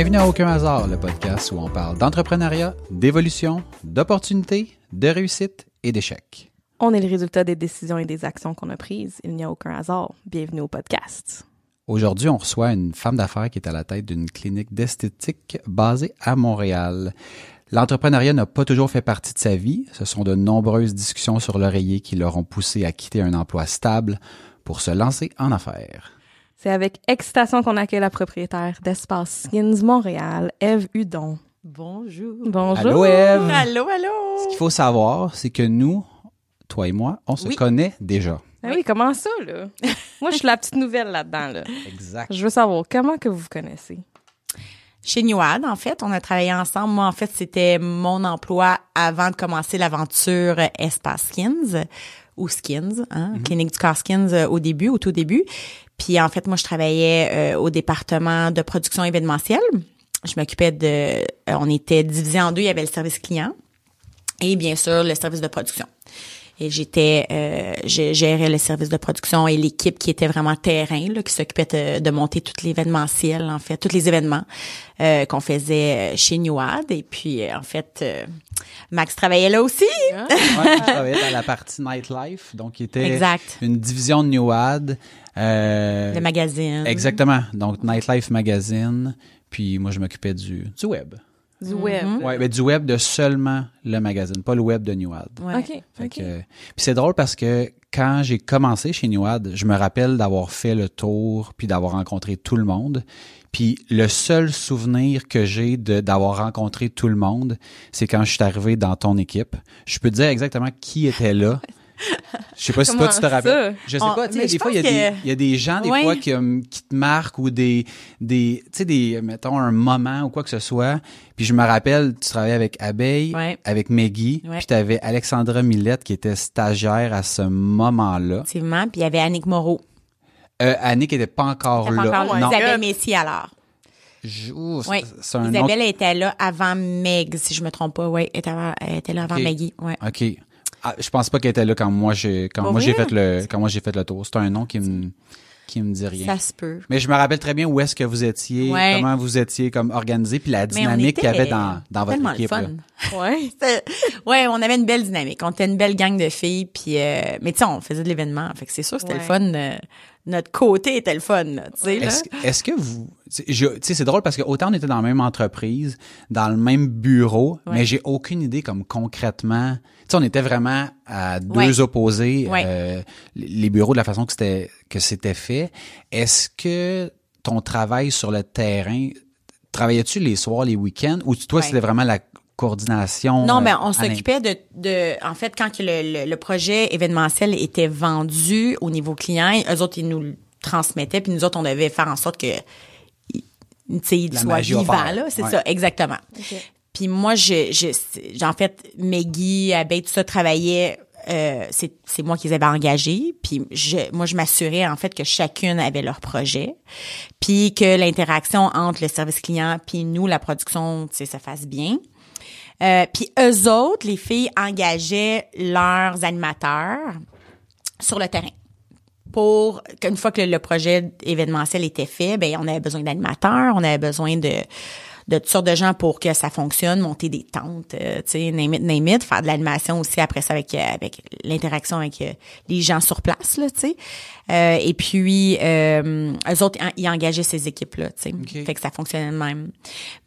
Bienvenue à Aucun hasard, le podcast où on parle d'entrepreneuriat, d'évolution, d'opportunités, de réussite et d'échecs. On est le résultat des décisions et des actions qu'on a prises. Il n'y a aucun hasard. Bienvenue au podcast. Aujourd'hui, on reçoit une femme d'affaires qui est à la tête d'une clinique d'esthétique basée à Montréal. L'entrepreneuriat n'a pas toujours fait partie de sa vie. Ce sont de nombreuses discussions sur l'oreiller qui l'auront poussé à quitter un emploi stable pour se lancer en affaires. C'est avec excitation qu'on accueille la propriétaire d'Espace Skins Montréal, Eve Hudon. Bonjour. Bonjour. Allô, Eve. Allô, allô. Ce qu'il faut savoir, c'est que nous, toi et moi, on se Oui. connaît déjà. Ah oui, comment ça, là? Moi, je suis la petite nouvelle là-dedans, là. Exact. Je veux savoir, comment que vous vous connaissez? Chez Newad, en fait, on a travaillé ensemble. Moi, en fait, c'était mon emploi avant de commencer l'aventure Espace Skins ou Skins, hein, clinique du corps Skins euh, au début, au tout début. Puis en fait, moi, je travaillais euh, au département de production événementielle. Je m'occupais de, euh, on était divisé en deux. Il y avait le service client et bien sûr le service de production. Et j'étais, euh, je gérais le service de production et l'équipe qui était vraiment terrain, là, qui s'occupait de, de monter tout l'événementiel, en fait, tous les événements euh, qu'on faisait chez Newad. Et puis, euh, en fait, euh, Max travaillait là aussi. Ouais, je travaillais dans la partie nightlife, donc qui était Exact. une division de New Ad. Euh, Le magazine. Exactement. Donc Nightlife Magazine. Puis moi, je m'occupais du, du web. Du web. Ouais, mais du web de seulement le magazine, pas le web de New Ad. Ouais. OK, Fait OK. que, puis c'est drôle parce que quand j'ai commencé chez New Ad, je me rappelle d'avoir fait le tour puis d'avoir rencontré tout le monde. Puis le seul souvenir que j'ai de d'avoir rencontré tout le monde, c'est quand je suis arrivé dans ton équipe. Je peux te dire exactement qui était là. Je sais pas si toi tu te rappelles. Je sais On- pas, tu sais, mais des fois il y a des que- il y a des gens des fois qui, euh, qui te marquent ou des des tu sais des mettons un moment ou quoi que ce soit. Puis je me rappelle, tu travaillais avec Abeille, Ouais. avec Maggie, Ouais. puis tu avais Alexandra Millette qui était stagiaire à ce moment-là. Effectivement. Puis il y avait Annick Moreau. Euh, Annick était pas encore C'était pas là. encore là. Non. Isabelle Messier, alors. Oui. Isabelle était là avant Meg, si je me trompe pas. Oui, elle était, était là avant Ok. Maggie. Ouais. OK. Ah, je pense pas qu'elle était là quand moi j'ai quand Pour moi j'ai fait le quand moi j'ai fait le tour. C'est un nom qui me qui me dit rien. Ça se peut. Mais je me rappelle très bien où est-ce que vous étiez, Ouais. comment vous étiez comme organisé puis la dynamique qu'il y avait dans dans votre équipe. fun. Ouais. Ouais, on avait une belle dynamique. On était une belle gang de filles, puis euh, mais tu sais, on faisait de l'événement, fait que c'est sûr, c'était Ouais. le fun. euh, notre côté était le fun, tu sais. là. Est-ce est-ce que vous c'est- drôle parce que autant on était dans la même entreprise, dans le même bureau, Ouais. mais j'ai aucune idée comme concrètement. Tu sais on était vraiment à deux Ouais. opposés Ouais. euh, les bureaux de la façon que c'était que c'était fait. Est-ce que ton travail sur le terrain travaillais-tu les soirs, les week-ends ou toi c'était vraiment la coordination Non, euh, mais on s'occupait de, de, en fait, quand le, le, le projet événementiel était vendu au niveau client, eux autres, ils nous le transmettaient, puis nous autres, on devait faire en sorte que, il- tu sais, il La soit vivant, là. C'est Ouais. ça, exactement. Puis moi, je, je, j'ai- en fait, Maggie, Abbey, tout ça travaillait. Euh, c'est c'est moi qui les avais engagés puis je moi je m'assurais en fait que chacune avait leur projet puis que l'interaction entre le service client puis nous la production tu sais ça fasse bien euh, puis eux autres les filles engageaient leurs animateurs sur le terrain pour qu'une fois que le projet événementiel était fait, ben on avait besoin d'animateurs, on avait besoin de de toutes sortes de gens pour que ça fonctionne, monter des tentes, euh, tu sais, name it, name it, faire de l'animation aussi après ça avec euh, avec l'interaction avec euh, les gens sur place, là, tu sais. Euh, et puis euh, eux autres, ils engageaient ces équipes-là, tu sais. Fait que ça fonctionnait de même.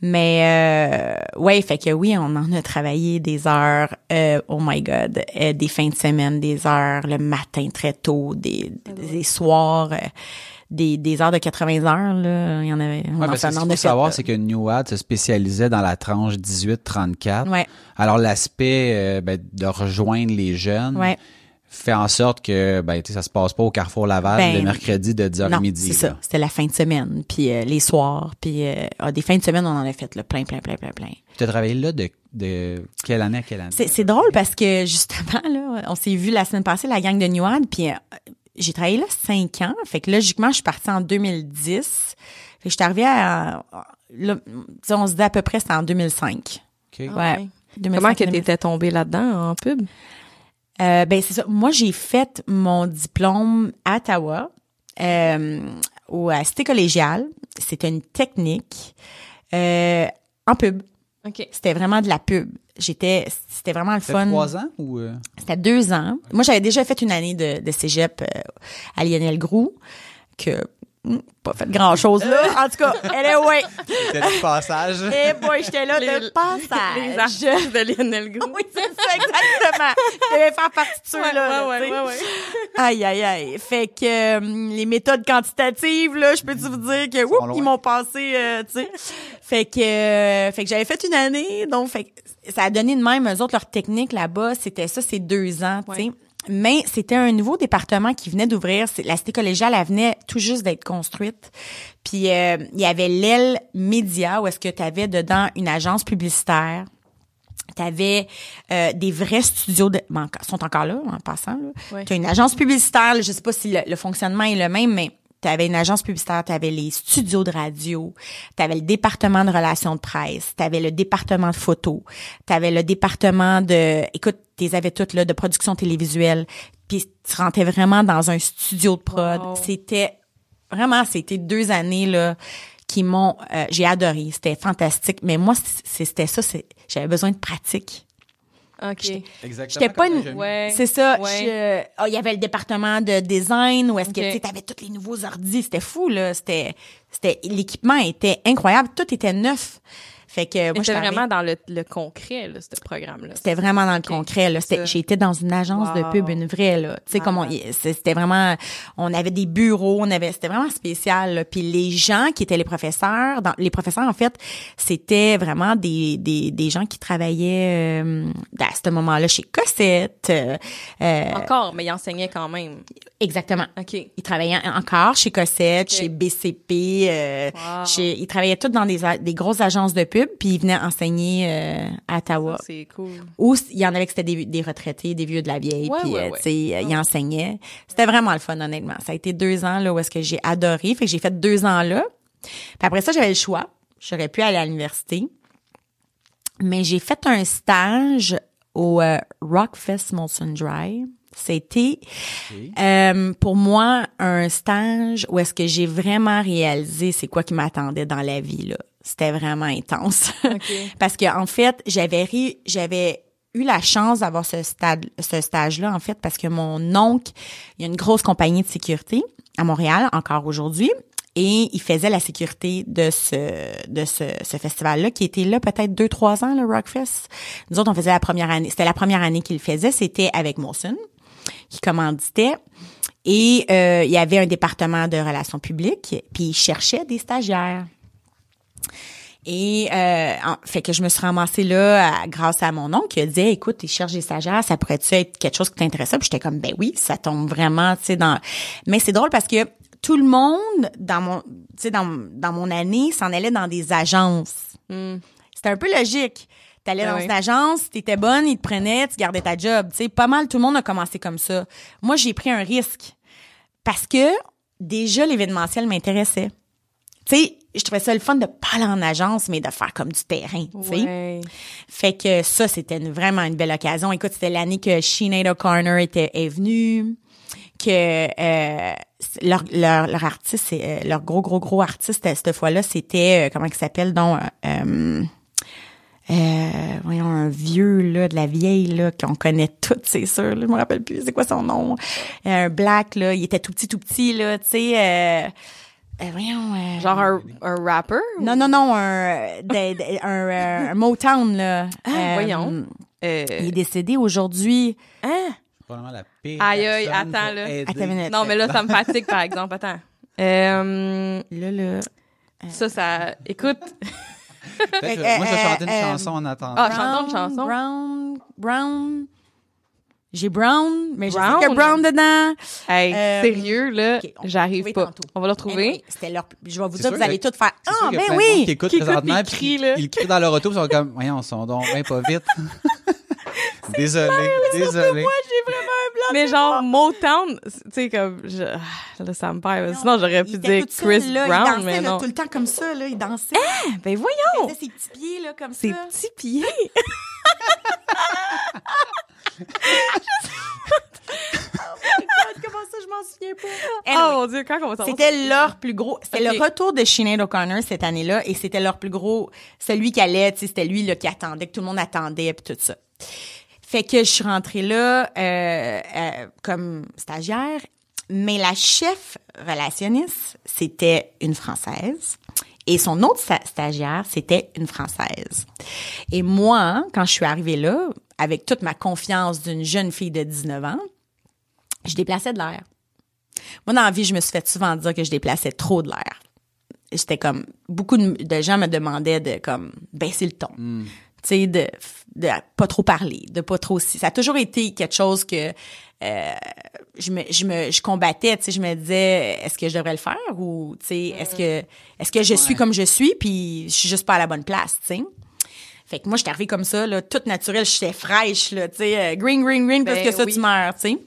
Mais euh, ouais, fait que oui, on en a travaillé des heures, euh, oh my god, des fins de semaine, des heures le matin très tôt, des, des soirs, des, des heures de 80 heures là, il y en avait. on Ouais, en parce ce qu'il faut savoir, c'est que New Ad se spécialisait dans la tranche 18-34. Ouais. Alors, l'aspect euh, ben, de rejoindre les jeunes Ouais. fait en sorte que ben, tu ça se passe pas au Carrefour Laval Ben, le mercredi de 10h à Non, midi. c'est ça. C'était la fin de semaine, puis euh, les soirs, puis euh, ah, des fins de semaine, on en a fait là, plein, plein, plein, plein, plein. Tu as travaillé là de, de quelle année à quelle année? C'est, drôle parce que justement là, on s'est vu la semaine passée la gang de New Ad, puis euh, j'ai travaillé là cinq ans, fait que logiquement je suis partie en 2010, fait que je suis arrivée à là, on se dit à peu près c'était en 2005. OK. Ouais. ouais. 2005, Comment que 2005. t'étais tombée là-dedans en pub? Euh, ben c'est ça. Moi, j'ai fait mon diplôme à Ottawa, euh, au à Cité collégiale. C'était une technique Euh, en pub. OK. C'était vraiment de la pub. J'étais, c'était vraiment le fun. trois ans ou... euh, C'était deux ans. Moi, j'avais déjà fait une année de, de cégep euh, à Lionel Groux, que pas fait grand chose là. En tout cas, elle est ouais. C'était le passage. Et boy, j'étais là Les- de passage. Les archives de Lionel Gros. Oui, c'est ça, exactement. Je devais faire partie de ceux-là. ouais, là, tu sais. ouais, ouais. Aïe, aïe, aïe. Fait que euh, les méthodes quantitatives, là, je peux vous dire que oups, loin. ils m'ont passé, euh, tu sais. Fait que, euh, fait que j'avais fait une année, donc fait que ça a donné de même, eux autres, leur technique là-bas, c'était ça, c'est deux ans, tu sais. Mais c'était un nouveau département qui venait d'ouvrir. La cité collégiale, elle venait tout juste d'être construite. Puis euh, il y avait l'aile média où est-ce que tu avais dedans une agence publicitaire. T'avais euh, des vrais studios de bon, ils sont encore là en passant là. Ouais. T'as une agence publicitaire, là, je sais pas si le, le fonctionnement est le même mais T'avais une agence publicitaire, t'avais les studios de radio, t'avais le département de relations de presse, t'avais le département de photos, t'avais le département de, écoute, t'es avais toutes là de production télévisuelle, puis tu rentrais vraiment dans un studio de prod. Wow. C'était vraiment, c'était deux années là qui m'ont, euh, j'ai adoré, c'était fantastique. Mais moi, c'était ça, j'avais besoin de pratique. OK. Exactement. J'étais pas une-. Ouais. C'est ça. Ouais. je- oh, il y avait le département de design où est-ce que tu sais, t'avais tous les nouveaux ordi, c'était fou là, c'était c'était l'équipement était incroyable, tout était neuf. Fait que moi suis vraiment dans le, le concret, là, ce programme-là. c'était vraiment dans le concret là, j'étais dans une agence de pub une vraie là. Tu sais Wow. comment c'était vraiment on avait des bureaux, on avait c'était vraiment spécial là. Puis les gens qui étaient les professeurs, dans, les professeurs en fait, c'était vraiment des, des, des gens qui travaillaient euh, à ce moment-là chez Cossette. euh, euh, Encore, mais il enseignait quand même. exactement. OK. Il travaillait encore chez Cossette, chez BCP, euh, Wow. chez, il travaillait tous dans des, des grosses agences de pub, puis il venait enseigner euh, à Ottawa. C'est cool. Ou il y en avait que c'était des, des retraités, des vieux de la vieille, Ouais, puis ouais, euh, ouais. tu sais, euh, il enseignait. C'était vraiment le fun, honnêtement. Ça a été deux ans là où est-ce que j'ai adoré. Fait que j'ai fait deux ans là. Puis après ça, j'avais le choix. J'aurais pu aller à l'université. Mais j'ai fait un stage au euh, Rockfest Molson Dry. C'était euh, pour moi un stage où est-ce que j'ai vraiment réalisé c'est quoi qui m'attendait dans la vie là. C'était vraiment intense. Parce que en fait, j'avais ri, j'avais eu la chance d'avoir ce stade ce stage là en fait parce que mon oncle, il y a une grosse compagnie de sécurité à Montréal encore aujourd'hui et il faisait la sécurité de ce de ce, ce festival là qui était là peut-être deux trois ans le Rockfest. Nous autres on faisait la première année, c'était la première année qu'il faisait, c'était avec Molson qui commanditait. Et euh, il y avait un département de relations publiques, puis il cherchait des stagiaires. Et euh, en- fait que je me suis ramassée là à- grâce à mon oncle qui a dit écoute, il cherche des stagiaires, ça pourrait-tu être quelque chose qui t'intéressait Puis j'étais comme ben oui, ça tombe vraiment, tu sais dans Mais c'est drôle parce que tout le monde dans mon tu sais dans, dans mon année s'en allait dans des agences. Hmm. C'était un peu logique. T'allais Ben dans une agence, t'étais bonne, ils te prenaient, tu gardais ta job. Tu sais, pas mal, tout le monde a commencé comme ça. Moi, j'ai pris un risque parce que déjà l'événementiel m'intéressait. Tu sais, je trouvais ça le fun de pas aller en agence, mais de faire comme du terrain. Tu sais. Ouais. Fait que ça, c'était une- vraiment une belle occasion. Écoute, c'était l'année que Sinead O'Connor était est venue, que euh, leur, leur, leur artiste, euh, leur gros, gros, gros artiste, euh, cette fois-là, c'était, euh, comment il s'appelle, donc, euh, euh, voyons, un vieux, là, de la vieille, là, qu'on connaît toutes, c'est sûr, là, je me rappelle plus, c'est quoi son nom? Un black, là, il était tout petit, tout petit, là, tu sais, euh, euh, voyons, euh, Genre un, un rapper? ou- non, non, non, un, de- de- un, euh, un Motown, là. Ah, voyons. Euh, Il est décédé aujourd'hui. hein? Probablement la pire Aïe, aïe, attends, là. Attends une minute. Non, mais là, ça me fatigue, par exemple. Attends. Euh, Là, là. ça, ça... Écoute. Peut-être, Euh, moi, je vais euh, chanter une euh, chanson en attendant. Ah, chantons une chanson. Brown, Brown. J'ai Brown, mais je Brown? sais que Brown dedans. Hey, Euh, sérieux, là, j'arrive pas. tantôt. On va le retrouver. Anyway, C'était leur, je vais vous dire, vous allez que- tout faire, ah, ben oui! Qui écoute Qui écoute présentement, les puis cris, là. Ils crient dans leur auto, ils sont comme, voyons, ils sont donc bien pas vite. désolé, désolé. J'ai vraiment un blanc. Mais genre, Motown, tu sais, comme, je, ah, là, ça me perd. Sinon, j'aurais Il pu dire seul, Chris là, il Brown, dansait, mais là, non. tout le temps comme ça, là, il dansait. Ben voyons! Il faisait ses petits pieds, là, comme Ses ça. petits pieds? Oh my God, comment ça, je m'en souviens pas? Oh mon Dieu, quand on va savoir C'était leur plus gros. C'était le retour de Sinead O'Connor cette année-là et c'était leur plus gros. Celui qui allait, c'était lui là, qui attendait, que tout le monde attendait puis tout ça. Fait que je suis rentrée là euh, euh, comme stagiaire, mais la chef relationniste, c'était une Française. Et son autre sta- stagiaire, c'était une Française. Et moi, quand je suis arrivée là, avec toute ma confiance d'une jeune fille de 19 ans, je déplaçais de l'air. Moi, dans la vie, je me suis fait souvent dire que je déplaçais trop de l'air. J'étais comme, beaucoup de, de gens me demandaient de, comme, baisser le ton. Tu sais, de, de pas trop parler, de pas trop si. Ça a toujours été quelque chose que, euh, je me, je me, je combattais, tu sais, je me disais, est-ce que je devrais le faire ou, tu sais, est-ce que, est-ce que je suis comme je suis puis je suis juste pas à la bonne place, tu sais. Fait que moi, j'étais arrivée comme ça, là, toute naturelle, j'étais fraîche, là, tu sais, euh, green, green, green, parce Ben que ça, oui. tu meurs, tu sais.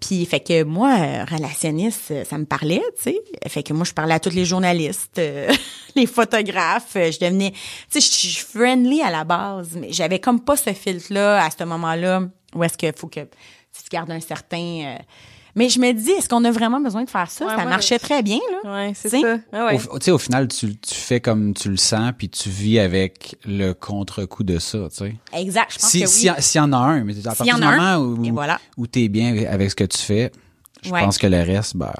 Puis, fait que moi, euh, relationniste, euh, ça me parlait, tu sais. Fait que moi, je parlais à tous les journalistes, euh, les photographes. Je devenais, tu sais, je je suis friendly à la base, mais j'avais comme pas ce filtre-là à ce moment-là où est-ce qu'il faut que tu te gardes un certain... euh, Mais je me dis, est-ce qu'on a vraiment besoin de faire ça? Ouais, ça marchait très bien, là. Ouais, c'est Tu sais, ça. Ah ouais. Au, tu sais, au final, tu, tu fais comme tu le sens, puis tu vis avec le contre-coup de ça, tu sais. Exact, je pense Si- que oui. si- S'il y en a un, mais à partir y en du moment un, où, voilà. où tu es bien avec ce que tu fais, je Ouais. pense que le reste, ben,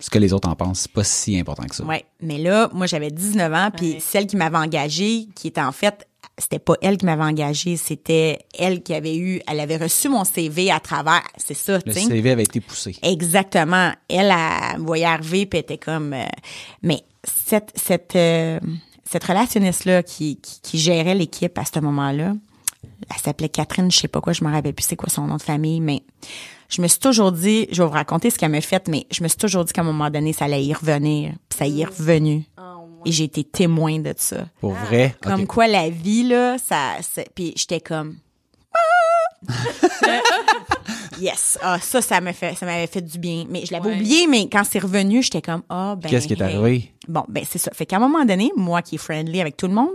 ce que les autres en pensent, c'est pas si important que ça. Ouais, mais là, moi j'avais 19 ans, puis celle qui m'avait engagée, qui était en fait, c'était pas elle qui m'avait engagée, c'était elle qui avait eu, elle avait reçu mon CV à travers, c'est ça, tu Le. CV avait été poussé. Exactement. Elle, elle me voyait arriver, puis elle était comme... euh, mais cette cette euh, cette relationniste là qui, qui qui gérait l'équipe à ce moment-là, elle s'appelait Catherine, je sais pas quoi, je me rappelle plus c'est quoi son nom de famille, mais je me suis toujours dit, je vais vous raconter ce qu'elle m'a fait, mais je me suis toujours dit qu'à un moment donné, ça allait y revenir, puis ça y est revenu. Et j'ai été témoin de ça. Pour vrai? Comme quoi la vie là, ça, puis j'étais comme yes, ah ça ça m'a fait ça m'avait fait du bien, mais je l'avais Ouais. oublié mais quand c'est revenu, j'étais comme ah ben Qu'est-ce qui est hey. arrivé? Bon, ben c'est ça. Fait qu'à un moment donné, moi qui est friendly avec tout le monde,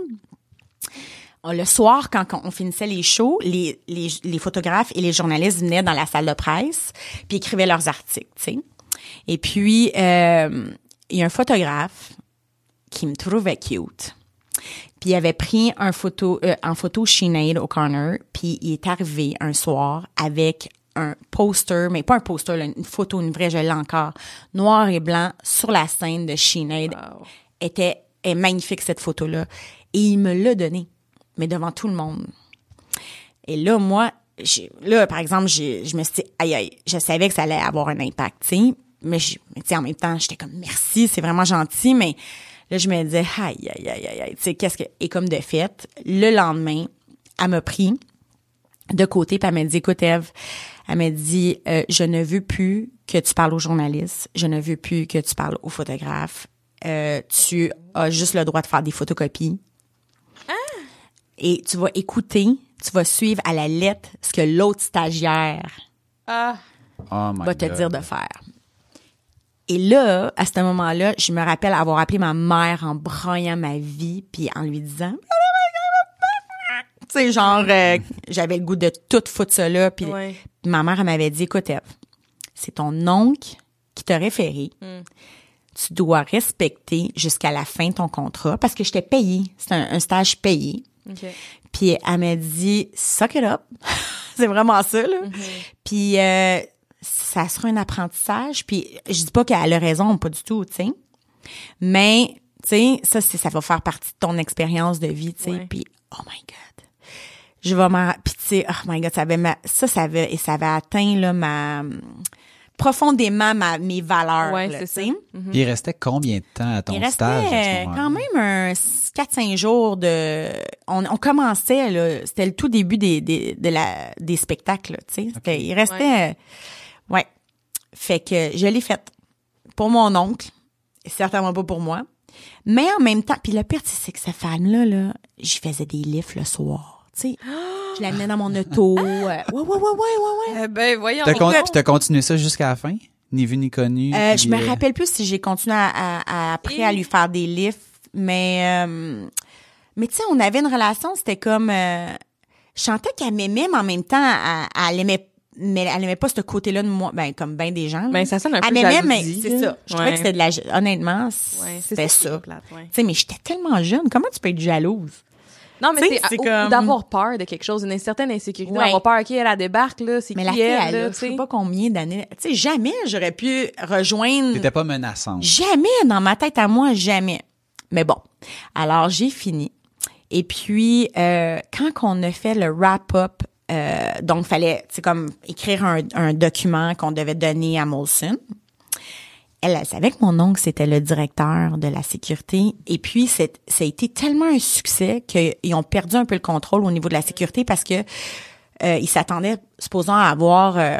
on- le soir, quand on finissait les shows, les, les, les photographes et les journalistes venaient dans la salle de presse puis écrivaient leurs articles, tu sais. Et puis, euh, il y a un photographe qui me trouvait cute. Puis il avait pris un photo, euh, en photo Sinead O'Connor, puis il est arrivé un soir avec un poster, mais pas un poster, là, une photo, une vraie, je l'ai encore, noir et blanc, sur la scène de Sinead. Wow. Était est magnifique, cette photo-là. Et il me l'a donné, mais devant tout le monde. Et là, moi, là, par exemple, je me suis dit, aïe, aïe, je savais que ça allait avoir un impact, tu sais. Mais, je- mais tu sais, en même temps, j'étais comme, merci, c'est vraiment gentil, mais là, je me disais, aïe, aïe, aïe, aïe, aïe, tu sais, qu'est-ce que... Et comme de fait, le lendemain, elle m'a pris de côté, puis elle m'a dit, écoute, Eve, elle m'a dit, euh, je ne veux plus que tu parles aux journalistes, je ne veux plus que tu parles aux photographes, Euh, tu as juste le droit de faire des photocopies. Et tu vas écouter, tu vas suivre à la lettre ce que l'autre stagiaire Ah, Oh my va te God. dire de faire. Et là, à ce moment-là, je me rappelle avoir appelé ma mère en broyant ma vie, puis en lui disant... Tu sais, genre, euh, j'avais le goût de tout foutre ça là. Puis Ouais. ma mère, elle m'avait dit, écoute, Eve, c'est ton oncle qui t'a référé. Tu dois respecter jusqu'à la fin ton contrat parce que je t'ai payé. C'est un, un stage payé. Puis elle m'a dit suck it up. c'est vraiment ça là. Puis euh, ça sera un apprentissage. Puis je dis pas qu'elle a raison, pas du tout, tu sais. Mais tu sais, ça c'est ça va faire partie de ton expérience de vie, tu sais. Ouais. Puis oh my god. Je vais m'en puis tu sais, oh my god, ça avait ma- ça ça avait et ça avait atteint là ma profondément ma mes valeurs Ouais, là, ça. Puis il restait combien de temps à ton Il restait stage? euh, quand même un 4-5 jours de... On, on commençait, là, c'était le tout début des, des, de la, des spectacles, là, tu sais. C'était- Il restait... euh, Ouais. Fait que je l'ai faite pour mon oncle, et certainement pas pour moi. Mais en même temps, puis le pire, tu sais, c'est que cette femme-là, là, j'y faisais des livres le soir, tu sais. Je l'amenais dans mon auto. euh, ouais, ouais, ouais, ouais, ouais, ouais. Eh ben, voyons. T'as con- t'as continué ça jusqu'à la fin? Ni vu ni connu? Euh, je me euh, rappelle plus si j'ai continué à, à- à- après à lui faire des livres, mais euh, mais tu sais, on avait une relation, c'était comme euh, je sentais qu'elle m'aimait, mais en même temps, elle, elle aimait mais elle aimait pas ce côté-là de moi, ben comme ben des gens. là. Ben, ça sonne un peu Elle mais jalousie, c'est ça. Je trouvais Ouais. que c'était de la, honnêtement, Ouais, c'est c'était ça. ouais. Tu sais, mais j'étais tellement jeune. Comment tu peux être jalouse? Non, mais c'est comme- d'avoir peur de quelque chose, une certaine insécurité, Ouais. d'avoir peur, OK, elle, elle débarque, là, c'est Mais qui la fille, elle, là, je sais pas combien d'années. Tu sais, jamais j'aurais pu rejoindre. T'étais pas menaçante. Jamais dans ma tête à moi, jamais. Mais bon, alors j'ai fini. Et puis, euh, quand on a fait le wrap-up, euh, donc fallait, c'est comme écrire un, un document qu'on devait donner à Molson. Elle, elle savait que mon oncle, c'était le directeur de la sécurité. Et puis, c'est, ça a été tellement un succès qu'ils ont perdu un peu le contrôle au niveau de la sécurité parce que euh, ils s'attendaient, supposons, avoir, euh,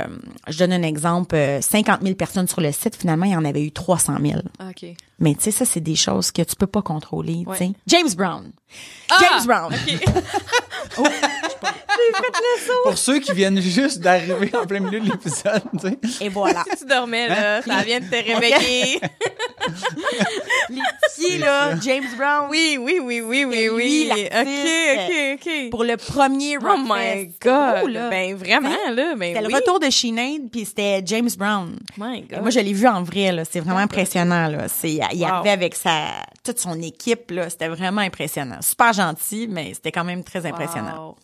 je donne un exemple, euh, 50 000 personnes sur le site. Finalement, il y en avait eu 300 000. OK. Mais tu sais, ça, c'est des choses que tu peux pas contrôler. tu sais. Ouais. James Brown. Ah! James Brown. Pour ceux qui viennent juste d'arriver en plein milieu de l'épisode, tu sais. Et voilà. Tu dormais, là, ça vient de te réveiller. Les pieds, là, James Brown. oui, oui, oui, oui, oui, oui. lui, OK. OK, OK. Pour le premier Oh my God. là. Ben, vraiment, là, ben C'était oui. le retour de Sinead, puis c'était James Brown. My Et God. moi, je l'ai vu en vrai, là. C'est vraiment impressionnant, là. C'est, il Wow. arrivait avec sa, toute son équipe, là. C'était vraiment impressionnant. Super gentil, mais c'était quand même très impressionnant. Wow.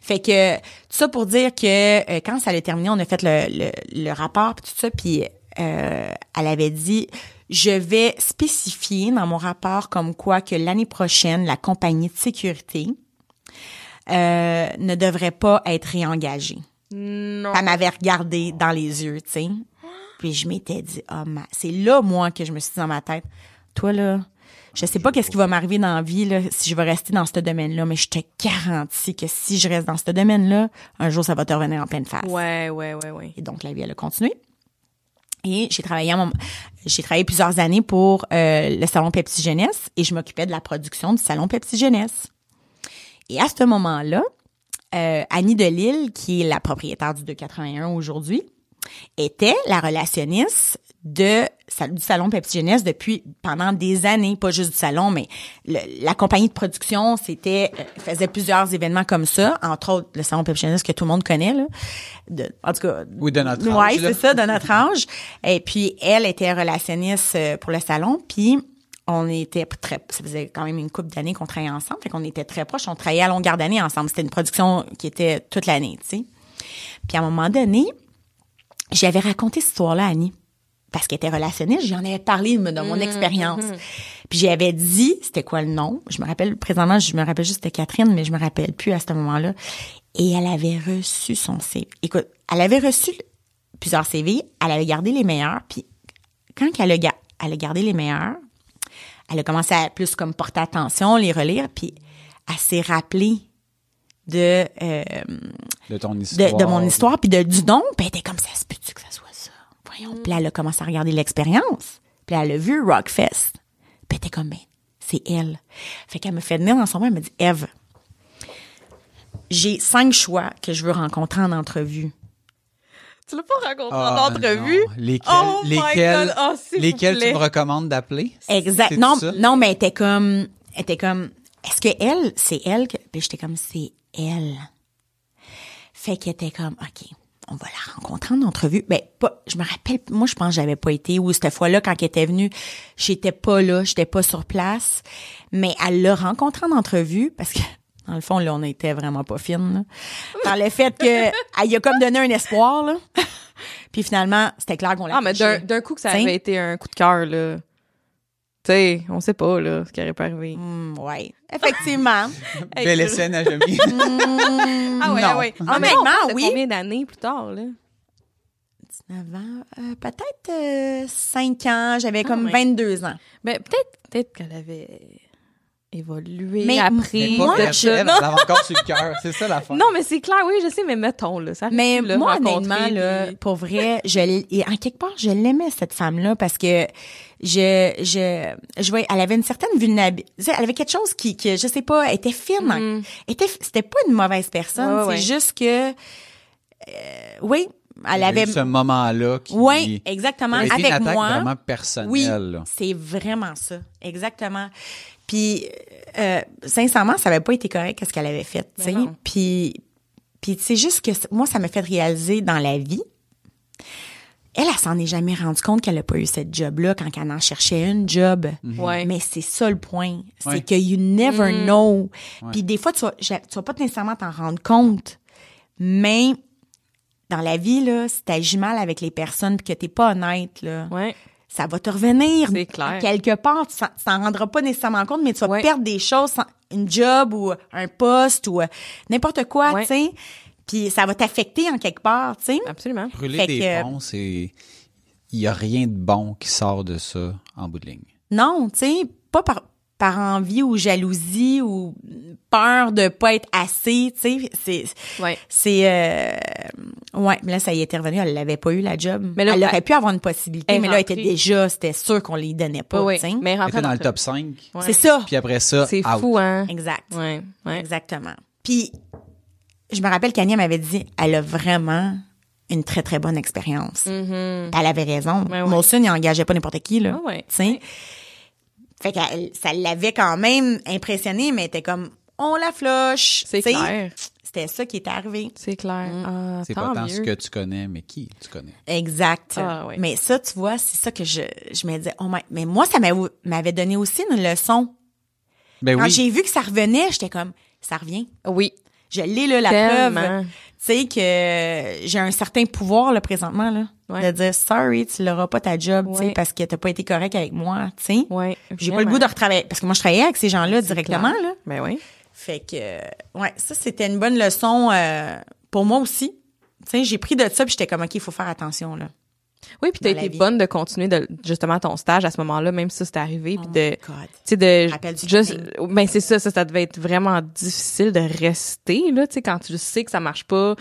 Fait que tout ça pour dire que euh, quand ça allait terminer, on a fait le, le, le rapport puis tout ça, puis euh, elle avait dit je vais spécifier dans mon rapport comme quoi que l'année prochaine la compagnie de sécurité euh, ne devrait pas être réengagée. Non. Elle m'avait regardé dans les yeux, tu sais. Puis je m'étais dit, oh, ma... c'est là, moi, que je me suis dit dans ma tête, toi, là, je sais pas qu'est-ce qui va m'arriver dans la vie, là, si je vais rester dans ce domaine-là, mais je te garantis que si je reste dans ce domaine-là, un jour, ça va te revenir en pleine face. Ouais, ouais, ouais, ouais. Et donc, la vie, elle a continué. Et j'ai travaillé à mon- j'ai travaillé plusieurs années pour euh, le salon Pepsi Jeunesse et je m'occupais de la production du salon Pepsi Jeunesse. Et à ce moment-là, euh, Annie Delille, qui est la propriétaire du 281 aujourd'hui, était la relationniste de du salon Pepsi Jeunesse depuis pendant des années, pas juste du salon, mais le- la compagnie de production, c'était euh, faisait plusieurs événements comme ça, entre autres le salon Pepsi Jeunesse que tout le monde connaît là. De- en tout cas, Oui, de notre âge, Ouais, là. c'est ça, de notre âge. Et puis elle était relationniste euh, pour le salon, puis on était très ça faisait quand même une couple d'années qu'on travaillait ensemble, fait qu'on était très proches, on travaillait à longueur d'année ensemble, c'était une production qui était toute l'année, tu sais. Puis à un moment donné, j'avais raconté cette histoire-là à Annie. Parce qu'elle était relationniste, j'en avais parlé de mon expérience. Puis j'avais dit, c'était quoi le nom? Je me rappelle, présentement, je me rappelle juste c'était Catherine, mais je me rappelle plus à ce moment-là. Et elle avait reçu son CV. Écoute, elle avait reçu plusieurs CV, elle avait gardé les meilleurs, puis quand elle a, elle a gardé les meilleurs, elle a commencé à plus comme porter attention, les relire, puis elle s'est rappelée de... euh, De ton histoire. de mon histoire puis de du don puis elle était comme ça se peut-tu que ça soit ça? Voyons. Puis elle a commencé à regarder l'expérience. Puis elle a vu Rockfest. Puis elle était comme ben c'est elle. Fait qu'elle me fait venir dans son bain elle me dit Eve j'ai cinq choix que je veux rencontrer en entrevue Tu l'as pas rencontré Ah, en entrevue? non. Lesquels, Oh my lesquels, God, oh, lesquels tu me recommandes d'appeler? exact non non mais elle était comme elle était comme est-ce que elle c'est elle que puis j'étais comme c'est elle fait qu'elle était comme ok on va la rencontrer en entrevue. Ben, pas, je me rappelle, moi, je pense que j'avais pas été, ou cette fois-là, quand elle était venue, j'étais pas là, j'étais pas sur place. Mais elle l'a rencontrée en entrevue, parce que, dans le fond, là, on était vraiment pas fines, là. Par le fait que, elle y a comme donné un espoir, là. Puis finalement, c'était clair qu'on l'a Ah, mais d'un, coup que ça T'sais? avait été un coup de cœur, là. Tu sais, on sait pas, là, ce qui aurait pu arriver. Hmm, ouais. Effectivement. Belle je- essai, Najami. Ah ouais, Non. ah ouais. Ah, Honnêtement, on parle de oui. combien d'années plus tard, là? 19 ans, euh, peut-être euh, 5 ans, j'avais comme ouais. 22 ans. Ben, peut-être, peut-être qu'elle avait évolué Mais- après. Mais Moi, je- elle, elle encore sur le cœur. C'est ça l'affaire. Non, mais c'est clair, oui, je sais, mais mettons, là. Ça Mais là, moi, honnêtement, là, pour vrai, je et en quelque part, je l'aimais cette femme-là parce que je, je, je voyais, elle avait une certaine vulnérabilité. Elle avait quelque chose qui, que je sais pas, était fine. hein. Elle était, c'était pas une mauvaise personne. Mm. Ouais, c'est ouais. juste que, euh, oui, elle eu avait. ce moment-là qui Oui, exactement. Avec moi. vraiment personnelle. Oui, c'est vraiment ça, exactement. Puis, euh, sincèrement, ça avait pas été correct ce qu'elle avait fait, tu sais. Mais non. Puis, Puis c'est juste que moi, ça m'a fait réaliser dans la vie. Elle, elle s'en est jamais rendue compte qu'elle a pas eu cette job-là quand elle en cherchait une job. Ouais. Mais c'est ça le point. C'est Ouais. que you never Mm. know. Puis des fois, tu vas, tu vas pas nécessairement t'en rendre compte. Mais dans la vie, là, si t'agis mal avec les personnes puis que t'es pas honnête, là, Ouais. Ça va te revenir. C'est clair. Quelque part, tu t'en rendras pas nécessairement compte, mais tu vas Ouais. perdre des choses, sans- une job ou un poste ou euh, n'importe quoi, Ouais. tu sais. Puis ça va t'affecter en quelque part, tu sais. Absolument. Brûler Fait des que- ponts, c'est. Il n'y a rien de bon qui sort de ça en bout de ligne. Non, tu sais, pas par, par envie ou jalousie ou peur de pas être assez, tu sais. C'est, Ouais. c'est, euh, ouais, mais là, ça y était revenu, elle l'avait pas eu, la job. Mais là, elle aurait pu avoir une possibilité, mais là, elle était déjà, c'était sûr qu'on les donnait pas, Ouais, tu sais. Mais Elle était dans le top 5, Ouais. C'est ça. puis après ça, C'est fou, hein? Exact. Ouais. Ouais. Exactement. Puis, je me rappelle qu'Ania m'avait dit, elle a vraiment une très, très bonne expérience. Mhm. Elle avait raison. Ouais, ouais. Molson, il engageait pas n'importe qui, là. Ah ouais. Fait que ça l'avait quand même impressionnée, mais elle était comme, on la floche. C'est clair. C'était ça qui était arrivé. C'est clair. Ah, C'est pas tant mieux. ce que tu connais, mais qui tu connais? Exact. Ah, ouais. Mais ça, tu vois, c'est ça que je, je me disais, oh my, mais moi, ça m'avait m'avait donné aussi une leçon. Ben Quand oui. j'ai vu que ça revenait, j'étais comme, ça revient. Oui. Je l'ai, là, la Tellement. preuve. Tu sais que j'ai un certain pouvoir, là, présentement, là. Ouais. De dire, sorry, tu l'auras pas ta job, tu sais, parce que t'as pas été correct avec moi, tu sais. Ouais. J'ai pas le goût de retravailler. Parce que moi, je travaillais avec ces gens-là directement, clair. là. Ben oui. Fait que, euh, ouais, ça, c'était une bonne leçon euh, pour moi aussi. Tu sais, j'ai pris de ça, puis j'étais comme, OK, il faut faire attention, là. Oui, puis t'as été vie. bonne de continuer de, justement ton stage à ce moment-là, même si ça c'était arrivé, puis de, Oh God. tu sais, de, Rappel juste, ben c'est ça, ça, ça devait être vraiment difficile de rester, là, tu sais, quand tu sais que ça marche pas,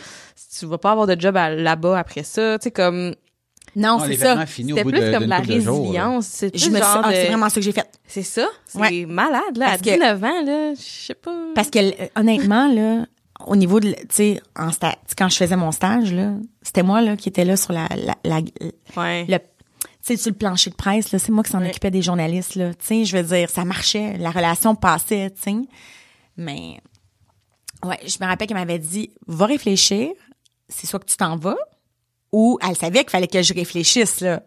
tu vas pas avoir de job là-bas après ça, tu sais, comme, Non, Non, c'est ça. fini au c'était bout plus de, comme la de résilience, c'est ah, de- c'est vraiment ça que j'ai fait. c'est ça, c'est Ouais. malade, là, Parce à que- 19 ans, là, je sais pas. Parce que, euh, honnêtement, là, au niveau de, tu sais, en quand je faisais mon stage, là, c'était moi, là, qui était là sur la, la, la- ouais. le, tu sais, sur le plancher de presse, là, c'est moi qui s'en Ouais. occupais des journalistes, là. Tu sais, je veux dire, ça marchait, la relation passait, tu sais. Mais, ouais, je me rappelle qu'elle m'avait dit, va réfléchir, c'est soit que tu t'en vas, ou elle savait qu'il fallait que je réfléchisse, là.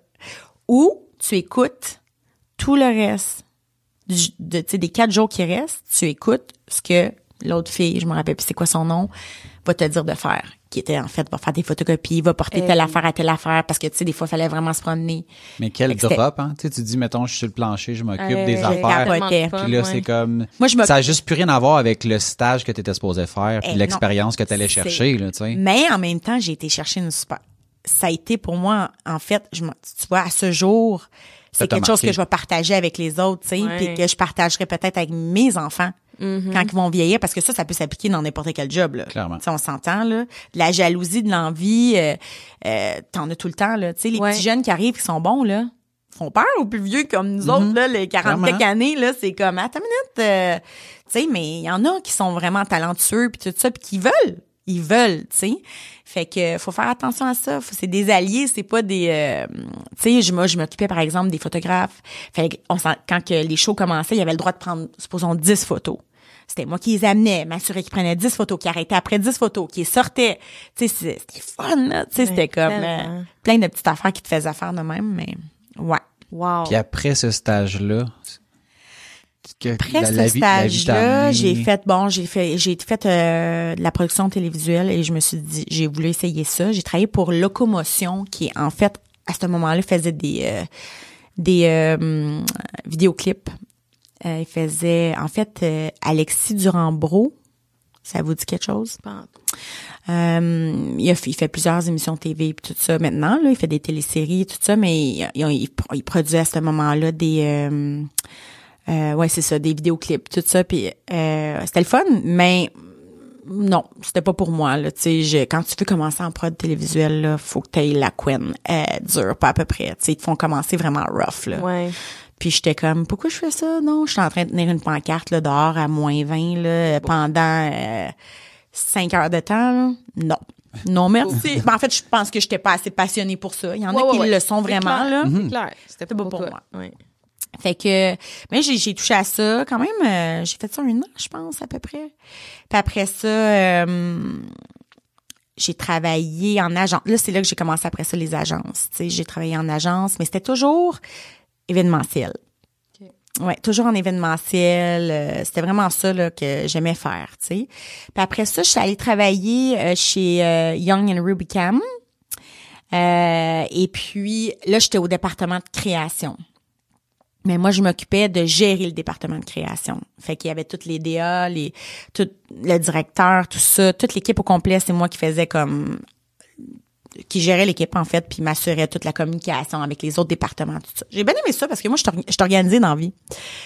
Ou tu écoutes tout le reste, du- de, tu sais, des quatre jours qui restent, tu écoutes ce que l'autre fille, je me rappelle plus c'est quoi son nom, va te dire de faire. Qui était, en fait, va faire des photocopies, va porter telle Euh. affaire à telle affaire, parce que, tu sais, des fois, il fallait vraiment se promener. Mais quel drop, hein? Tu sais, tu dis, mettons, je suis sur le plancher, je m'occupe Euh, des affaires. Puis là, ouais. c'est comme. Moi, je me- Ça a juste plus rien à voir avec le stage que tu étais supposé faire, puis Eh, l'expérience que tu allais chercher, là, tu sais. Mais en même temps, j'ai été chercher une super. Ça a été pour moi, en fait, je, tu vois, à ce jour, c'est quelque chose que je vais partager avec les autres, tu sais, Ouais. puis que je partagerai peut-être avec mes enfants Mm-hmm. quand ils vont vieillir, parce que ça, ça peut s'appliquer dans n'importe quel job, là. Clairement. Tu sais, on s'entend, là. De la jalousie, de l'envie, euh, euh, t'en as tout le temps, là. Tu sais, les Ouais. petits jeunes qui arrivent, qui sont bons, là, font peur aux plus vieux comme nous autres, là, les 40 Clairement. quelques années, là, c'est comme, attends une minute, euh, tu sais, mais il y en a qui sont vraiment talentueux, puis tout ça, puis qui veulent. Ils veulent, tu sais. Fait que faut faire attention à ça. Faut- C'est des alliés, c'est pas des... euh, tu sais, je- moi, je m'occupais, par exemple, des photographes. Fait que on s'en- quand que les shows commençaient, il y avait le droit de prendre, supposons, 10 photos. C'était moi qui les amenais, m'assurer qu'ils prenaient 10 photos, qu'ils arrêtaient après 10 photos, qu'ils sortaient. Tu sais, c'était fun, là. Tu sais, c'était comme euh, plein de petites affaires qui te faisaient faire de même, mais ouais. Wow. Puis après ce stage-là, que Après la- ce stage-là, j'ai fait bon, j'ai fait j'ai fait euh, de la production télévisuelle et je me suis dit j'ai voulu essayer ça. J'ai travaillé pour Locomotion qui en fait à ce moment-là faisait des euh, des euh, vidéoclips. Euh, il faisait en fait euh, Alexis Durand-Bro. Ça vous dit quelque chose? Euh, il, a fait, il fait plusieurs émissions TV et tout ça maintenant. Là, il fait des téléséries et tout ça, mais il, il, il, il produit à ce moment-là des euh, euh, ouais, c'est ça, des vidéoclips, tout ça. Puis euh, c'était le fun, mais non, c'était pas pour moi. Là, tu sais, je- quand tu veux commencer en prod télévisuel, là, faut que tu aies la couenne euh, dure, pas à peu près. Tu sais, ils te font commencer vraiment rough. Là. Ouais. Puis j'étais comme, pourquoi je fais ça? Non, je suis en train de tenir une pancarte là, dehors à moins 20 là, pendant euh, 5 heures de temps. là. Non. Non, merci. Ben, en fait, je pense que j'étais pas assez passionnée pour ça. Il y en a qui ouais, le sont vraiment. clair. là. C'est clair. C'était pas pas pour moi. Ouais. Fait que, mais j'ai, j'ai touché à ça quand même. euh, j'ai fait ça un an, je pense, à peu près. Puis après ça, euh, j'ai travaillé en agence. Là, c'est là que j'ai commencé après ça les agences. Tu sais, j'ai travaillé en agence, mais c'était toujours événementiel. Ouais, toujours en événementiel. euh, c'était vraiment ça là, que j'aimais faire, tu sais. Puis après ça, je suis allée travailler euh, chez euh, Young and Rubicam. Euh, et puis là, j'étais au département de création. Mais moi, je m'occupais de gérer le département de création. Fait qu'il y avait toutes les DA, les, tout le directeur, tout ça, toute l'équipe au complet, c'est moi qui faisais comme qui gérait l'équipe en fait puis m'assurait toute la communication avec les autres départements tout ça. J'ai bien aimé ça parce que moi je suis organisée dans la vie.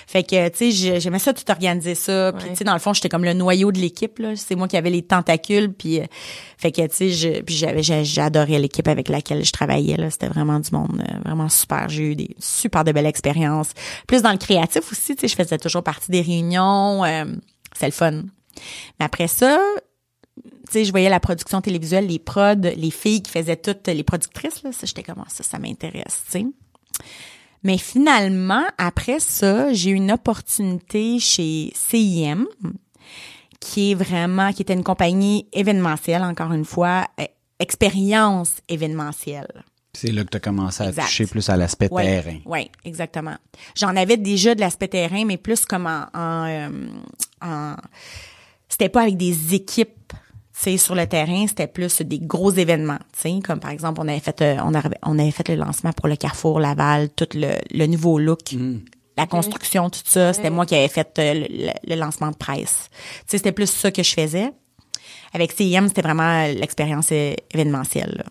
Fait que tu sais j'ai- j'aimais ça tout organiser ça puis Ouais. tu sais dans le fond j'étais comme le noyau de l'équipe là, c'est moi qui avais les tentacules puis euh, fait que tu sais puis j'avais j'adorais l'équipe avec laquelle je travaillais là, c'était vraiment du monde euh, vraiment super, j'ai eu des super de belles expériences. Plus dans le créatif aussi, tu sais je faisais toujours partie des réunions, euh, c'est le fun. Mais après ça, sais, je voyais la production télévisuelle, les prods, les filles qui faisaient toutes les productrices, là, ça, j'étais comme, Ah, ça, ça m'intéresse, tu sais. Mais finalement, après ça, j'ai eu une opportunité chez CIM, qui est vraiment, qui était une compagnie événementielle, encore une fois, euh, expérience événementielle. C'est là que tu as commencé à Exact. toucher plus à l'aspect terrain. oui, exactement. J'en avais déjà de l'aspect terrain, mais plus comme en, en, euh, en- c'était pas avec des équipes, tu sais, sur le terrain, c'était plus des gros événements, tu sais, comme par exemple, on avait fait, euh, on avait, on avait fait le lancement pour le Carrefour Laval, tout le, le nouveau look. La construction, tout ça, c'était moi qui avais fait euh, le, lancement de presse. Tu sais, c'était plus ça que je faisais. Avec CIM, c'était vraiment l'expérience euh, événementielle. là.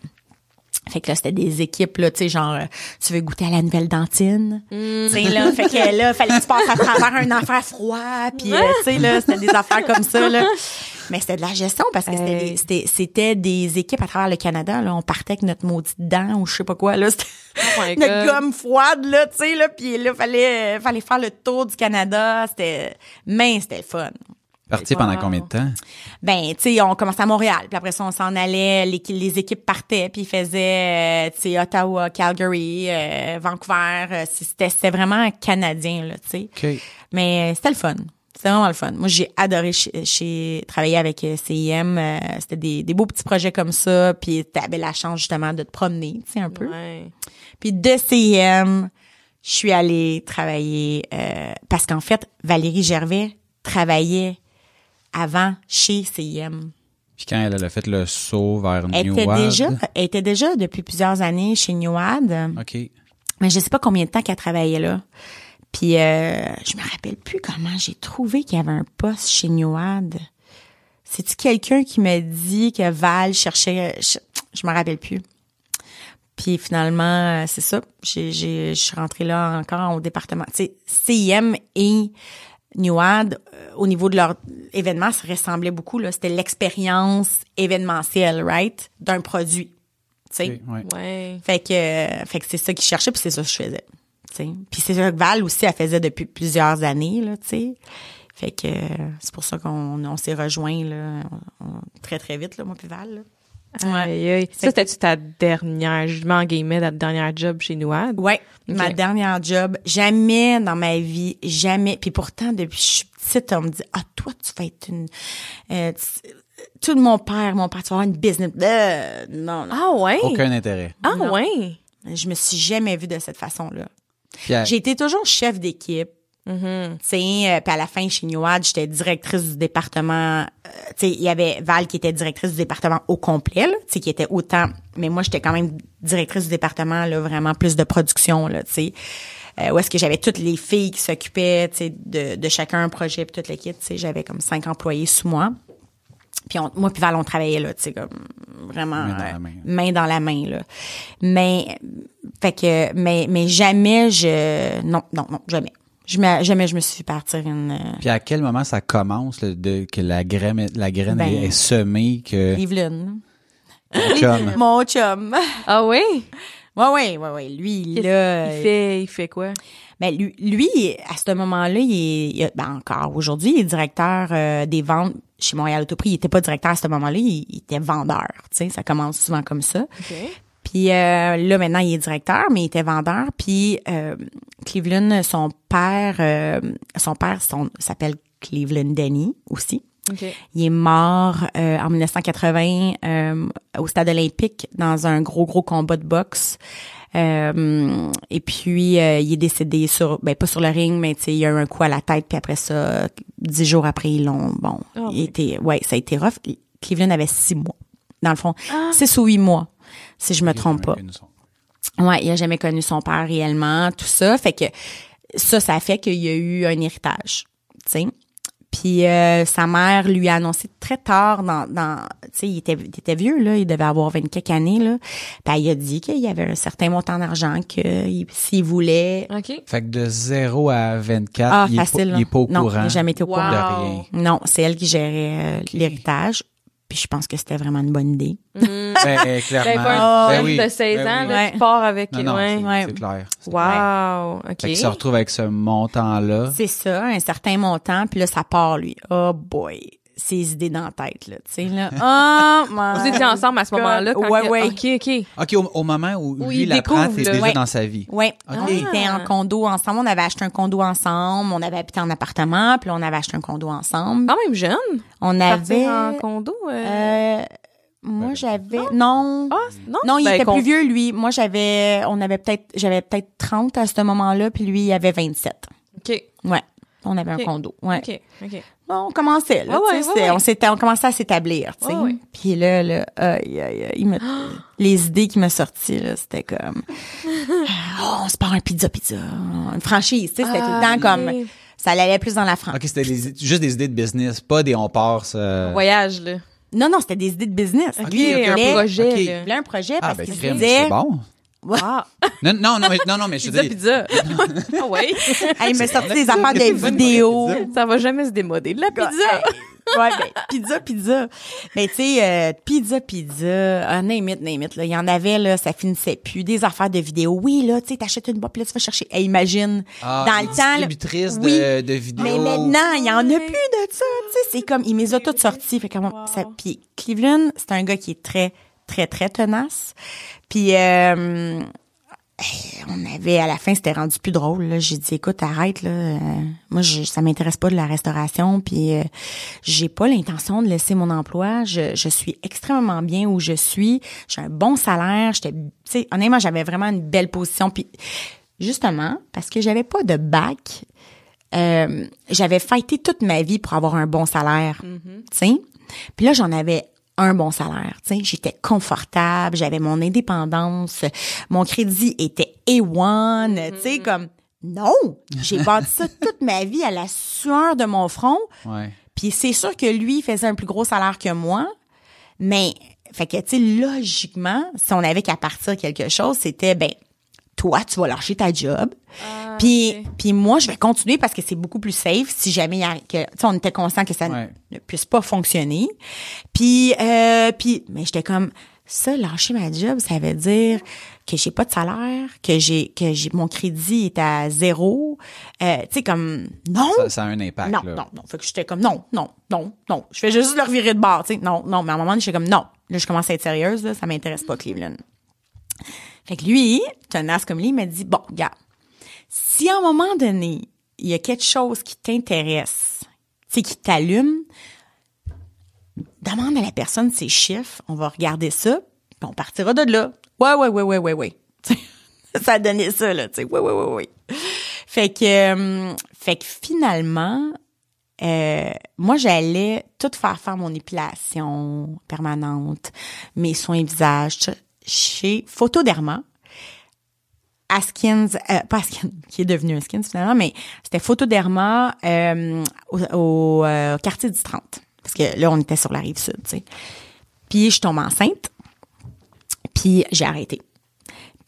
Fait que là, c'était des équipes, là, tu sais, genre, euh, tu veux goûter à la nouvelle dentine? Tu sais, là, fait que là, fallait que tu passes à travers un affaire froid, puis, euh, tu sais, là, c'était des affaires comme ça, là. Mais c'était de la gestion parce que c'était c'était c'était des équipes à travers le Canada, là. On partait avec notre maudite dent ou je sais pas quoi, là. C'était Oh notre gomme froide, là, tu sais, là. Puis là, fallait, fallait faire le tour du Canada. C'était, mais c'était fun. Parti pendant combien de temps? Ben, tu sais, on commençait à Montréal, puis après ça, on s'en allait, les, les équipes partaient, puis ils faisaient, euh, tu sais, Ottawa, Calgary, euh, Vancouver, euh, c'était c'était vraiment canadien, là, tu sais. OK. Mais c'était le fun. C'était vraiment le fun. Moi, j'ai adoré chez, chez- travailler avec CIM. euh, c'était des, des beaux petits projets comme ça, puis t'avais la chance, justement, de te promener, tu sais, un peu. Ouais. Puis de CIM, je suis allée travailler euh, parce qu'en fait, Valérie Gervais travaillait avant chez CIM. Puis quand elle a fait le saut vers Elle New était déjà, elle était déjà depuis plusieurs années chez Newad, OK. mais je sais pas combien de temps qu'elle travaillait là. Puis euh, je me rappelle plus comment j'ai trouvé qu'il y avait un poste chez Newad. C'est-tu quelqu'un qui m'a dit que Val cherchait, je, je me rappelle plus. Puis finalement, euh, c'est ça. J'ai, je suis rentrée là encore au département. Tu sais, CIM et Newad, euh, au niveau de leur événement, ça ressemblait beaucoup. Là, c'était l'expérience événementielle, right, d'un produit. Tu sais. OK, ouais. Ouais. Fait que, euh, fait que c'est ça qu'ils cherchaient, puis c'est ça que je faisais. tu sais. Puis c'est ça que Val aussi, elle faisait depuis plusieurs années, là, tu sais. Fait que euh, c'est pour ça qu'on on s'est rejoints là, on- très, très vite, là, moi puis Val. là. Aïe, aïe. Ça, c'était-tu ta dernière, je m'en guillemets, ta dernière job chez Nouad? Ouais, Ok. ma dernière job, jamais dans ma vie, jamais. Puis pourtant, depuis que je suis petite, on me dit, ah, toi, tu vas être une... euh, tu- tout mon père, mon père, tu vas avoir une business. Euh, non, non. Ah ouais? Aucun intérêt. Ah Non. ouais? Je me suis jamais vue de cette façon-là. J'ai été toujours chef d'équipe. Tu sais, euh, puis à la fin, chez Newad, j'étais directrice du département. euh, tu sais, il y avait Val qui était directrice du département au complet, là, tu sais, qui était autant. Mais moi, j'étais quand même directrice du département, là, vraiment plus de production, là, tu sais. Euh, où est-ce que j'avais toutes les filles qui s'occupaient, tu sais, de, de chacun un projet, puis toute l'équipe, tu sais, j'avais comme cinq employés sous moi. Puis on- moi puis Val, on travaillait là, tu sais, comme vraiment Main dans la euh, main. main dans la main là. Mais fait que mais mais jamais je non non non jamais. Je me, jamais je me suis fait partir une euh, Puis à quel moment ça commence là, de, que la graine, la graine Ben, est, est semée que Evelyn. chum. Mon chum. Ah ouais? Ouais ouais ouais ouais, lui là il fait, il fait quoi? Ben lui, lui, à ce moment-là, il est il a- ben encore aujourd'hui, il est directeur euh, des ventes chez Montréal Autoprix. Il était pas directeur à ce moment-là, il, il était vendeur. Tu sais, ça commence souvent comme ça. OK. Puis euh, là maintenant, il est directeur, mais il était vendeur. Puis euh, Cleveland, son père, euh, son père son- s'appelle Cleveland Denny aussi. Il est mort euh, en 1980 euh, au stade olympique dans un gros, gros combat de boxe. Euh, et puis, euh, il est décédé sur, ben pas sur le ring, mais tu sais, il y a eu un coup à la tête, puis après ça, dix jours après, ils l'ont, bon, Oh, il était, ouais, ça a été rough. Cleveland avait six mois, dans le fond, six ou huit mois, si je me trompe pas. Ouais, il a jamais connu son père réellement, tout ça. Fait que ça, ça fait qu'il y a eu un héritage, tu sais. Puis euh, sa mère lui a annoncé très tard dans, dans tu sais, il était, il était vieux là, il devait avoir 20 quelques années là. Puis il a dit qu'il y avait un certain montant d'argent que il- s'il voulait. OK. Fait que de 0 à 24, Ah, il, est pas, facile. il est pas au non, courant il n'a jamais été au Wow. courant. de rien. Non, c'est elle qui gérait euh, l'héritage. Puis je pense que c'était vraiment une bonne idée. Ben, Ben, clairement. pas un Ben jeune oui, de 16 ben ans oui. là, qui part avec... Non, non, ouais. c'est Ouais. c'est clair. Wow. OK. Fait qu'il se retrouve avec ce montant-là. C'est ça, un certain montant, puis là, ça part, lui. Oh boy, ses idées dans la tête, là, tu sais, là. Oh, Vous étiez ensemble à ce moment-là? quand Ouais, que- ouais. OK, OK. OK, au, au moment où Où lui il t'es là. déjà Ouais. dans sa vie. Oui, Ok. on était en condo ensemble. On avait acheté un condo ensemble. On avait habité en appartement, puis là, on avait acheté un condo ensemble. Quand même jeune. On Partir avait... en condo. euh, euh, moi, j'avais... Non. Ah, non? Non, il Ben, était con- plus vieux, lui. Moi, j'avais... On avait peut-être... J'avais peut-être 30 à ce moment-là, puis lui, il avait 27. OK. Ouais. On avait un condo. Ouais. OK. OK. Bon, on commençait, là, Ouais, tu ouais, sais, ouais, c'était- ouais. on s'était, on commençait à s'établir, tu sais. Ouais, ouais. Puis là, là, aïe, aïe, aïe, il me- les idées qui me sorties, là, c'était comme, oh, on se part un pizza, pizza, une franchise, tu sais, c'était tout le Ah, temps comme, ça allait plus dans la franchise. OK, c'était des- juste des idées de business, pas des on part ça. Voyage, là. Non, non, c'était des idées de business. OK, Lui, il un projet, ok. Il là. un projet Ah, parce ben, qu'il se disait, bon. Ah, Non, non, non, mais, non, non, mais je pizza, dis, pizza. ah ouais. Hey, il me sortit des affaires de vidéos. Ça va jamais se démoder. De la pizza. ouais, ben, pizza, pizza. Mais tu sais, euh, pizza, pizza, ah, name it, name it, là. Il y en avait, là, ça finissait plus. Des affaires de vidéos. Oui, là, tu sais, t'achètes une boîte, puis là, tu vas chercher. Hey, imagine, Ah, dans le temps, là, oui. de, de vidéos. mais maintenant, il y en a plus de ça, tu sais. C'est comme, il me les a toutes sorties. Fait comme, ça, puis Cleveland, c'est un gars qui est très, très, très tenace. Puis, euh, on avait, à la fin, c'était rendu plus drôle. J'ai dit, écoute, arrête, là. Euh, moi, je, ça m'intéresse pas de la restauration, puis euh, j'ai pas l'intention de laisser mon emploi. Je, je suis extrêmement bien où je suis. J'ai un bon salaire. J'étais, tu sais, honnêtement, j'avais vraiment une belle position. Puis, justement, parce que j'avais pas de bac, euh, j'avais fighté toute ma vie pour avoir un bon salaire, tu sais? Puis là, j'en avais un bon salaire. J'étais confortable, j'avais mon indépendance, mon crédit était A1, tu sais, comme... Non, j'ai bâti ça toute ma vie à la sueur de mon front. Ouais. Puis c'est sûr que lui faisait un plus gros salaire que moi, mais fait que tu sais logiquement, si on avait qu'à partir quelque chose, c'était ben toi tu vas lâcher ta job. puis ok. puis moi je vais continuer parce que c'est beaucoup plus safe si jamais il y a que tu sais on était conscient que ça ne puisse pas fonctionner. Puis euh, puis mais j'étais comme ça lâcher ma job, ça veut dire que j'ai pas de salaire, que j'ai que j'ai mon crédit est à zéro. Euh, tu sais comme non. Ça, ça a un impact. Non, là. non, non. Fait que j'étais comme non, non, non, non. Je fais juste le revirer de bord, tu sais. Non, non. Mais à un moment, j'étais comme non. Là, je commence à être sérieuse, là. Ça m'intéresse pas, Cleveland. Fait que lui, tenace comme lui, il m'a dit bon, gars, si à un moment donné, il y a quelque chose qui t'intéresse, sais, qui t'allume, demande à la personne ses chiffres, on va regarder ça, puis on partira de là. Ouais, ouais, ouais, ouais, ouais, ouais. Ça a donné ça, là, tu sais. Ouais, ouais, ouais, ouais. Fait que, euh, fait que finalement, euh, moi, j'allais tout faire faire mon épilation permanente, mes soins visage, chez Photoderma. Askins, euh, pas Askins, qui est devenu un Skins finalement, mais c'était Photoderma euh, au, au, euh, quartier du 30. Parce que là, on était sur la rive sud, tu sais. Puis je tombe enceinte, puis j'ai arrêté.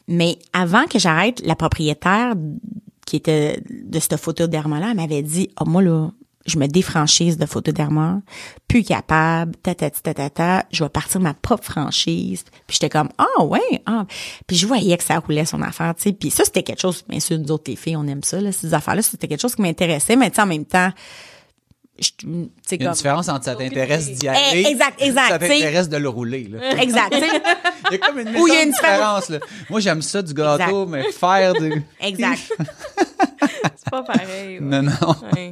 Mais avant que j'arrête, la propriétaire qui était de cette photoderma-là, elle m'avait dit, oh, moi, là, je me défranchise de photoderma, plus capable, ta, ta, ta, ta, ta, ta, je vais partir ma propre franchise. Puis j'étais comme, ah ouais, ah. Puis je voyais que ça roulait son affaire, tu sais. Puis ça, c'était quelque chose, bien sûr, nous autres, les filles, on aime ça, là, ces affaires-là, c'était quelque chose qui m'intéressait, mais tu sais, en même temps, je- tu sais, Il y a une différence entre ça t'intéresse d'y aller. exact, exact, Ça t'intéresse de le rouler, là. Exact. Il y a comme une Ou il y a une différence, là. Moi, j'aime ça du gâteau, Exact. mais faire du. Exact. C'est pas pareil. ouais. Non, non. Ouais.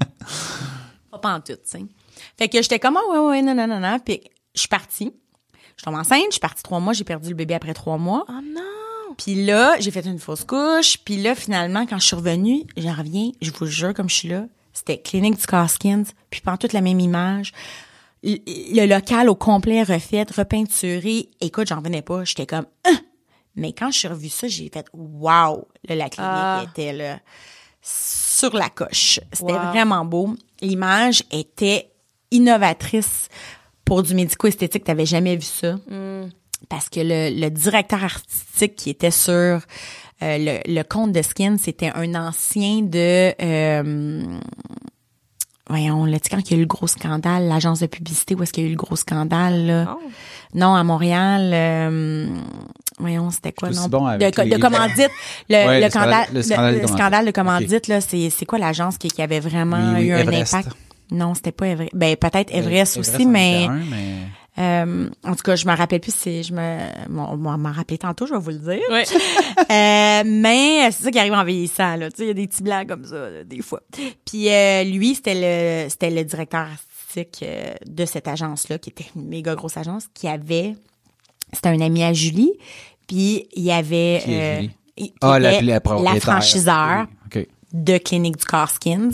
Pas pantoute, tu sais. Fait que j'étais comme, ah, ouais, ouais, non, non, non, non. Puis je suis partie. Je tombe enceinte, je suis partie trois mois, j'ai perdu le bébé après trois mois. Oh non! Puis là, j'ai fait une fausse couche. Puis là, finalement, quand je suis revenue, j'en reviens, je vous jure, comme je suis là, c'était clinique du Caskins, puis pendant toute la même image. Le, le local au complet refait, repeinturé. Écoute, j'en revenais pas. J'étais comme, Hein! mais quand je suis revue ça, j'ai fait, wow, là, la clinique Ah. était là sur la coche. C'était Wow. vraiment beau. L'image était innovatrice pour du médico-esthétique. T'avais jamais vu ça parce que le, le directeur artistique qui était sur euh, le, le compte de Skin, c'était un ancien de... euh, voyons, là, tu sais, quand il y a eu le gros scandale, l'agence de publicité, où est-ce qu'il y a eu le gros scandale, là? Oh. Non, à Montréal, euh, voyons, c'était quoi, non? bon les- de commandite. Le, Ouais, le, le scandale- scandale, le scandale le, des le scandale de commandite, là, c'est, c'est quoi l'agence qui, qui avait vraiment Oui, oui, eu un impact? Non, c'était pas Everest. Ben, peut-être Everest, aussi, mais... était un, mais... Euh, en tout cas, je me rappelle plus si je me, bon, on m'en rappelé tantôt, je vais vous le dire. Euh, mais c'est ça qui arrive en vieillissant, là. Tu sais, il y a des petits blancs comme ça, là, des fois. Puis euh, lui, c'était le, c'était le directeur artistique de cette agence-là, qui était une méga grosse agence, qui avait, c'était un ami à Julie, puis il y avait, Qui est euh, il- Ah, la, la propriétaire. franchiseur de Clinique du Skins,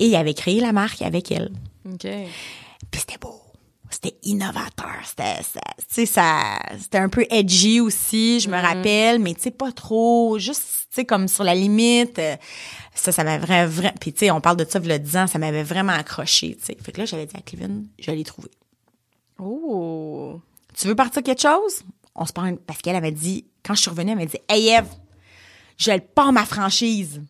et il avait créé la marque avec elle. OK. Puis c'était beau. C'était innovateur. C'était, ça- tu sais, ça, c'était un peu edgy aussi, je me rappelle, mais tu sais, pas trop, juste, tu sais, comme sur la limite. Ça, ça m'avait vraiment, vrai, puis tu sais, on parle de ça, il y a 10 ans, ça m'avait vraiment accroché, tu sais. Fait que là, j'avais dit à Kevin, je l'ai trouvé. Oh. Tu veux partir quelque chose? On se parle, parce qu'elle avait dit, quand je suis revenue, elle m'a dit, hey Eve, je le pars ma franchise.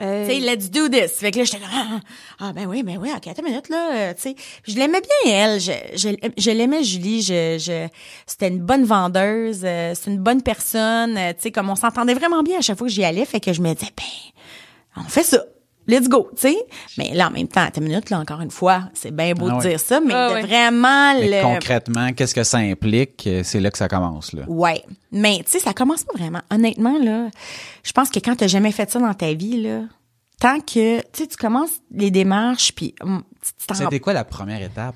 Tu sais, let's do this. Fait que là, j'étais comme, ah, ah, ben oui, ben oui, ok, attends une minute, là, euh, tu sais. Je l'aimais bien, elle. Je, je, je l'aimais, Julie. Je, je, c'était une bonne vendeuse. euh, c'est une bonne personne. euh, tu sais, comme on s'entendait vraiment bien à chaque fois que j'y allais. Fait que je me disais, ben, on fait ça. Let's go, tu sais. Mais là, en même temps, attends une minute, là, encore une fois, c'est bien beau Ah de dire ça, mais Ah de ouais. vraiment Mais le... concrètement, qu'est-ce que ça implique? Euh, C'est là que ça commence, là. Ouais. Mais, tu sais, ça commence pas vraiment. Honnêtement, là, je pense que quand t'as jamais fait ça dans ta vie, là, tant que, tu sais, tu commences les démarches, puis hum, tu tu t'en rends- C'était quoi la première étape?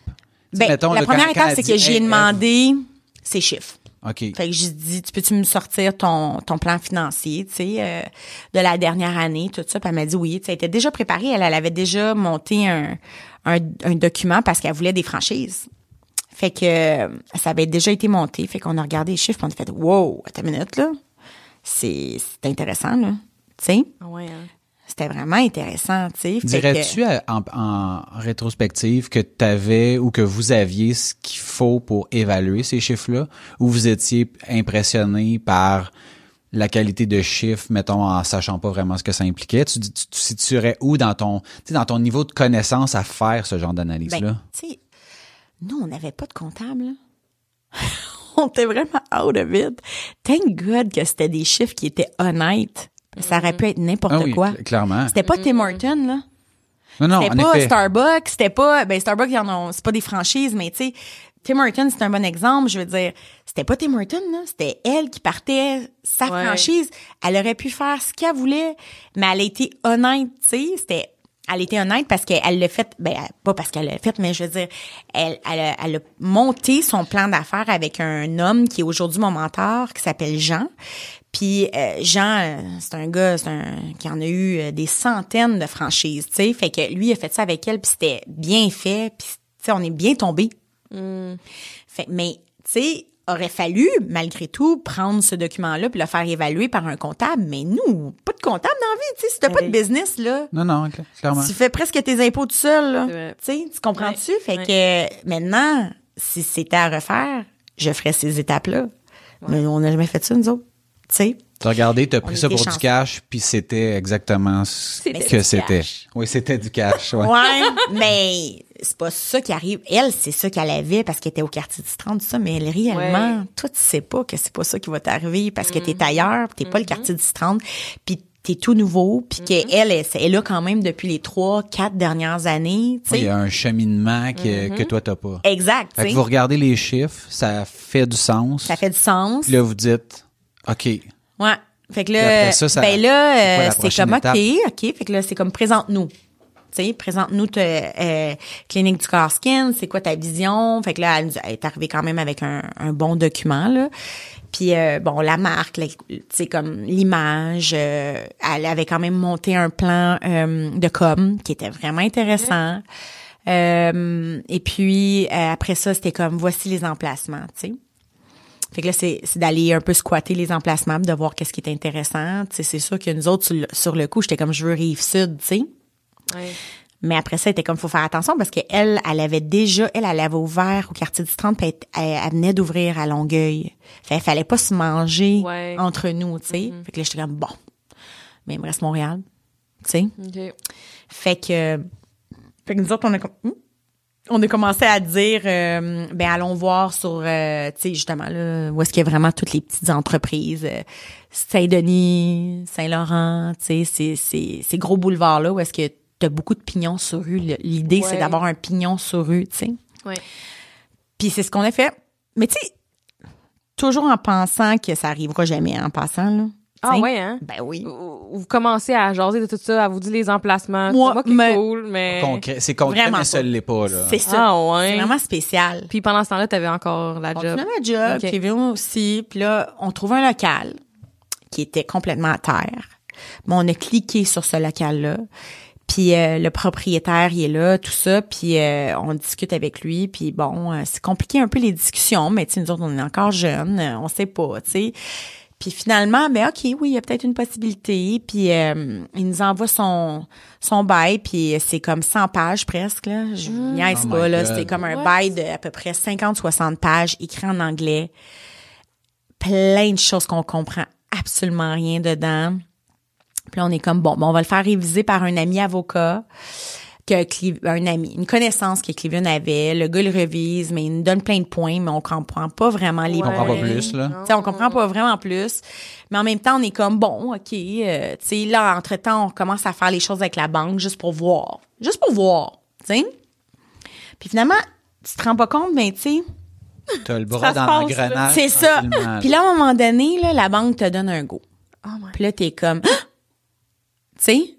Ben, mettons, la là, première étape, c'est que j'ai demandé ses chiffres. OK. Fait que j'ai dit, tu peux-tu me sortir ton, ton plan financier, tu sais, euh, de la dernière année, tout ça? Puis elle m'a dit oui. Tu sais, elle était déjà préparée. Elle, elle avait déjà monté un, un, un document parce qu'elle voulait des franchises. Fait que euh, ça avait déjà été monté. Fait qu'on a regardé les chiffres puis on a fait, wow, attends une minute, là. C'est c'est intéressant, là. Tu sais, Ah ouais, hein. C'était vraiment intéressant, que- Dirais-tu à- en, en rétrospective que tu avais ou que vous aviez ce qu'il faut pour évaluer ces chiffres-là? Ou vous étiez impressionné par la qualité de chiffres, mettons, en sachant pas vraiment ce que ça impliquait? Tu, tu, tu situerais où dans ton, dans ton niveau de connaissance à faire ce genre d'analyse-là? Ben, nous, on n'avait pas de comptable. on était vraiment out of it. Thank God que c'était des chiffres qui étaient honnêtes. Ça aurait pu être n'importe ah oui, quoi. cl- clairement. C'était pas Tim Hortons, là. Non, non, C'était pas effet. Starbucks, c'était pas ben Starbucks ils en ont c'est pas des franchises mais tu sais Tim Hortons c'est un bon exemple, je veux dire, c'était pas Tim Hortons là, c'était elle qui partait sa Ouais. franchise, elle aurait pu faire ce qu'elle voulait, mais elle a été honnête, tu sais, c'était elle était honnête parce qu'elle l'a fait, ben pas parce qu'elle l'a fait, mais je veux dire, elle, elle, a, elle a monté son plan d'affaires avec un homme qui est aujourd'hui mon mentor, qui s'appelle Jean. Puis euh, Jean, euh, c'est un gars, c'est un qui en a eu euh, des centaines de franchises, tu sais. Fait que lui il a fait ça avec elle, puis c'était bien fait, puis tu sais, on est bien tombé. Fait, mais, tu sais, aurait fallu, malgré tout, prendre ce document-là puis le faire évaluer par un comptable. Mais nous, pas de comptable dans la vie, tu sais. Si t'as pas de business, là, Non, non, cl- clairement. tu fais presque tes impôts tout seul, là. Tu sais, tu comprends-tu? Ouais. Fait Ouais. que maintenant, si c'était à refaire, je ferais ces étapes-là. Mais on n'a jamais fait ça, nous autres. Tu sais? T'as regardé, t'as pris ça pour chanceux. du cash, puis c'était exactement ce que c'était. Oui, c'était du cash, ouais. Ouais, mais c'est pas ça qui arrive. Elle, c'est ça qu'elle avait parce qu'elle était au quartier du 30, tout ça, mais elle, réellement, Ouais. toi, tu sais pas que c'est pas ça qui va t'arriver parce que Mm-hmm. t'es ailleurs, puis t'es pas le quartier du 30, puis t'es tout nouveau, puis Mm-hmm. qu'elle, elle, elle est là quand même depuis les trois, quatre dernières années, Oui, Il y a un cheminement que, Mm-hmm. que toi, t'as pas. Exact, Fait tu que sais. vous regardez les chiffres, ça fait du sens. Ça fait du sens. Puis là, vous dites, OK, Ouais. Fait que là, ça, ça- ben là, euh, c'est prochaine comme étape? OK, OK. Fait que là, c'est comme présente-nous. Tu sais, présente-nous ta euh, clinique du corps skin, c'est quoi ta vision? Fait que là, elle, elle est arrivée quand même avec un, un bon document, là. Puis, euh, bon, la marque, tu sais, comme l'image, euh, elle avait quand même monté un plan euh, de com qui était vraiment intéressant. Euh, et puis, euh, après ça, c'était comme, voici les emplacements, tu sais. Fait que là, c'est, d'aller un peu squatter les emplacements, de voir qu'est-ce qui est intéressant. C'est sûr que nous autres, sur le, sur le coup, j'étais comme, je veux Rive-Sud, tu sais. Mais après ça, elle était comme, faut faire attention parce qu'elle, elle avait déjà, elle, elle avait ouvert au quartier du 30, puis elle, elle- elle venait d'ouvrir à Longueuil. Fait qu'il fallait pas se manger Ouais. entre nous, tu sais. Fait que là, j'étais comme, bon. Mais il me reste Montréal, tu sais. OK. Fait que, fait que nous autres, on a, com- Hmm? On a commencé à dire, euh, ben allons voir sur, euh, tu sais, justement, là, où est-ce qu'il y a vraiment toutes les petites entreprises, euh, Saint-Denis, Saint-Laurent, tu sais, ces, ces, ces gros boulevards-là, où est-ce que t'as beaucoup de pignons sur rue. L'idée, c'est d'avoir un pignon sur rue, tu sais. Ouais. Puis c'est ce qu'on a fait. Mais tu sais, toujours en pensant que ça arrivera jamais, en passant, là. Ah ouais, hein? Ben oui. Vous vous commencez à jaser de tout ça, à vous dire les emplacements. Moi, qui mais- cool, mais... Concret- C'est concret, mais ça l'est pas, là. C'est ça. Ah ouais. C'est vraiment spécial. Puis pendant ce temps-là, t'avais encore la On job. tenait la job, Ok. Kevin aussi. Puis là, on trouve un local qui était complètement à terre. Mais on a cliqué sur ce local-là. Puis euh, le propriétaire, il est là, tout ça. Puis euh, on discute avec lui. Puis bon, euh, c'est compliqué un peu les discussions, mais tu sais, nous autres, on est encore jeunes, on sait pas, tu sais. Puis finalement, ben ok, oui, il y a peut-être une possibilité. Puis euh, il nous envoie son son bail, puis c'est comme 100 pages presque là. Je niaise Oh pas là, c'était comme un What? bail de à peu près 50-60 pages, écrit en anglais. Plein de choses qu'on comprend absolument rien dedans. Puis là, on est comme bon, bon, on va le faire réviser par un ami avocat que Cleve- un ami, une connaissance que Cleveland avait. Le gars le révise, mais il nous donne plein de points, mais on comprend pas vraiment les On comprend points. pas plus, là. Tu sais, on comprend pas vraiment plus. Mais en même temps, on est comme, bon, OK. euh, tu sais, là, entre-temps, on commence à faire les choses avec la banque juste pour voir. Juste pour voir, tu sais. Puis finalement, tu te rends pas compte, mais tu sais, T'as le bras dans l'engrenage. c'est ça. Puis là, à un moment donné, là, la banque te donne un go. Oh Puis là, t'es comme, Ah! tu sais,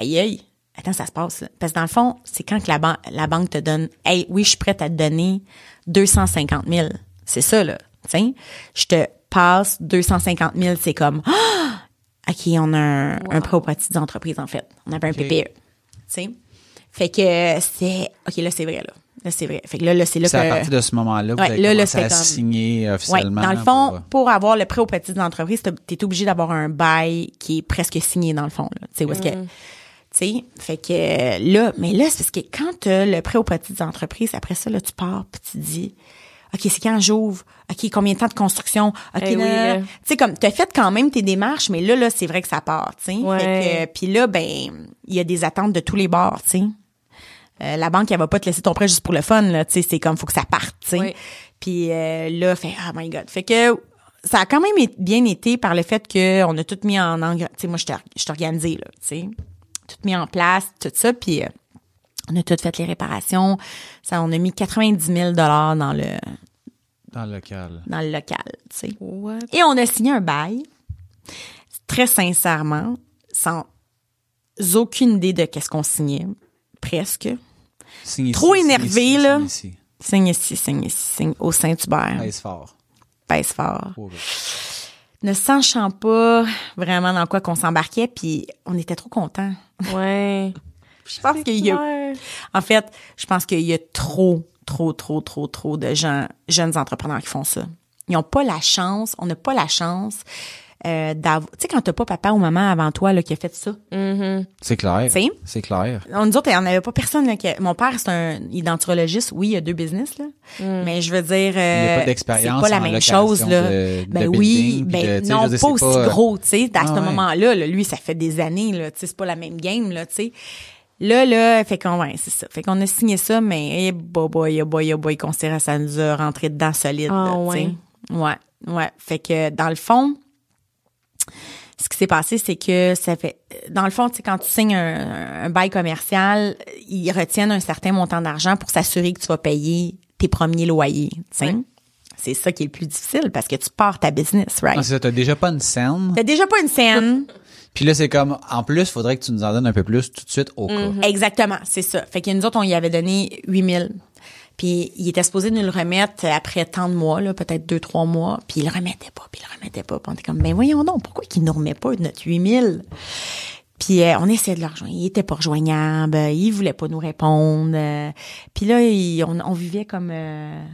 aïe, aïe, attends, ça se passe. là. Parce que dans le fond, c'est quand que la, ban- la banque te donne, hey, oui, je suis prête à te donner 250 000. C'est ça, là. Tu sais, je te passe 250 000, c'est comme, ah! OK, on a un, un prêt aux petites entreprises, en fait. On avait un. PPE. Tu sais. Fait que c'est, OK, là, c'est vrai, là. Là, c'est vrai. Fait que là, là c'est là C'est que... à partir de ce moment-là que Ouais, là, là, à comme- signer Ouais, officiellement. dans le fond, pour- pour, avoir le prêt aux petites entreprises, t'as- t'es obligé d'avoir un bail qui est presque signé dans le fond. Tu sais, où est-ce que, tu sais, fait que euh, là, mais là, c'est parce que quand t'as le prêt aux petites entreprises, après ça, là, tu pars, puis tu dis, OK, c'est quand j'ouvre? OK, combien de temps de construction? OK, Eh oui, tu sais, comme, t'as fait quand même tes démarches, mais là, là, c'est vrai que ça part, tu sais. Ouais. Fait que, puis là, ben, il y a des attentes de tous les bords, tu sais. Euh, la banque, elle va pas te laisser ton prêt juste pour le fun, là, tu sais, c'est comme, faut que ça parte, tu sais. Puis euh, là, fait, oh my God. Fait que ça a quand même bien été par le fait qu'on a tout mis en. Tu sais, moi, je suis organisée, là, tu sais. Tout mis en place, tout ça, puis euh, on a tout fait les réparations. Ça, on a mis 90 000 dans le, Dans le local. dans le local, tu sais. What? Et on a signé un bail, très sincèrement, sans aucune idée de qu'est-ce qu'on signait, presque. Signe Trop ici, signe énervé, ici, là. signe ici. Signe ici, signe ici, signe au Saint-Hubert. Pèse fort. Pèse fort. Oh, oui. ne sachant pas vraiment dans quoi qu'on s'embarquait, puis on était trop contents. Ouais. Je pense qu'il y a, en fait, je pense qu'il y a trop, trop, trop, trop, trop de gens, jeunes entrepreneurs qui font ça. Ils n'ont pas la chance, on n'a pas la chance euh, d'avoir, tu sais, quand t'as pas papa ou maman avant toi là, qui a fait ça. Mhm. C'est clair. Tu sais? C'est clair. On nous autres, on n'avait pas personne là, qui a- mon père c'est un il est denturologiste, oui, il a deux business là. Mais je veux dire Il n'y a euh, pas d'expérience c'est pas la même chose là. de- de ben oui, ben de- tu sais, non, pas aussi pas- gros, tu sais, à Ah ce ouais. moment-là, là, lui ça fait des années là, tu sais, c'est pas la même game là, tu sais. Là là, fait qu'on ouais, c'est ça. Fait qu'on a signé ça mais eh boy boy oh boy oh boy qu'on s'est- ça nous a rentré dedans solide Ah, là, ouais. Ouais, ouais, fait que dans le fond ce qui s'est passé, c'est que ça fait, dans le fond, tu sais, quand tu signes un, un bail commercial, ils retiennent un certain montant d'argent pour s'assurer que tu vas payer tes premiers loyers. Ouais. C'est ça qui est le plus difficile parce que tu pars ta business, right? Ah, c'est ça, t'as déjà pas une scène. T'as déjà pas une scène. Puis là, c'est comme, en plus, faudrait que tu nous en donnes un peu plus tout de suite au cas. Exactement, c'est ça. Fait que nous autres, on y avait donné 8000. Puis il était supposé nous le remettre après tant de mois, là, peut-être deux, trois mois. Puis il le remettait pas, puis il le remettait pas. Puis on était comme, ben voyons donc, pourquoi qu'il nous remet pas notre 8000? Puis euh, on essayait de le rejoindre. Il était pas rejoignable. Il voulait pas nous répondre. euh. puis là, on, on vivait comme... euh,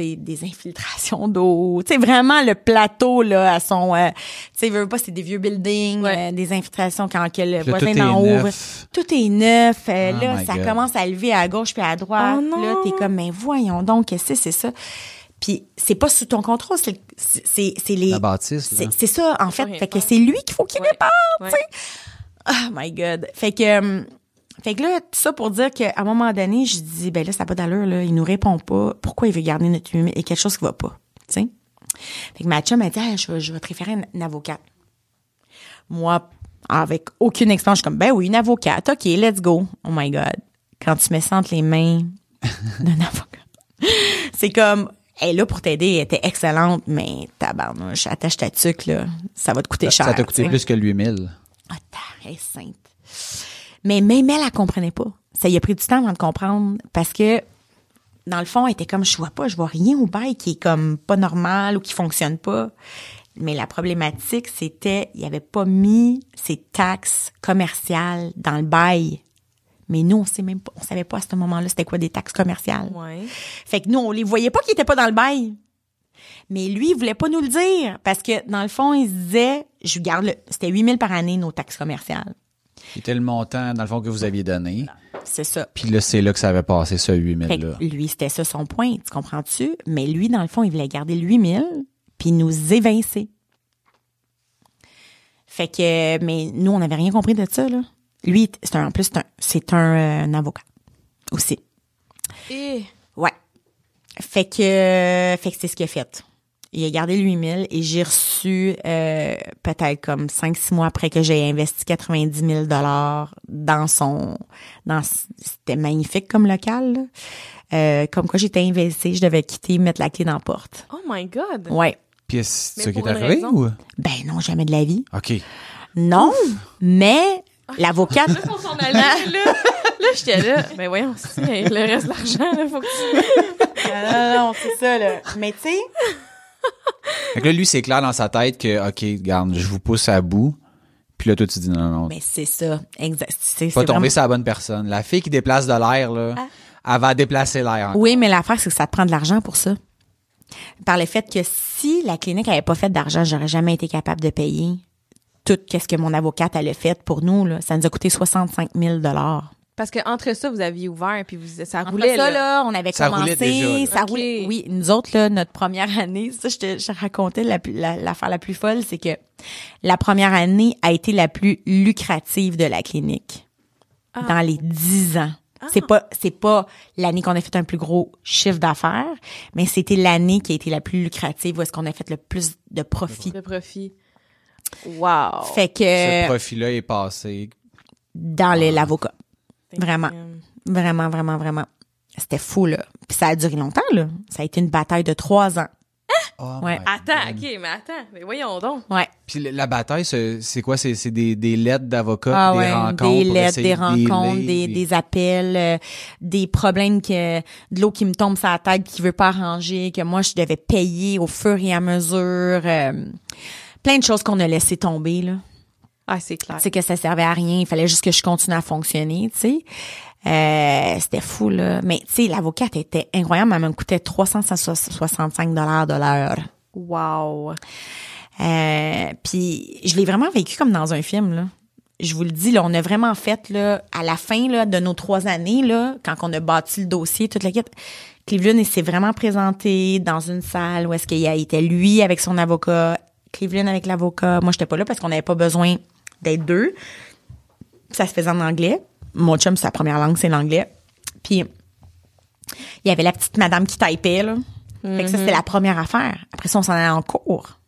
des infiltrations d'eau, tu sais, vraiment le plateau, là, à son, euh, tu sais, il veut pas, c'est des vieux buildings, Ouais. euh, des infiltrations quand que le voisin d'en haut, tout est neuf. euh, Oh là, my ça God. commence à lever à gauche puis à droite. Oh là, non. t'es comme, mais voyons donc, qu'est-ce que c'est ça? Puis c'est pas sous ton contrôle, c'est c'est c'est les La bâtisse, là. c'est ça en fait, fait que c'est lui qu'il faut qu'il Ouais. répare, Ouais. tu sais. Oh my god. Fait que euh, fait que là tout ça pour dire qu'à un moment donné, je dis ben là ça n'a pas d'allure là, il nous répond pas. Pourquoi il veut garder notre numéro et quelque chose qui va pas, tu sais? Fait que ma chum m'a dit Ah, je, vais- je vais te référer une, une avocate. Moi avec aucune expérience, je suis comme ben oui, une avocate. OK, let's go. Oh my god. Quand tu me sens entre les mains d'un avocat. C'est comme elle est là pour t'aider, elle était excellente, mais tabarnouche, attache ta tuque, là. Ça va te coûter cher. Ça t'a coûté plus que 8000. Ah, t'es sainte. Mais même elle, elle comprenait pas. Ça y a pris du temps avant de comprendre parce que, dans le fond, elle était comme, je vois pas, je vois rien au bail qui est comme pas normal ou qui fonctionne pas. Mais la problématique, c'était, il avait pas mis ses taxes commerciales dans le bail. Mais nous, on sait même pas, on savait pas à ce moment-là c'était quoi des taxes commerciales. Ouais. Fait que nous, on les voyait pas qu'ils étaient pas dans le bail. Mais lui, il voulait pas nous le dire parce que dans le fond, il se disait, je garde le, c'était 8000 par année nos taxes commerciales. C'était le montant, dans le fond, que vous aviez donné. C'est ça. Puis là, c'est là que ça avait passé, ce Fait 8000-là. que lui, c'était ça son point, tu comprends-tu? Mais lui, dans le fond, il voulait garder le 8000 puis nous évincer. Fait que, mais nous, on n'avait rien compris de ça, là. Lui, c'est un, en plus, c'est un, c'est un, euh, un avocat aussi. Et Ouais. Fait que, fait que c'est ce qu'il a fait. Il a gardé le 8000 et j'ai reçu euh, peut-être comme 5-6 mois après que j'ai investi 90 000 dollars dans son... dans C'était magnifique comme local. là. Euh, comme quoi j'étais investi, je devais quitter, mettre la clé dans la porte. oh my god. Ouais. Puis c'est Mais ça qui est arrivé ou? Ben non, jamais de la vie. OK. Non, mais l'avocate... Là, s'en allait, là. Là, j'étais là. Ben voyons, si, le reste de l'argent, là, faut que tu... non, non, c'est ça, là. Mais tu sais... Fait que là, lui, c'est clair dans sa tête que, OK, regarde, je vous pousse à bout. Puis là, toi, tu dis non, non, Mais c'est ça, exact. C'est, pas tomber vraiment- sur la bonne personne. La fille qui déplace de l'air, là, elle va déplacer l'air. Oui, mais l'affaire, c'est que ça te prend de l'argent pour ça. Par le fait que si la clinique avait pas fait d'argent, j'aurais jamais été capable de payer tout ce que mon avocate elle a fait pour nous. Là. Ça nous a coûté 65 000 Parce que entre ça, vous aviez ouvert, puis vous, ça roulait, ça, là. là, on avait Ça commencé, roulait déjà, là. ça roulait. Oui, nous autres, là, notre première année, ça, je te, je racontais la l'affaire la, plus folle, c'est que la première année a été la plus lucrative de la clinique Ah. dans les dix ans. C'est pas, c'est pas l'année qu'on a fait un plus gros chiffre d'affaires, mais c'était l'année qui a été la plus lucrative où est-ce qu'on a fait le plus de profit. De profit. Wow. Fait que Ce profil-là est passé. dans les l'avocat, vraiment, vraiment, vraiment, vraiment, c'était fou là. Puis ça a duré longtemps là. Ça a été une bataille de trois ans. Oh Ouais. Attends, God. OK, mais attends. Mais voyons donc. Ouais. Puis la- bataille, c'est quoi? C'est c'est des, des lettres d'avocats, Ah des ouais, rencontres. des lettres, des de rencontres, des, des appels, euh, des problèmes que de l'eau qui me tombe sur la tête qui veut pas arranger, que moi je devais payer au fur et à mesure, euh, plein de choses qu'on a laissé tomber là. Ah, c'est clair. Tu sais que ça servait à rien, il fallait juste que je continue à fonctionner, tu sais. Euh, c'était fou là, mais tu sais l'avocate était incroyable, elle me coûtait 365 dollars de l'heure. Wow. Euh, puis je l'ai vraiment vécu comme dans un film là. Je vous le dis là, on a vraiment fait là à la fin là de nos trois années là, quand on a bâti le dossier, toute la quête. Cleveland il s'est vraiment présenté dans une salle où est-ce qu'il y a été lui avec son avocat, Cleveland avec l'avocat. Moi j'étais pas là parce qu'on n'avait pas besoin d'être deux. Ça se faisait en anglais. Mon chum sa première langue c'est l'anglais. Puis il y avait la petite madame qui typait là. Fait que ça c'était la première affaire. Après ça on s'en allait en cours.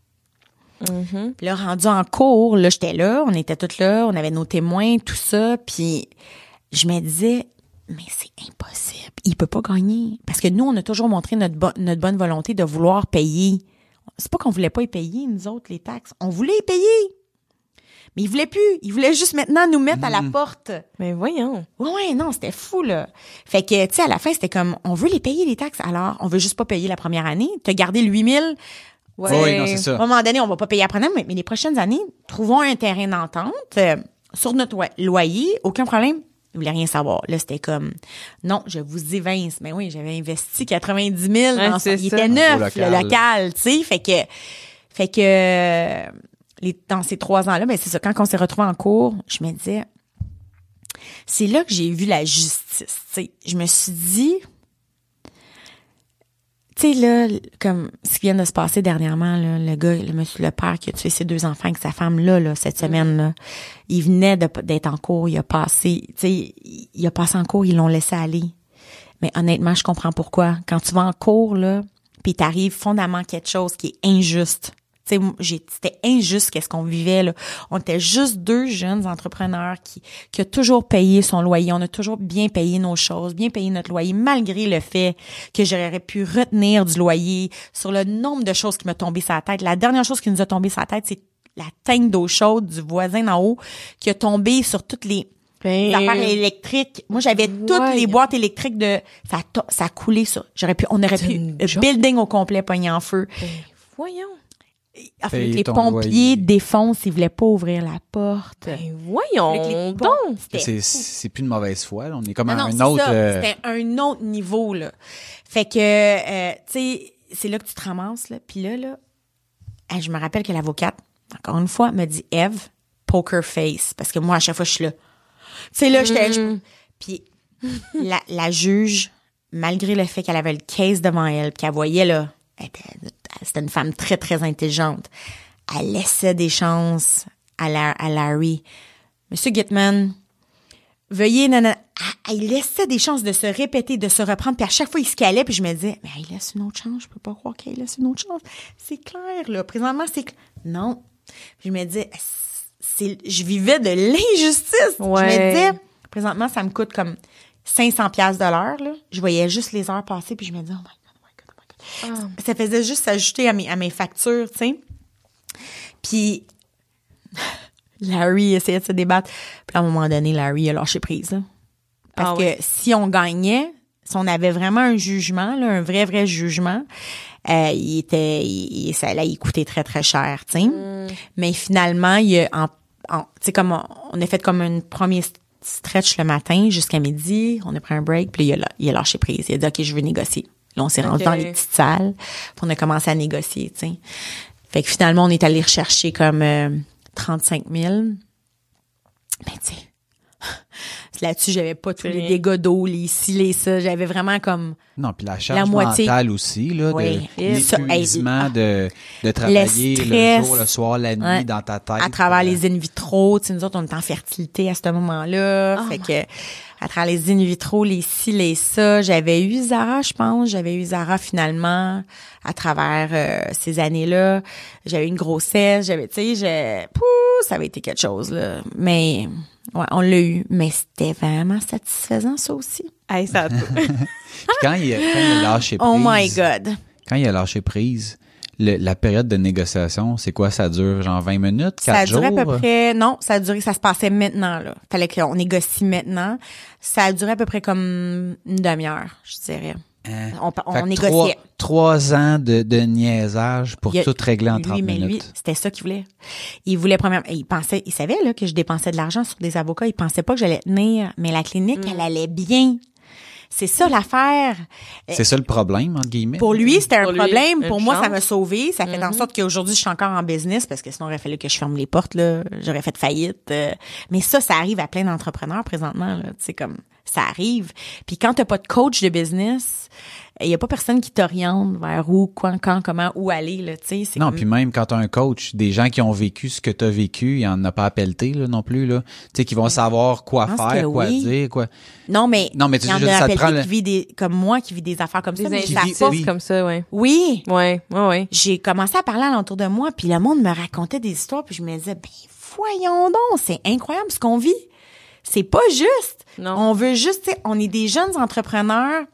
Puis là, rendu en cours, là, j'étais là, on était toutes là, on avait nos témoins, tout ça, puis je me disais, mais c'est impossible, il peut pas gagner. Parce que nous, on a toujours montré notre, bo- notre bonne volonté de vouloir payer. C'est pas qu'on voulait pas y payer, nous autres, les taxes. On voulait y payer. Mais il voulait plus. Il voulait juste maintenant nous mettre à la porte. Mais voyons. Ouais, ouais, non, c'était fou, là. Fait que, tu sais, à la fin, c'était comme, on veut les payer, les taxes. Alors, on veut juste pas payer la première année. T'as gardé le 8000. Ouais. Oui, non, c'est À un ça. moment donné, on va pas payer après, mais, mais les prochaines années, trouvons un terrain d'entente euh, sur notre loyer, aucun problème. Il voulait rien savoir. Là, c'était comme, non, je vous évince. Mais oui, j'avais investi 90 000 Ouais, dans c'est ça. Il ça. était neuf, le local. local, tu sais. Fait que, fait que, euh, les, dans ces trois ans-là, ben, c'est ça. Quand on s'est retrouvés en cours, je me disais, c'est là que j'ai vu la justice, tu sais. Je me suis dit, tu sais, là, comme ce qui vient de se passer dernièrement, là, le gars, le monsieur, le père qui a tué ses deux enfants avec sa femme, là, là, cette semaine, là, il venait d'être en cours, il a passé, tu sais, il il a passé en cours, ils l'ont laissé aller. Mais honnêtement, je comprends pourquoi. Quand tu vas en cours, là, puis t'arrives fondamentalement quelque chose qui est injuste. C'était injuste qu'est-ce qu'on vivait là. On était juste deux jeunes entrepreneurs qui qui a toujours payé son loyer. On a toujours bien payé nos choses, bien payé notre loyer, malgré le fait que j'aurais pu retenir du loyer sur le nombre de choses qui me tombaient sur la tête. La dernière chose qui nous a tombé sur la tête, c'est la teigne d'eau chaude du voisin d'en haut qui a tombé sur toutes les Ben, affaires électriques. Moi, j'avais toutes les boîtes électriques de ça a, ça a coulé sur. J'aurais pu on aurait pu joke. building au complet pogné en feu. ben, voyons. En fait, Payer les pompiers défoncent, ils voulaient pas ouvrir la porte. Ben, voyons donc. C'est, plus de mauvaise foi. là. On est comme Non, à non, un autre. euh, C'était un autre niveau, là. Fait que, euh, tu sais, c'est là que tu te ramasses, là. Puis là, là, je me rappelle que l'avocate, encore une fois, me dit, Eve, poker face. Parce que moi, à chaque fois, je suis là. Tu sais, là, j'étais... je- Puis la, la juge, malgré le fait qu'elle avait le case devant elle, qu'elle voyait, là, elle était- c'était une femme très, très intelligente, elle laissait des chances à, la, à Larry. Monsieur Gitman, veuillez, nana, ah, il laissait des chances de se répéter, de se reprendre, puis à chaque fois, il se calait, puis je me disais, mais il laisse une autre chance, je peux pas croire qu'il laisse une autre chance. C'est clair, là, présentement, c'est clair. Non. Puis je me disais, je vivais de l'injustice. Je me disais, présentement, ça me coûte comme 500 pièces de l'heure, là. Je voyais juste les heures passer, puis je me disais, oh my oh God. Ça faisait juste s'ajouter à mes, à mes factures, tu sais. Puis Larry essayait de se débattre. Puis à un moment donné, Larry a lâché prise. là. Parce Ah que ouais. si on gagnait, si on avait vraiment un jugement, là, un vrai, vrai jugement, euh, il était, il, ça allait coûter très, très cher, tu sais. Mm. Mais finalement, il a, en, en- comme on, on a fait comme un premier st- stretch le matin jusqu'à midi, on a pris un break, puis il a, il a lâché prise. Il a dit, OK, je veux négocier. Là, on s'est rendu Ok. dans les petites salles, puis on a commencé à négocier, tu sais. Fait que finalement, on est allé rechercher comme euh, 35 000. Mais tu sais, là-dessus, j'avais pas tous les dégâts d'eau, les ci, les ça. J'avais vraiment comme Non, puis la charge La moitié. mentale aussi, là, Oui. de l'épuisement de, de travailler le, stress. jour, le soir, la nuit Ouais. dans ta tête. à travers euh, les in vitro. Tu sais, nous autres, on était en fertilité à ce moment-là. Oh fait que à travers les in vitro, les ci, les ça. J'avais eu Zara, je pense. J'avais eu Zara finalement à travers euh, ces années-là. J'avais eu une grossesse. J'avais, tu sais, j'ai- pouh, ça avait été quelque chose, là. Mais, ouais, on l'a eu. Mais c'était vraiment satisfaisant, ça aussi. Hey, ça a tout. Puis quand il, a- quand il a lâché prise, Oh my God. quand il a lâché prise, le- la période de négociation, c'est quoi? Ça dure genre 20 minutes, 4 Ça a jours? duré à peu près, non, ça a duré, ça se passait maintenant, là. Fallait qu'on négocie maintenant. Ça a duré à peu près comme une demi-heure, je dirais. Hein? On, on négociait. Trois, trois ans de, de niaisage pour a- tout régler en 30 lui, mais lui, minutes. c'était ça qu'il voulait. Il voulait premièrement, il pensait, il savait, là, que je dépensais de l'argent sur des avocats. Il pensait pas que j'allais tenir, mais la clinique, Mm. elle allait bien. C'est ça l'affaire. C'est ça le problème, entre guillemets? Pour lui, c'était un Pour problème. Pour moi, ça m'a sauvé. Ça fait en Mm-hmm. sorte qu'aujourd'hui, je suis encore en business parce que sinon, il aurait fallu que je ferme les portes, là. J'aurais fait faillite. euh. Mais ça, ça arrive à plein d'entrepreneurs présentement, là. Tu sais, comme, ça arrive. Puis quand t'as pas de coach de business, il y a pas personne qui t'oriente vers où, quand, quand, comment, où aller, là. Tu sais, c'est Non, comme- puis même quand tu as un coach, des gens qui ont vécu ce que tu as vécu, il n'y en a pas à pelleter là, non plus. Là. Tu sais, qui vont savoir quoi faire, quoi oui. dire, quoi. Non, mais, Non, mais tu il y en sais, a ça te appelé prend qui vit des, comme moi, qui vit des affaires comme ça, Des ça pas. oui. comme ça, ouais. Oui. Ouais, ouais, ouais. J'ai commencé à parler alentour de moi, puis le monde me racontait des histoires, puis je me disais, ben voyons donc, c'est incroyable ce qu'on vit. C'est pas juste. Non. On veut juste, tu sais, on est des jeunes entrepreneurs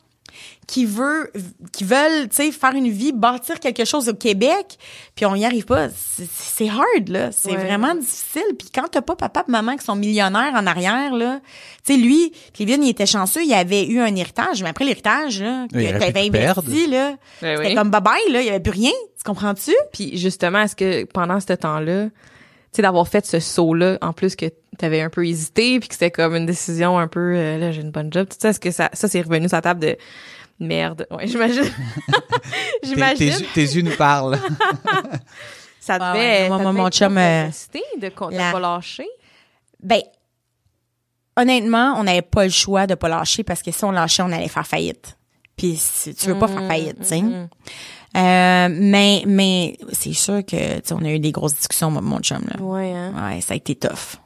qui veut qui veulent tu sais faire une vie bâtir quelque chose au Québec puis on y arrive pas. C'est c'est hard là. C'est Ouais. vraiment difficile. Puis quand t'as pas papa et maman qui sont millionnaires en arrière là tu sais lui Clévin il était chanceux il avait eu un héritage mais après l'héritage là que t'avais investi là Ben c'était oui. comme bye bye là il y avait plus rien tu comprends-tu? Puis justement, est-ce que pendant ce temps-là, tu sais, d'avoir fait ce saut-là, en plus que t'avais un peu hésité, puis que c'était comme une décision un peu, euh, là, j'ai une bonne job, tout ça, est-ce que ça, ça c'est revenu sur la table de merde? Ouais, j'imagine. Tes, j'imagine. tes- tes yeux nous parlent. Ça Ah devait, ouais, ça moi, devait mon être chum, euh, de, de la- pas lâcher. Ben, honnêtement, on n'avait pas le choix de pas lâcher parce que si on lâchait, on allait faire faillite. Puis si tu veux pas faire faillite, tu sais. Euh, mais mais c'est sûr que tu sais, on a eu des grosses discussions moi, mon chum là. Ouais, hein. Ouais, ça a été tough.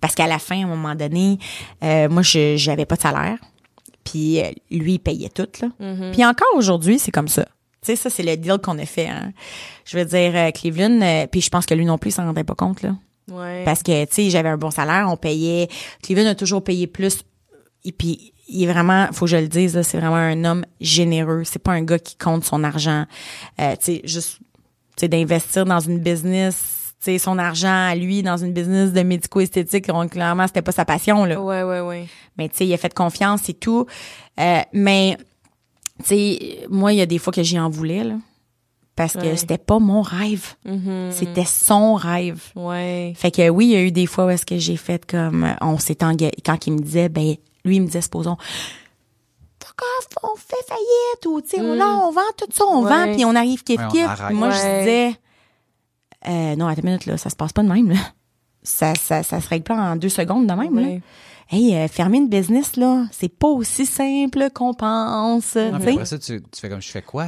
Parce qu'à la fin, à un moment donné, euh, moi je j'avais pas de salaire. Puis euh, lui il payait tout là. Puis encore aujourd'hui, c'est comme ça. Tu sais ça c'est le deal qu'on a fait hein. Je veux dire euh, Cleveland euh, puis je pense que lui non plus il s'en rendait pas compte là. Ouais. Parce que, tu sais, j'avais un bon salaire, on payait. Cleveland a toujours payé plus. Et puis, il est vraiment, faut que je le dise, là, c'est vraiment un homme généreux. C'est pas un gars qui compte son argent. Euh, tu sais, juste, tu sais, d'investir dans une business, sais, son argent à lui dans une business de médico-esthétique, on- clairement, c'était pas sa passion, là. Ouais, ouais, ouais. Mais tu sais, il a fait confiance et tout. Euh, mais tu sais, moi, il y a des fois que j'y en voulais là, parce que c'était pas mon rêve, Mhm. c'était son rêve. Ouais. Fait que oui, il y a eu des fois où est-ce que j'ai fait comme euh, on s'est engagé quand il me disait ben lui il me disait supposons fuck off, on fait faillite ou tu sais on- là on vend tout ça, on Ouais. vend puis on arrive kiff Ouais, moi je disais euh, non attends une minute là, ça se passe pas de même là. Ça ça ça se règle pas en deux secondes de même là. Hey, euh, fermer une business là, c'est pas aussi simple qu'on pense. Non, mais après ça, tu, tu fais comme je fais quoi?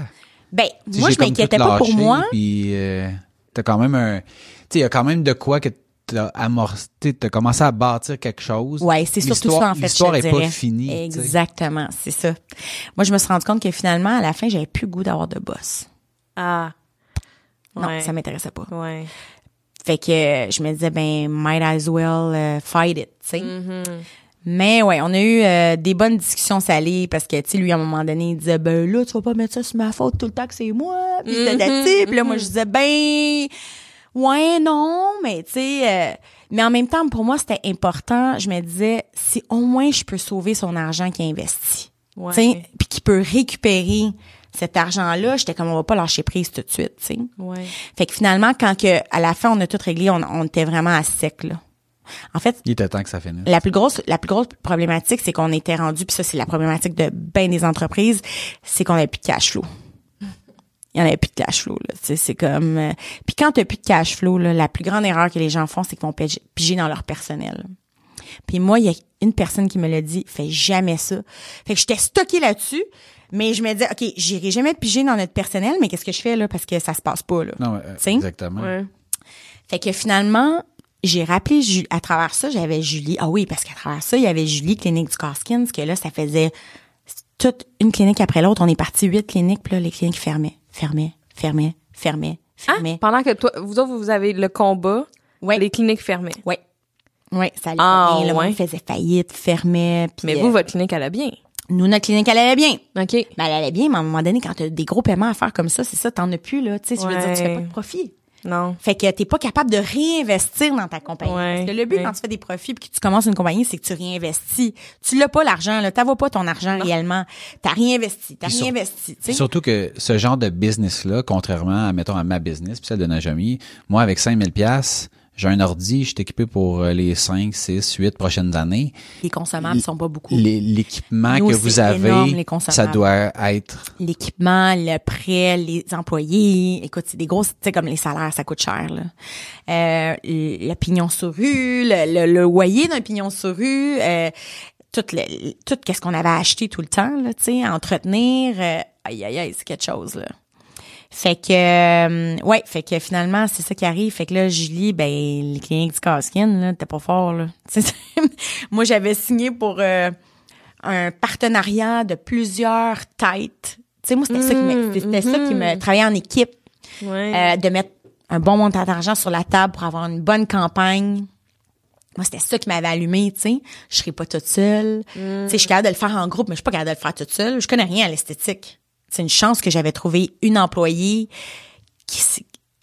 Ben Tu moi je m'inquiétais pas pour moi. Puis euh, t'as quand même un, tu sais, il y a quand même de quoi que t'as amorcé, t'as commencé à bâtir quelque chose. Ouais, c'est surtout L'histoire- ça en fait. L'histoire est pas finie. Exactement, c'est ça. Moi, je me suis rendu compte que finalement, à la fin, j'avais plus le goût d'avoir de boss. Ah. Non, Ouais. ça m'intéressait pas. Ouais. Fait que euh, je me disais, ben, might as well euh, fight it, tu sais. Mhm. Mais ouais, on a eu euh, des bonnes discussions salées parce que, tu sais, lui, à un moment donné, il disait, ben là, tu vas pas mettre ça sur ma faute tout le temps que c'est moi. Puis Mhm, tatati. Puis là, moi, je disais, ben, ouais, non, mais tu sais... euh, mais en même temps, pour moi, c'était important. Je me disais, si au moins je peux sauver son argent qu'il a investi. Ouais. tu sais, puis qu'il peut récupérer cet argent-là, j'étais comme on va pas lâcher prise tout de suite, tu sais. Ouais. Fait que finalement, quand que à la fin on a tout réglé, on, on était vraiment à sec là. En fait, Il était temps que ça finisse. la plus grosse la plus grosse problématique, c'est qu'on était rendu, puis ça c'est la problématique de bien des entreprises, c'est qu'on avait plus de cash flow. Il y en avait plus de cash flow là, c'est comme euh, puis quand tu plus de cash flow là, la plus grande erreur que les gens font, c'est qu'ils vont piger, piger dans leur personnel. Puis moi, il y a une personne qui me l'a dit, fais jamais ça. Fait que j'étais stockée là-dessus, mais je me disais OK, j'irai jamais piger dans notre personnel, mais qu'est-ce que je fais là parce que ça se passe pas là. Non, euh, exactement. Ouais. Fait que finalement, j'ai rappelé à travers ça, j'avais Julie. Ah oui, parce qu'à travers ça, il y avait Julie, clinique du Corskins, que là, ça faisait toute une clinique après l'autre. On est parti huit cliniques, puis là, les cliniques fermaient, fermaient, fermaient, fermaient, Ah, fermaient. pendant que toi, vous autres, vous avez le combat, Ouais. les cliniques fermées. Ouais. Ouais, ça allait Ah, bien. Le ouais. monde faisait faillite, fermait. Puis, Mais euh, vous, votre clinique, elle a bien. Nous, notre clinique, elle allait bien. OK. Mais elle allait bien, mais à un moment donné, quand tu as des gros paiements à faire comme ça, c'est ça, t'en as plus, là. Tu sais, je veux dire, tu fais pas de profit. Non. Fait que t'es pas capable de réinvestir dans ta compagnie. Ouais, Parce que le but ouais. quand tu fais des profits puis que tu commences une compagnie, c'est que tu réinvestis. Tu l'as pas l'argent, là. T'as pas ton argent réellement. T'as réinvesti. T'as sur- réinvesti. tu sais. Surtout que ce genre de business-là, contrairement à, mettons, à ma business, puis celle de Najami, moi, avec 5000 pièces j'ai un ordi, je suis équipé pour euh, les 5, 6, 8 prochaines années. Les consommables sont pas beaucoup. L'équipement que vous avez, énorme, les ça doit être... L'équipement, le prêt, les employés. Écoute, c'est des grosses, tu sais, comme les salaires, ça coûte cher, là. Euh, le pignon sur rue, le, le, le loyer d'un pignon sur rue, euh, tout le, tout qu'est-ce qu'on avait acheté tout le temps, là, tu sais, entretenir. euh, aïe, aïe, aïe, c'est quelque chose, là. Fait que, euh, ouais, fait que finalement, c'est ça qui arrive. Fait que là, Julie, ben, les cliniques du Caskin, là, t'es pas fort, là. Moi, j'avais signé pour euh, un partenariat de plusieurs têtes. Tu sais, moi, c'était ça qui me, c'était ça qui me travaillait en équipe, Ouais. euh, de mettre un bon montant d'argent sur la table pour avoir une bonne campagne. moi, c'était ça qui m'avait allumé, tu sais. Je serais pas toute seule. Tu sais, je suis capable de le faire en groupe, mais je suis pas capable de le faire toute seule. Je connais rien à l'esthétique. C'est une chance que j'avais trouvé une employée qui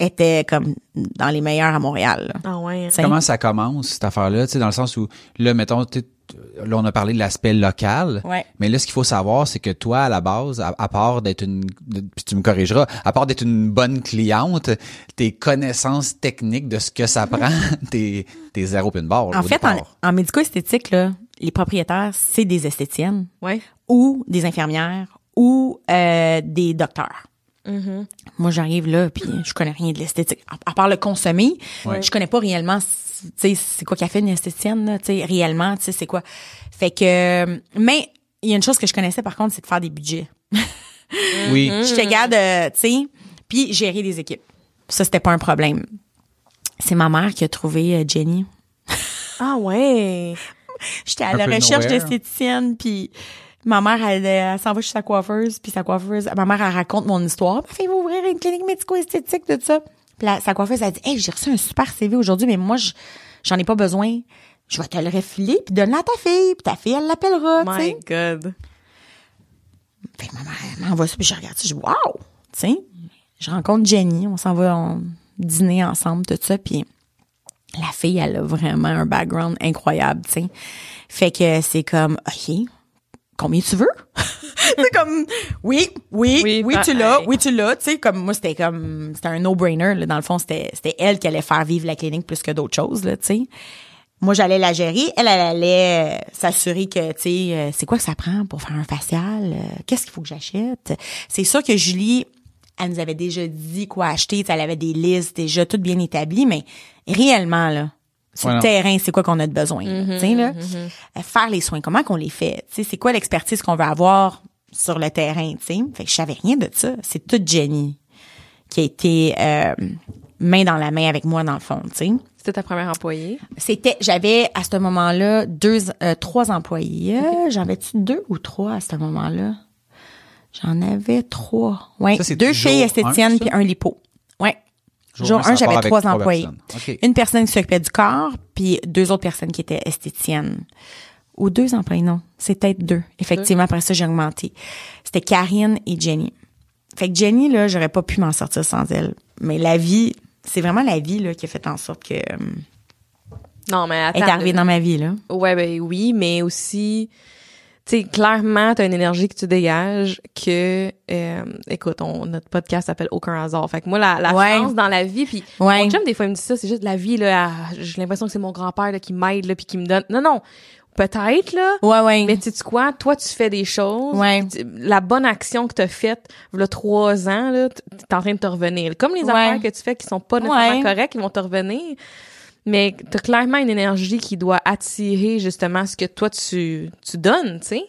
était comme dans les meilleurs à Montréal. là. Ah ouais. Sais. Comment ça commence, cette affaire-là? Tu sais, dans le sens où, là, mettons, tu sais, là, on a parlé de l'aspect local. Ouais. Mais là, ce qu'il faut savoir, c'est que toi, à la base, à, à part d'être une, de- puis tu me corrigeras, à part d'être une bonne cliente, tes connaissances techniques de ce que ça prend, t'es, t'es zéro pin barre. En fait, en, en médico-esthétique, là, les propriétaires, c'est des esthétiennes Ouais. ou des infirmières ou euh, des docteurs. Moi, j'arrive là, puis je connais rien de l'esthétique. À, part le consommer, je connais pas réellement, tu sais, c'est quoi qu'a fait une esthéticienne, là, tu sais, réellement, tu sais, c'est quoi. Fait que, mais il y a une chose que je connaissais par contre, c'est de faire des budgets. Oui. J'étais capable de, tu sais, puis gérer des équipes. Ça, c'était pas un problème. C'est ma mère qui a trouvé euh, Jenny. Ah ouais. J'étais à Un la recherche d'esthéticienne, puis ma mère, elle, elle s'en va chez sa coiffeuse, puis sa coiffeuse, ma mère, elle raconte mon histoire. Ma fille va ouvrir une clinique médico-esthétique, tout ça. Puis la- sa coiffeuse, elle dit, hey, j'ai reçu un super CV aujourd'hui, mais moi, je- j'en ai pas besoin. Je vais te le refiler, puis donne-le à ta fille, puis ta fille, elle l'appellera, My sais. God. Fait que ma mère, elle m'envoie ça, puis je regarde ça, je dis, wow! Tu sais, je rencontre Jenny, on s'en va on, dîner ensemble, tout ça, puis la fille, elle a vraiment un background incroyable, tu sais. Fait que c'est comme, OK, combien tu veux? c'est comme, oui, oui, oui, Oui, tu l'as, oui, tu l'as, tu sais, comme moi, c'était comme, c'était un no-brainer, là. Dans le fond, c'était, c'était elle qui allait faire vivre la clinique plus que d'autres choses, là, tu sais. Moi, j'allais la gérer. Elle, elle allait euh, s'assurer que, tu sais, euh, c'est quoi que ça prend pour faire un facial? Euh, Qu'est-ce qu'il faut que j'achète? C'est sûr que Julie, elle nous avait déjà dit quoi acheter. Elle avait des listes déjà toutes bien établies, mais réellement, là, sur le terrain, c'est quoi qu'on a de besoin? tu sais, là? Euh, Faire les soins, comment qu'on les fait? Tu sais, c'est quoi l'expertise qu'on veut avoir sur le terrain? tu sais? Fait que je savais rien de ça. C'est toute Jenny qui a été euh, main dans la main avec moi, dans le fond. tu sais. C'était ta première employée? C'était, j'avais à ce moment-là deux, euh, trois employés. J'en avais-tu deux ou trois à ce moment-là? J'en avais trois. Ouais, Ça, c'est deux filles ça? puis un lipo. Jour Jour un, j'avais trois employés. Une personne qui s'occupait du corps, puis deux autres personnes qui étaient esthéticiennes. Ou deux employés, non. C'est peut-être deux. Effectivement, après ça, j'ai augmenté. C'était Karine et Jenny. Fait que Jenny, là, j'aurais pas pu m'en sortir sans elle. Mais la vie, c'est vraiment la vie, là, qui a fait en sorte que, euh, Non, mais attends. elle est arrivée là. dans ma vie, là. Ouais, ben oui, mais aussi, tu sais, clairement, t'as une énergie que tu dégages que, euh, écoute, on, notre podcast s'appelle Aucun hasard. Fait que moi, la, la Ouais. chance dans la vie, puis Ouais. mon chum, des fois, il me dit ça, c'est juste la vie, là, j'ai l'impression que c'est mon grand-père, là, qui m'aide, là, puis qui me donne. Non, non, peut-être, là, Ouais, ouais. mais tu sais quoi, toi, tu fais des choses. Ouais. La bonne action que tu as faite, là, trois ans, là, t'es en train de te revenir. Comme les affaires que tu fais qui sont pas nécessairement correctes, ils vont te revenir. Mais t'as clairement une énergie qui doit attirer, justement, ce que toi, tu, tu donnes, tu sais.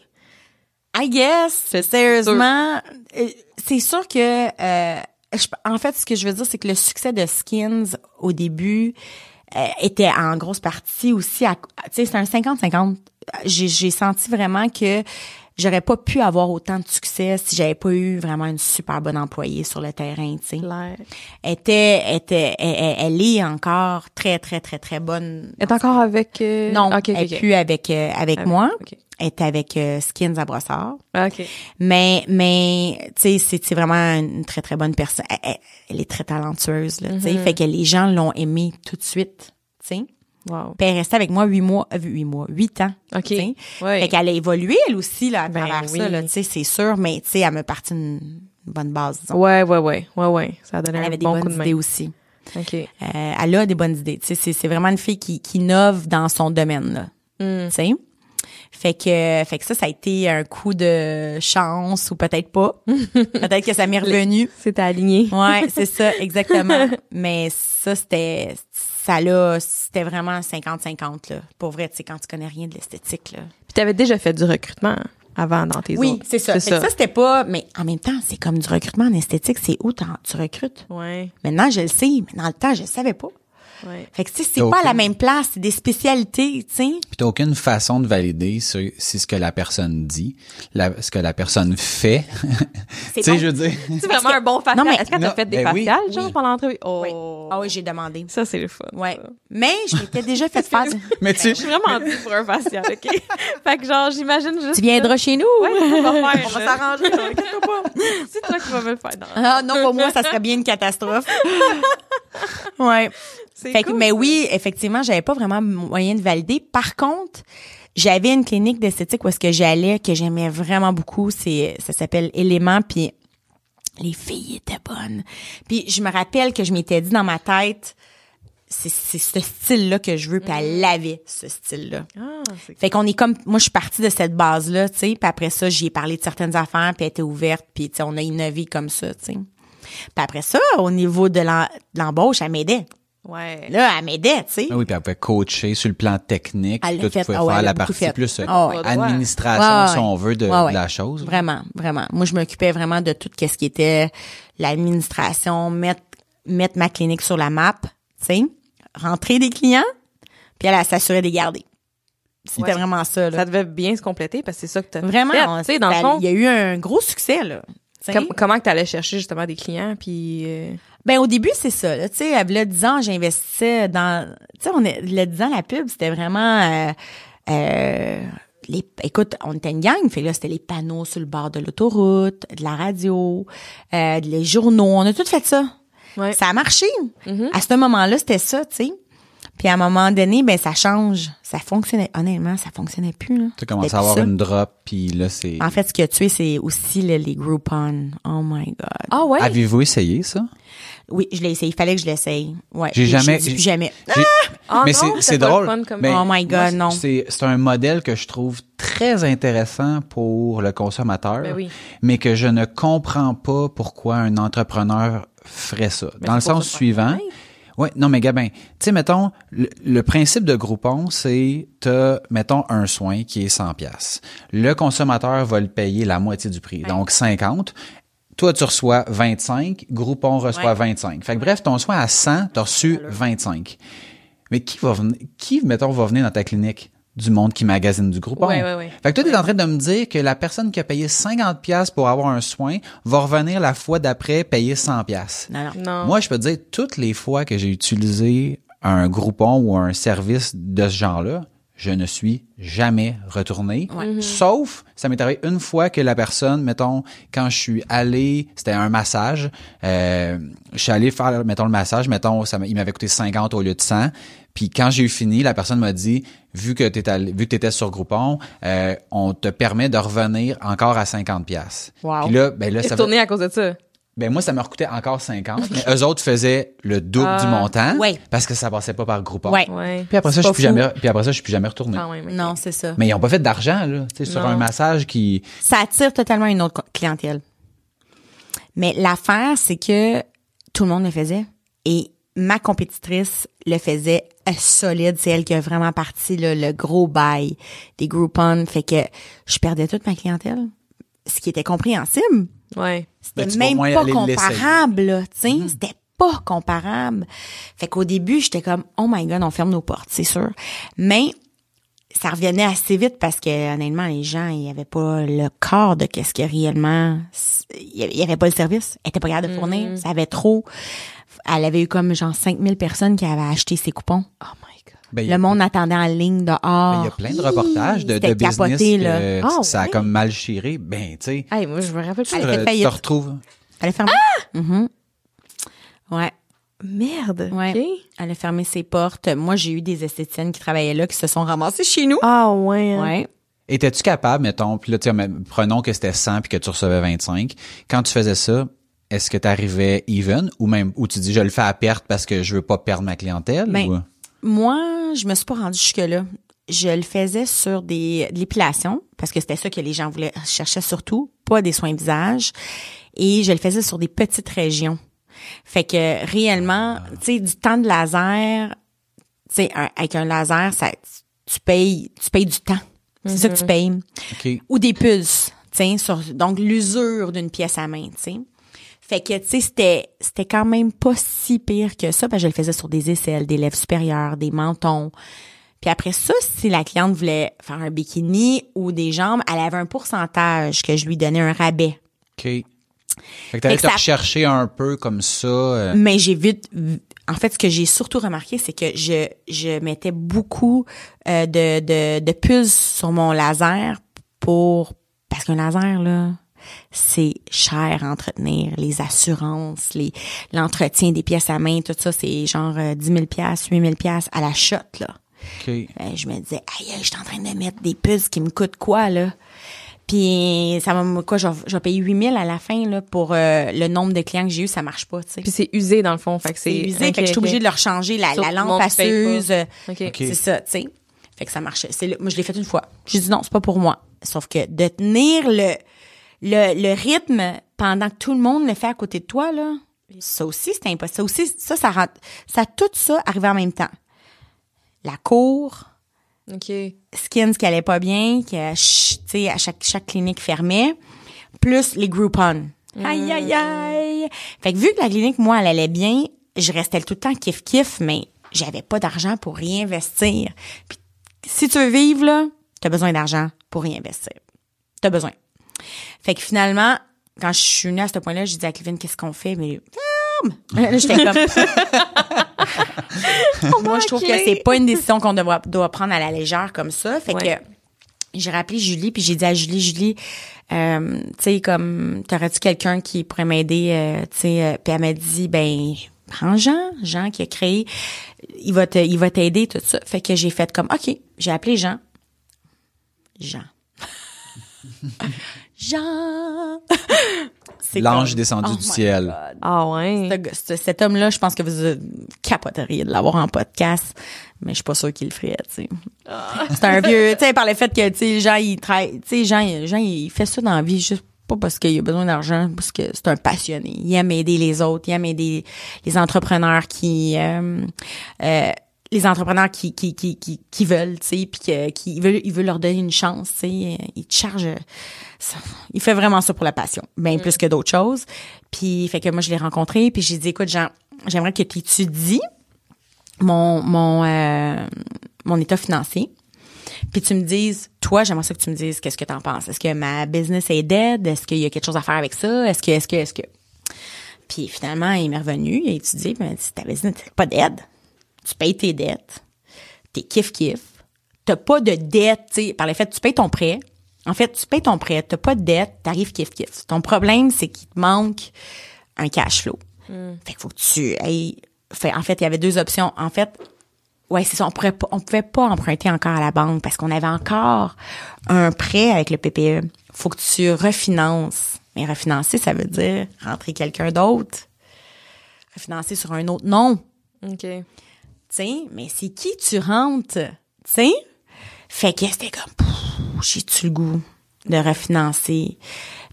I guess. Sérieusement, euh, c'est sûr que, euh, je- en fait, ce que je veux dire, c'est que le succès de Skins au début euh, était en grosse partie aussi, à- tu sais, c'est un 50-50. J'ai, j'ai senti vraiment que j'aurais pas pu avoir autant de succès si j'avais pas eu vraiment une super bonne employée sur le terrain, tu sais. Claire. Elle était, était, elle, est encore très, très, très, très bonne. Elle est encore avec... euh, Non, elle est plus avec, euh, avec Avec- moi. ok. Elle est avec euh, Skins à Brossard. Ah, OK. Mais, mais, tu sais, c'est vraiment une très, très bonne personne. Elle, elle- elle est très talentueuse, là, tu sais. Fait que les gens l'ont aimée tout de suite, tu sais. Wow. Puis elle est restée avec moi huit mois, euh, huit mois, huit ans. OK. Ouais. Fait qu'elle a évolué, elle aussi, là, à Ben travers oui. ça, là, tu sais, c'est sûr. Mais, tu sais, elle me partit une, bonne base, disons. Ouais, ouais, ouais. Ouais, ouais. Ça a donné Elle un avait des bon coup bonnes de main. idées aussi. OK. Euh, elle a des bonnes idées. Tu sais, c'est, c'est vraiment une fille qui, qui innove dans son domaine, là. Mm. Tu sais? Fait que, fait que ça, ça a été un coup de chance ou peut-être pas. peut-être que ça m'est revenu. C'était aligné. Ouais, c'est ça, exactement. Mais ça, c'était, ça là, c'était vraiment 50-50, là. Pour vrai, tu sais, quand tu connais rien de l'esthétique, là. Puis t'avais déjà fait du recrutement avant dans tes Oui, c'est ça. Fait que ça. ça, c'était pas, mais en même temps, c'est comme du recrutement en esthétique, c'est où tu recrutes. Ouais. Maintenant, je le sais, mais dans le temps, je le savais pas. Ouais. Fait que, tu sais, c'est pas à la même place, c'est des spécialités, tu sais. Puis t'as aucune façon de valider si, si ce que la personne dit, la- ce que la personne fait. C'est tu sais, bon. je veux dire. C'est vraiment un bon facial. Non, mais- Est-ce que t'as fait des ben oui. faciales, genre, Oui. pendant l'entrevue? Oh. Oui. Ah oui, j'ai demandé. Ça, c'est le fun. Ouais. ça. Mais je m'étais déjà fait faire. Mais tu Je suis vraiment due pour un facial, OK? fait que genre, j'imagine juste... tu viendras chez nous? Ouais, on va faire. On va s'arranger. C'est toi qui vas me le faire. dans- Ah non, pour moi, ça serait bien une catastrophe. ouais. Fait que, mais oui, effectivement, j'avais pas vraiment moyen de valider. Par contre, j'avais une clinique d'esthétique où est-ce que j'allais, que j'aimais vraiment beaucoup. C'est, ça s'appelle Élément, puis les filles étaient bonnes. Puis je me rappelle que je m'étais dit dans ma tête, c'est, c'est ce style-là que je veux, puis elle avait ce style-là. Ah, c'est Fait qu'on est comme moi je suis partie de cette base là, tu sais, puis après ça, j'y ai parlé de certaines affaires, puis elle était ouverte, puis tu sais on a innové comme ça, tu sais. Puis après ça, au niveau de l'embauche, elle m'aidait. Ouais. Là, elle m'aidait, tu sais. Ah oui, puis elle pouvait coacher sur le plan technique. Elle tu pouvais Ah faire la partie fait. plus euh, Ah ouais. administration, Ouais, ouais. si on veut, de, Ouais, ouais. de la chose. Vraiment, vraiment. Moi, je m'occupais vraiment de tout ce qui était l'administration, mettre mettre ma clinique sur la map, tu sais, rentrer des clients, puis elle, elle s'assurait de les garder. C'était Ouais. vraiment ça, là. Ça devait bien se compléter parce que c'est ça que t'as Vraiment, Tu sais, dans le fond, il y a eu un gros succès, là. Tu com- comment que t'allais chercher justement des clients puis euh, Ben au début c'est ça. là. Tu sais, le 10 ans, j'investissais dans. Tu sais, on est le 10 ans la pub, c'était vraiment. Euh, euh, les, écoute, on était une gang, fait là c'était les panneaux sur le bord de l'autoroute, de la radio, euh, les journaux, on a tout fait ça. Ouais. Ça a marché. Mhm. À ce moment-là, c'était ça, tu sais. Puis à un moment donné, ben ça change. Ça fonctionnait. Honnêtement, ça fonctionnait plus. Tu commences C'était à avoir ça. une drop, puis là, c'est... En fait, ce qui a tué, c'est aussi le- les Groupon. Oh my God. Ah ouais? Avez-vous essayé ça? Oui, je l'ai essayé. Il fallait que je l'essaye. Ouais. J'ai jamais- j'ai- jamais. Ah mais non, c'est- drôle. comme- mais Oh my God, moi, non. C'est un modèle que je trouve très intéressant pour le consommateur, Ben oui. mais que je ne comprends pas pourquoi un entrepreneur ferait ça. Ben, Dans le sens suivant. Ouais, non mais Gabin, tu sais mettons le, le principe de Groupon, c'est t'as mettons un soin qui est 100 pièces. Le consommateur va le payer la moitié du prix, donc 50. Toi, tu reçois 25, Groupon reçoit Ouais. 25. Fait que bref, ton soin à 100, t'as reçu 25. Mais qui va venir, qui, mettons, va venir dans ta clinique? Du monde qui magasine du Groupon. Ouais, ouais, ouais. Fait que toi, t'es en train de me dire que la personne qui a payé 50 pièces pour avoir un soin va revenir la fois d'après payer 100 pièces. Non, non. Moi, je peux te dire, toutes les fois que j'ai utilisé un Groupon ou un service de ce genre-là, je ne suis jamais retourné. Sauf, ça m'est arrivé une fois que la personne, mettons, quand je suis allé, c'était un massage, euh, je suis allé faire, mettons, le massage, mettons, ça, m'a- il m'avait coûté 50 au lieu de 100. Puis quand j'ai eu fini, la personne m'a dit, vu que t'es allé, vu que t'étais sur Groupon, euh, on te permet de revenir encore à 50 pièces. Wow. Puis là, ben là, T'es ça retourné à cause de ça? ben moi, ça me coûtait encore 50, mais eux autres faisaient le double Ah. du montant Ouais. parce que ça passait pas par Groupon. Ouais. Ouais. Puis après ça, je suis plus fou. jamais puis après ça, je suis plus jamais retourné. Ok. Non, c'est ça. Mais ils ont pas fait d'argent là, tu sais sur un massage qui Ça attire totalement une autre clientèle. Mais l'affaire, c'est que tout le monde le faisait. Et ma compétitrice le faisait solide. C'est elle qui a vraiment parti là, le gros bail des Groupon. Fait que je perdais toute ma clientèle. Ce qui était compréhensible. Ouais. C'était Ben, même pas comparable, tu sais. C'était pas comparable. Fait qu'au début, j'étais comme, oh my god, on ferme nos portes, c'est sûr. Mais ça revenait assez vite parce que, honnêtement, les gens, il y avait pas le corps de qu'est-ce que réellement, il y avait- il y avait pas le service. Elle était pas capable de fournir. Ça avait trop. Elle avait eu comme genre 5000 personnes qui avaient acheté ses coupons. Oh my god. ben, Le monde attendait en ligne dehors. ben, il y a plein de reportages de, de business capoté, que là. Ah, ça a comme mal chiré. Ben, tu sais, Hey, moi, je me rappelle tu pas. Elle te, te retrouves. Elle a fermé. Ah! Mhm. Ouais. Merde. Ouais. ok. Elle a fermé ses portes. Moi, j'ai eu des esthéticiennes qui travaillaient là, qui se sont ramassées chez nous. Ah ouais. hein. Ouais. Étais-tu capable, mettons, puis là, tu sais, mais prenons que c'était 100 puis que tu recevais 25. Quand tu faisais ça, est-ce que tu arrivais even ou même, ou tu dis, je le fais à perte parce que je veux pas perdre ma clientèle? Ben, ou- Moi, je me suis pas rendue jusque-là. Je le faisais sur des de l'épilation parce que c'était ça que les gens voulaient cherchaient surtout, pas des soins visage. Et je le faisais sur des petites régions. Fait que réellement, tu sais, du temps de laser, tu sais, avec un laser, ça, tu payes, tu payes du temps. C'est ça que tu payes. OK. ou des pulses, tu sais, sur donc l'usure d'une pièce à main, tu sais. Fait que, tu sais, c'était, c'était quand même pas si pire que ça, que je le faisais sur des aisselles, des lèvres supérieures, des mentons. Puis après ça, si la cliente voulait faire un bikini ou des jambes, elle avait un pourcentage que je lui donnais un rabais. OK. Fait que te ça- rechercher un peu comme ça. euh, Mais j'ai vite, en fait, ce que j'ai surtout remarqué, c'est que je, je mettais beaucoup euh, de, de, de puces sur mon laser pour, parce qu'un laser, là, c'est cher à entretenir, les assurances, les, l'entretien des pièces à main, tout ça, c'est genre euh, 10 000 pièces, 8 000 pièces à la shot, là. OK. Ben, je me disais, aïe, aïe, je suis en train de mettre des puces qui me coûtent quoi, là? Puis, ça m'a, quoi, je vais- je vais payer 8000 à la fin, là, pour euh, le nombre de clients que j'ai eu, ça marche pas, tu sais. Puis c'est usé dans le fond, fait que c'est C'est usé, fait que je suis obligée de leur changer la, la lampe passeuse. euh, Ok. Ok. C'est ça, tu sais. Fait que ça marchait. C'est le- moi, je l'ai fait une fois. J'ai dit non, c'est pas pour moi. Sauf que de tenir le, le, le rythme pendant que tout le monde le fait à côté de toi, là, ça aussi, c'était impossible. Ça aussi, ça, ça rentre, ça, tout ça arrivait en même temps. La cour, Ok. skins qui allait pas bien, que ch- tu sais à chaque chaque clinique fermait, plus les Groupon. Aïe aïe aïe. Fait que vu que la clinique moi elle allait bien, je restais tout le temps kiff kiff mais j'avais pas d'argent pour réinvestir. Puis si tu veux vivre là, t'as besoin d'argent pour réinvestir. T'as besoin. Fait que finalement, quand je suis venue à ce point-là, j'ai dit à Kevin, qu'est-ce qu'on fait? Mais Là, j'étais comme. Moi, je trouve que c'est pas une décision qu'on doit, doit prendre à la légère comme ça. Fait Ouais. que j'ai rappelé Julie, puis j'ai dit à Julie, Julie, euh, tu sais, comme, t'aurais-tu quelqu'un qui pourrait m'aider, euh, tu sais, euh, puis elle m'a dit, ben, prends Jean, Jean qui a créé, il va te, il va t'aider, tout ça. Fait que j'ai fait comme, OK, j'ai appelé Jean. Jean. Jean. C'est L'ange comme- descendu Oh du ciel. God. Ah ouais. Ce gars- ce- cet homme-là, je pense que vous capoteriez de l'avoir en podcast, mais je suis pas sûre qu'il le ferait, tu sais. C'est un vieux, tu sais, par le fait que, tu sais, Jean, il travaille, tu sais, Jean, Jean, il fait ça dans la vie juste pas parce qu'il a besoin d'argent, parce que c'est un passionné. Il aime aider les autres, il aime aider les entrepreneurs qui, euh, euh, les entrepreneurs qui qui qui qui, qui veulent, tu sais, puis qui il veut il veut leur donner une chance, tu sais, il te charge ça- il fait vraiment ça pour la passion, bien plus que d'autres choses. Puis fait que moi je l'ai rencontré, puis j'ai dit écoute Jean, j'aimerais que tu étudies mon mon euh, mon état financier. Puis tu me dises, toi, j'aimerais ça que tu me dises qu'est-ce que tu en penses. Est-ce que ma business est dead? Est-ce qu'il y a quelque chose à faire avec ça? Est-ce que, est-ce que, est-ce que? Puis finalement, il m'est revenu, il a étudié, m'a dit, ta business n'est pas dead. Tu payes tes dettes. T'es kiff-kiff. T'as pas de dette, tu par le fait que tu payes ton prêt. En fait, tu payes ton prêt, t'as pas de dette, t'arrives kiff-kiff. Ton problème, c'est qu'il te manque un cash flow. Fait qu'il faut que tu ailles- fait, en fait, il y avait deux options. En fait, ouais, c'est ça, on pourrait pas, on pouvait pas emprunter encore à la banque parce qu'on avait encore un prêt avec le PPE. Faut que tu refinances. Mais refinancer, ça veut dire rentrer quelqu'un d'autre. Refinancer sur un autre nom. Ok. Sais, mais c'est qui tu rentres? Tu sais? Fait que c'était comme, j'ai-tu le goût de refinancer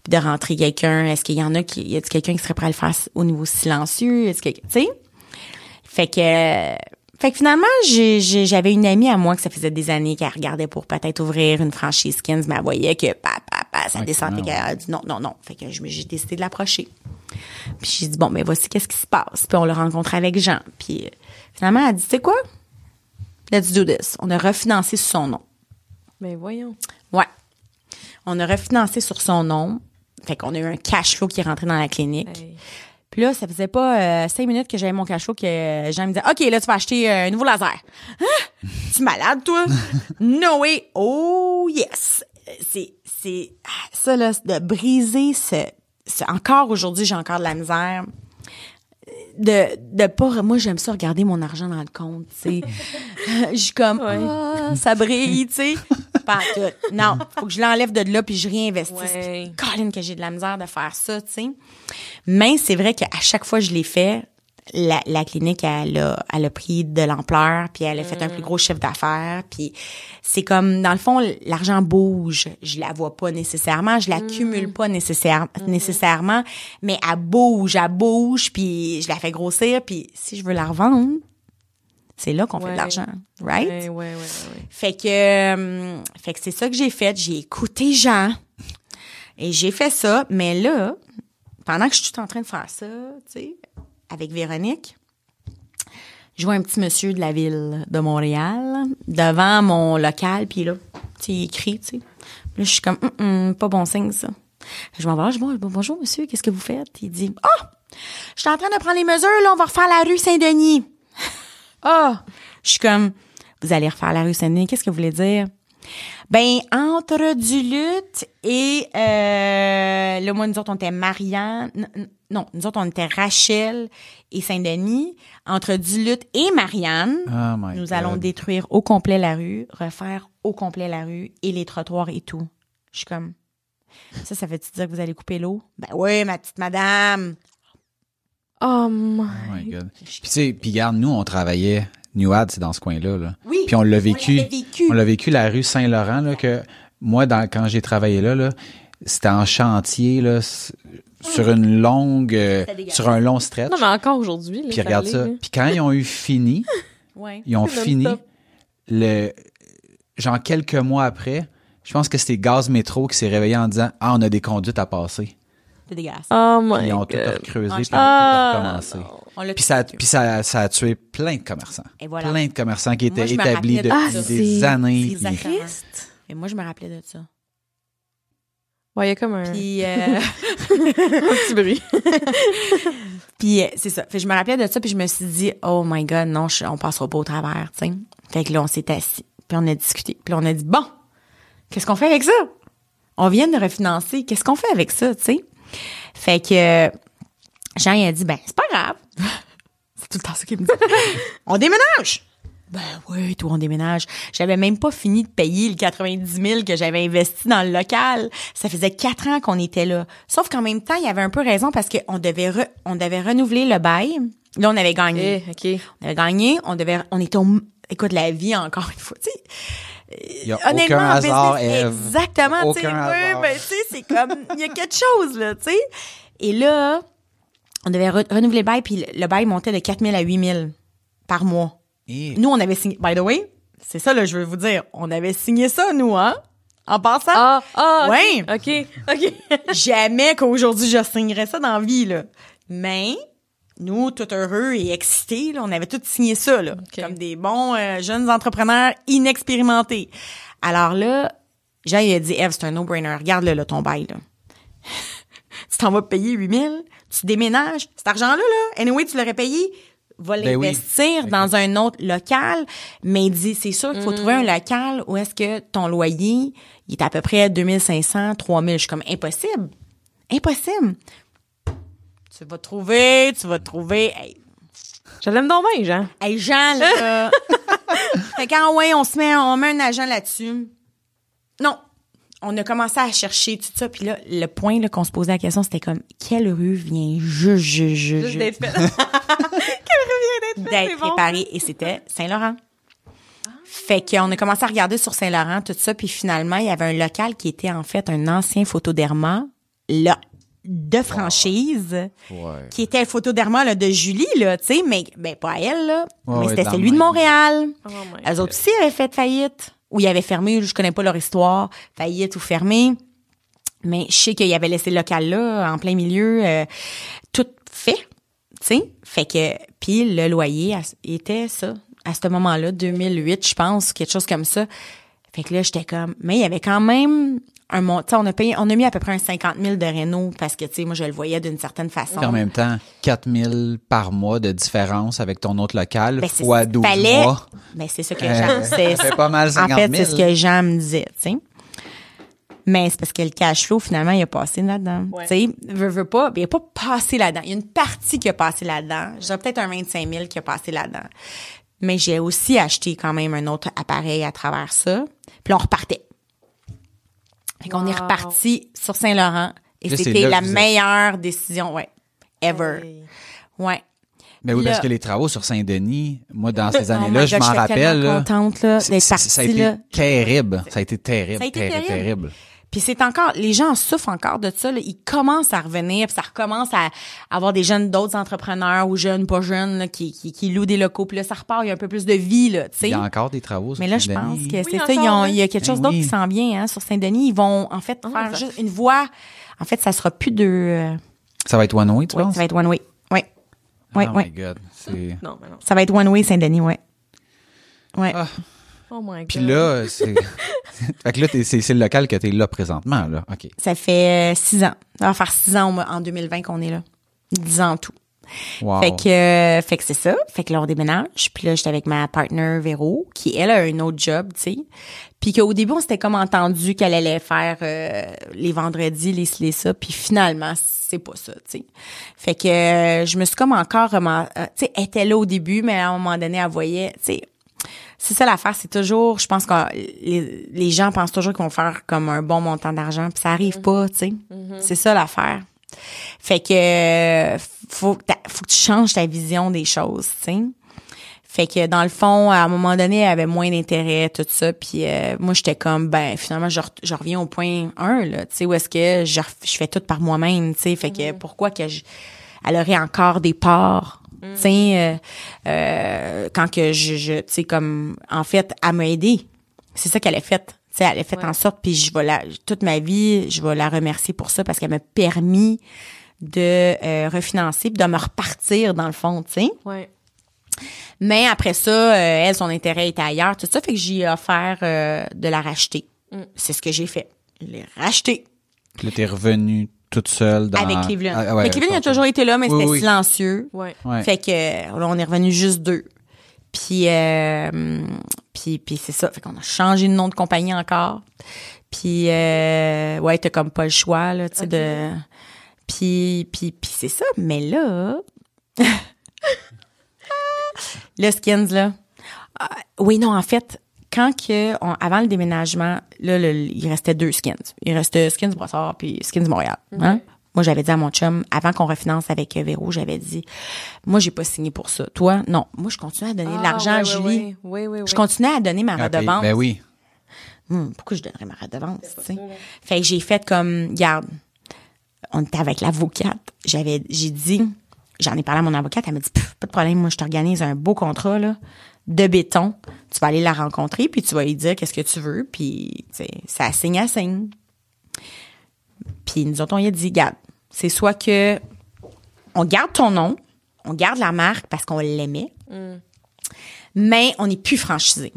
puis de rentrer quelqu'un? Est-ce qu'il y en a qui, y a quelqu'un qui serait prêt à le faire au niveau silencieux? Est-ce que, tu sais? Fait que, fait que finalement, j'avais une amie à moi que ça faisait des années qu'elle regardait pour peut-être ouvrir une franchise Skins, mais elle voyait que, pa, pa, pa, ça Ouais, descendait, qu'elle a dit non, non, non. Fait que je me- j'ai décidé de l'approcher. Puis j'ai dit, bon, ben voici qu'est-ce qui se passe. Puis on l'a rencontré avec Jean. Puis finalement, elle a dit, tu sais quoi? Let's do this. On a refinancé sur son nom. Mais voyons. Ouais. On a refinancé sur son nom. Fait qu'on a eu un cash flow qui est rentré dans la clinique. Hey. Puis là, ça faisait pas euh, cinq minutes que j'avais mon cash flow que euh, Jean me disait, OK, là, tu vas acheter euh, un nouveau laser. Hein? Tu es malade, toi? no way. Oh, yes. C'est, c'est, ah, ça, là, de briser ce, ce- encore aujourd'hui, j'ai encore de la misère de de pas moi j'aime ça regarder mon argent dans le compte tu sais. Je suis comme Ouais. ah, ça brille tu sais. Pas tout. Non faut que je l'enlève de là puis je réinvestisse. Ouais. Puis, Colin que j'ai de la misère de faire ça tu sais. Mais c'est vrai qu'à chaque fois que je l'ai fait la, la clinique elle a elle a pris de l'ampleur puis elle a fait un plus gros chiffre d'affaires puis c'est comme dans le fond l'argent bouge je la vois pas nécessairement je l'accumule pas nécessaire, nécessairement mais elle bouge elle bouge puis je la fais grossir puis si je veux la revendre c'est là qu'on fait de l'argent right? Ouais, ouais, ouais, ouais. fait que, euh, fait que c'est ça que j'ai fait. J'ai écouté Jean et j'ai fait ça. Mais là, pendant que je suis tout en train de faire ça, tu sais, avec Véronique, je vois un petit monsieur de la ville de Montréal devant mon local, puis là, tu sais, il écrit, tu sais. Là, je suis comme, Hum, hum, pas bon signe, ça. Je m'en vais, je dis, bonjour, monsieur, qu'est-ce que vous faites? Il dit, ah, je suis en train de prendre les mesures, là, on va refaire la rue Saint-Denis. Ah, je suis comme, vous allez refaire la rue Saint-Denis, qu'est-ce que vous voulez dire? Ben, entre Duluth et, euh, là, moi, nous autres, on était Marianne, non, nous autres, on était Rachel et Saint-Denis. Entre Duluth et Marianne, Oh my nous God. allons détruire au complet la rue, refaire au complet la rue et les trottoirs et tout. Je suis comme, ça, ça veut-tu dire que vous allez couper l'eau? Ben oui, ma petite madame. Oh my. Oh my God. Puis tu sais, puis regarde, nous, on travaillait, Newad, c'est dans ce coin-là, là. Oui, Puis on l'a on vécu. On l'a vécu la rue Saint-Laurent, là, que moi, dans, quand j'ai travaillé là, là, c'était en chantier, là, sur une longue, euh, sur un long stretch. Non, mais encore aujourd'hui. Puis regarde ça. Puis quand ils ont eu fini, Ouais. ils ont fini, le, genre quelques mois après, je pense que c'était Gaz Métro qui s'est réveillé en disant, ah, on a des conduites à passer. C'est dégueulasse. Oh my ils ont tout God. recreusé, Ah, puis je ils ont Ah, tout recommencé. On l'a Puis ça, puis ça, ça a tué plein de commerçants. Et voilà. Plein de commerçants qui étaient établis depuis des années. c'est. Triste. Et moi, je me rappelais de ça. Ouais, il y a comme un, Puis, euh, un petit bruit. puis euh, c'est ça. Fait que je me rappelais de ça, puis je me suis dit, oh my God, non, je- on passera pas au travers, tu sais. Fait que là, on s'est assis, puis on a discuté. Puis on a dit, bon, qu'est-ce qu'on fait avec ça? On vient de refinancer, qu'est-ce qu'on fait avec ça, tu sais? Fait que euh, Jean, il a dit, ben, c'est pas grave. c'est tout le temps ça qu'il me dit. on déménage! Ben oui, tout on déménage. J'avais même pas fini de payer le 90 000 que j'avais investi dans le local. Ça faisait quatre ans qu'on était là. Sauf qu'en même temps, il y avait un peu raison parce qu'on devait re- on devait renouveler le bail. Là, on avait gagné. Eh, OK. On avait gagné. On devait, on était au, écoute, la vie encore une fois, tu sais. Il y a Honnêtement, aucun en hasard, business, Ève. Exactement, tu sais. Oui, hasard. ben, tu sais, c'est comme, il y a quelque chose, là, tu sais. Et là, on devait re- renouveler le bail, puis le, le bail montait de 4 000 à 8 000 par mois. Et- Nous, on avait signé, by the way, c'est ça, là, je veux vous dire, on avait signé ça, nous, hein, en passant. Ah, ah, Ouais. OK, OK. Jamais qu'aujourd'hui, je signerais ça dans la vie, là. Mais, nous, tout heureux et excités, là, on avait tous signé ça, là. Comme des bons euh, jeunes entrepreneurs inexpérimentés. Alors là, Jean, il a dit, Eve, c'est un no-brainer. Regarde-le, là, ton bail, là. tu t'en vas payer 8000, tu déménages. Cet argent-là, là, anyway, tu l'aurais payé, va Ben oui. l'investir dans un autre local. Mais il dit, c'est sûr qu'il faut trouver un local où est-ce que ton loyer, il est à peu près 2500, 3000. Je suis comme, impossible. Impossible. Tu vas trouver, tu vas trouver. Hey, Je l'aime donc bien, Jean. hey Jean, là. fait qu'en ouais, on se met, on met un agent là-dessus. Non. On a commencé à chercher tout ça. Puis là, le point là, qu'on se posait la question, c'était comme, quelle rue vient juste, juste, juste, Juste d'être juste fait. Quelle d'être fait, d'être bon. réparé? Et c'était Saint-Laurent. Fait qu'on a commencé à regarder sur Saint-Laurent, tout ça. Puis finalement, il y avait un local qui était en fait un ancien photoderma, là, de franchise Ouais. qui était le photoderma là, de Julie, là, tu sais, mais ben, pas elle, là, Ouais, mais c'était celui de. Montréal. Oh Elles autres aussi avaient fait faillite. Ou ils avaient fermé, je connais pas leur histoire, faillite ou fermé. Mais je sais qu'ils avaient laissé le local là, en plein milieu, euh, tout fait, tu sais. Fait que, puis le loyer était ça, à ce moment-là, 2008, je pense, quelque chose comme ça. Fait que là, j'étais comme, mais il y avait quand même un montant, on a payé, on a mis à peu près un 50 000 de réno parce que, tu sais, moi, je le voyais d'une certaine façon. Puis en même temps, 4000 par mois de différence avec ton autre local, Ben, fois 12 fallait- mois. Ben, c'est ça que Euh, Jean, c'est, ça fait pas mal 50 En 000. fait, c'est ce que Jean me disait, tu sais. Mais c'est parce que le cash flow, finalement, il a passé là-dedans. Ouais. Tu sais, veut, veut pas, ben, il a pas passé là-dedans. Il y a une partie qui a passé là-dedans. J'ai peut-être un 25 000 qui a passé là-dedans. Mais j'ai aussi acheté quand même un autre appareil à travers ça. Puis là, on repartait. Fait qu'on est reparti sur Saint-Laurent. Et c'était la êtes- meilleure décision, ouais, ever. Hey. Ouais. Mais oui, Là- parce que les travaux sur Saint-Denis, moi, dans ces Oh années-là, je m'en rappelle. là, contente, là, c'est- d'être c'est- Ça a partie, été là. terrible. Ça a été terrible. Ça a été terrible, terrible. terrible. Puis c'est encore, les gens souffrent encore de ça. Là. Ils commencent à revenir, puis ça recommence à avoir des jeunes, d'autres entrepreneurs ou jeunes, pas jeunes, là, qui, qui, qui louent des locaux. Puis là, ça repart, il y a un peu plus de vie, là, tu Il y a encore des travaux sur Mais là, je pense que Oui, c'est ça. ils ont-. Il y a quelque chose Ben d'autre oui. qui s'en vient hein, sur Saint-Denis. Ils vont, en fait, faire ça- juste une voie. En fait, ça sera plus de... euh, Ça va être one way, tu Oui, penses? ça va être one way. Oui. Oui, oh oui. my God. C'est... Non, mais non. Ça va être one way Saint-Denis, oui. Ouais. Ah. Oh my god. Puis là, c'est... fait que là, c'est, le local que t'es là présentement, là. OK. Ça fait euh, six ans. Ça va faire six ans en 2020 qu'on est là. Dix ans en tout. Wow. Fait que, euh, fait que c'est ça. Fait que là, on déménage. Puis là, j'étais avec ma partner Véro, qui, elle, a un autre job, tu sais. Puis qu'au début, on s'était comme entendu qu'elle allait faire euh, les vendredis, les les ça. Puis finalement, c'est pas ça, tu sais. Fait que euh, je me suis comme encore... tu sais, elle était là au début, mais à un moment donné, elle voyait, tu sais... C'est ça l'affaire, c'est toujours, je pense que les, les gens pensent toujours qu'ils vont faire comme un bon montant d'argent, puis ça arrive pas, tu sais. C'est ça l'affaire. Fait que euh, faut faut que tu changes ta vision des choses, tu sais. Fait que dans le fond, à un moment donné, elle avait moins d'intérêt, tout ça. Puis euh, moi, j'étais comme, ben finalement, je, re- je reviens au point 1, là, tu sais, où est-ce que je, fais tout par moi-même, tu sais. Fait que pourquoi que je, elle aurait encore des parts, tu sais, euh, euh, quand que je, je tu sais, comme, en fait, à m'aider. C'est ça qu'elle a fait. Tu sais, elle a fait Ouais. en sorte, puis je vais la, toute ma vie, je vais la remercier pour ça parce qu'elle m'a permis de euh, refinancer puis de me repartir dans le fond, tu sais. Ouais. Mais après ça, euh, elle, son intérêt était ailleurs, tout ça, fait que j'ai offert euh, de la racheter. Mm. C'est ce que j'ai fait. Je l'ai racheté Puis là, t'es revenue toute seule dans... avec Cleveland. Ah, ouais, mais Cleveland, il a toujours été là, mais Oui, c'était oui. silencieux. Ouais. Ouais. Fait que euh, là, on est revenu juste deux. Puis, euh, puis, puis c'est ça. Fait qu'on a changé de nom de compagnie encore. Puis, euh, ouais, t'as comme pas le choix, là, tu sais, de... Puis, puis, puis c'est ça. Mais là... le Skins, là... Ah, oui, non, en fait, quand que... on- avant le déménagement, là, le- il restait deux Skins. Il restait Skins Brossard puis Skins Montréal. Hein? Moi, j'avais dit à mon chum, avant qu'on refinance avec Véro, j'avais dit, moi, j'ai pas signé pour ça. Toi, non. Moi, je continue à donner de l'argent Ah, à ouais, Julie. ouais, ouais, Je continuais à donner ma Ah, puis- redevance. Ben oui. Hum, pourquoi je donnerais ma redevance, tu sais? Fait que j'ai fait comme, garde, on était avec l'avocate. J'avais, j'ai dit, j'en ai parlé à mon avocate, elle m'a dit, pas de problème, moi, je t'organise un beau contrat, là, de béton. Tu vas aller la rencontrer, puis tu vas lui dire qu'est-ce que tu veux, puis, ça signe à signe. Puis nous autres, on lui a dit, garde, c'est soit que on garde ton nom, on garde la marque parce qu'on l'aimait, mais on n'est plus franchisé.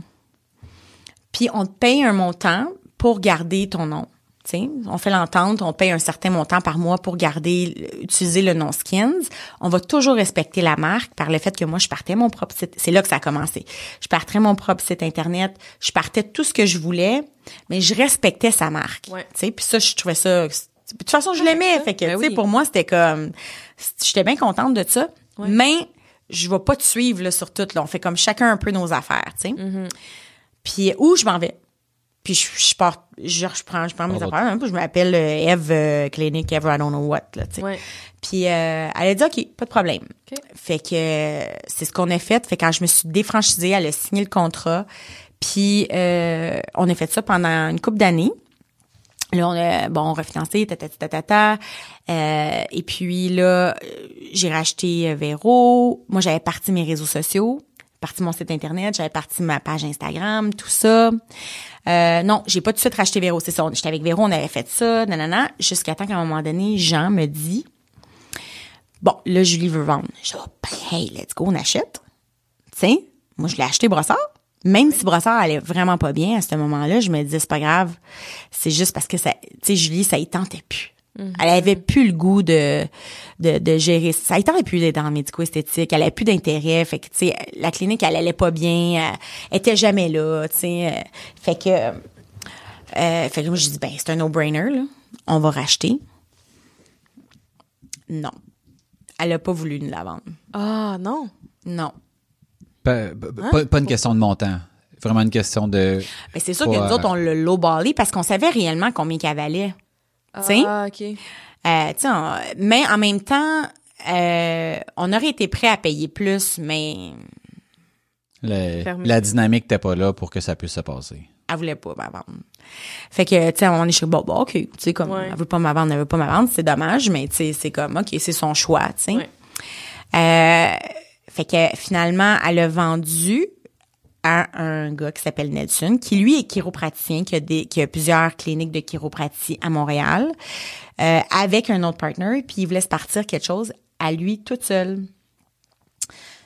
Puis on te paye un montant pour garder ton nom. On fait l'entente, on paye un certain montant par mois pour garder, utiliser le nom Skins. On va toujours respecter la marque par le fait que moi, je partais mon propre site. C'est là que ça a commencé. Je partais mon propre site Internet. Je partais tout ce que je voulais, mais je respectais sa marque. Ouais. Puis ça, je trouvais ça... De toute façon, je l'aimais. Fait que, Ben tu sais, oui. pour moi, c'était comme... J'étais bien contente de ça. Mais je vais pas te suivre là, sur tout. Là. On fait comme chacun un peu nos affaires, tu sais. Mm-hmm. Puis où je m'en vais? Puis je, je pars, je, je prends, je prends mes affaires, hein, puis je m'appelle euh, Eve euh, Clinic, Eve I don't know what, là, tu sais. Ouais. Puis euh, elle a dit, OK, pas de problème. OK. Fait que c'est ce qu'on a fait. Fait que quand je me suis défranchisée, elle a signé le contrat. Puis euh, on a fait ça pendant une couple d'années. Là, on a, bon, refinancé, ta, ta, ta, ta, ta. Euh, et puis là, j'ai racheté euh, Véro. Moi, j'avais parti mes réseaux sociaux, parti mon site Internet, j'avais parti ma page Instagram, tout ça. Euh, non, j'ai pas tout de suite racheté Véro. C'est ça, j'étais avec Véro, on avait fait ça, nanana, jusqu'à temps qu'à un moment donné, Jean me dit, bon, là, Julie veut vendre. Je dis, ben, hey, let's go, on achète. Sais, moi, je l'ai acheté Brossard. Même si Brossard allait vraiment pas bien à ce moment-là, je me disais, c'est pas grave. C'est juste parce que ça, tu sais, Julie, ça y tentait plus. Elle avait plus le goût de, de, de gérer. Ça tentait plus d'être dans le médico-esthétique. Elle avait plus d'intérêt. Fait que, tu sais, la clinique, elle allait pas bien. Elle était jamais là, tu sais. Euh, Fait que, euh, fait que moi, je dis, ben, c'est un no-brainer, là. On va racheter. Non. Elle a pas voulu nous la vendre. Ah, non? Non. Pas, pas- pas- pas une question de montant. Vraiment une question de... Mais c'est sûr que nous autres, on l'a lowballé parce qu'on savait réellement combien qu'elle valait. Ah, OK. Euh, on- mais en même temps, euh, on aurait été prêt à payer plus, mais le- la dynamique n'était pas là pour que ça puisse se passer. elle voulait pas m'avendre. Fait que, tu sais, on est chez bon, bon, OK, tu sais, comme, Ouais. elle veut pas m'avendre, elle veut pas m'avendre, c'est dommage, mais tu sais, c'est comme, OK, c'est son choix, tu sais. Ouais. Euh, fait que finalement, elle a vendu à un gars qui s'appelle Nelson, qui lui est chiropraticien, qui a, plusieurs cliniques de chiropratie à Montréal, euh, avec un autre partner, puis il voulait se partir quelque chose à lui toute seule.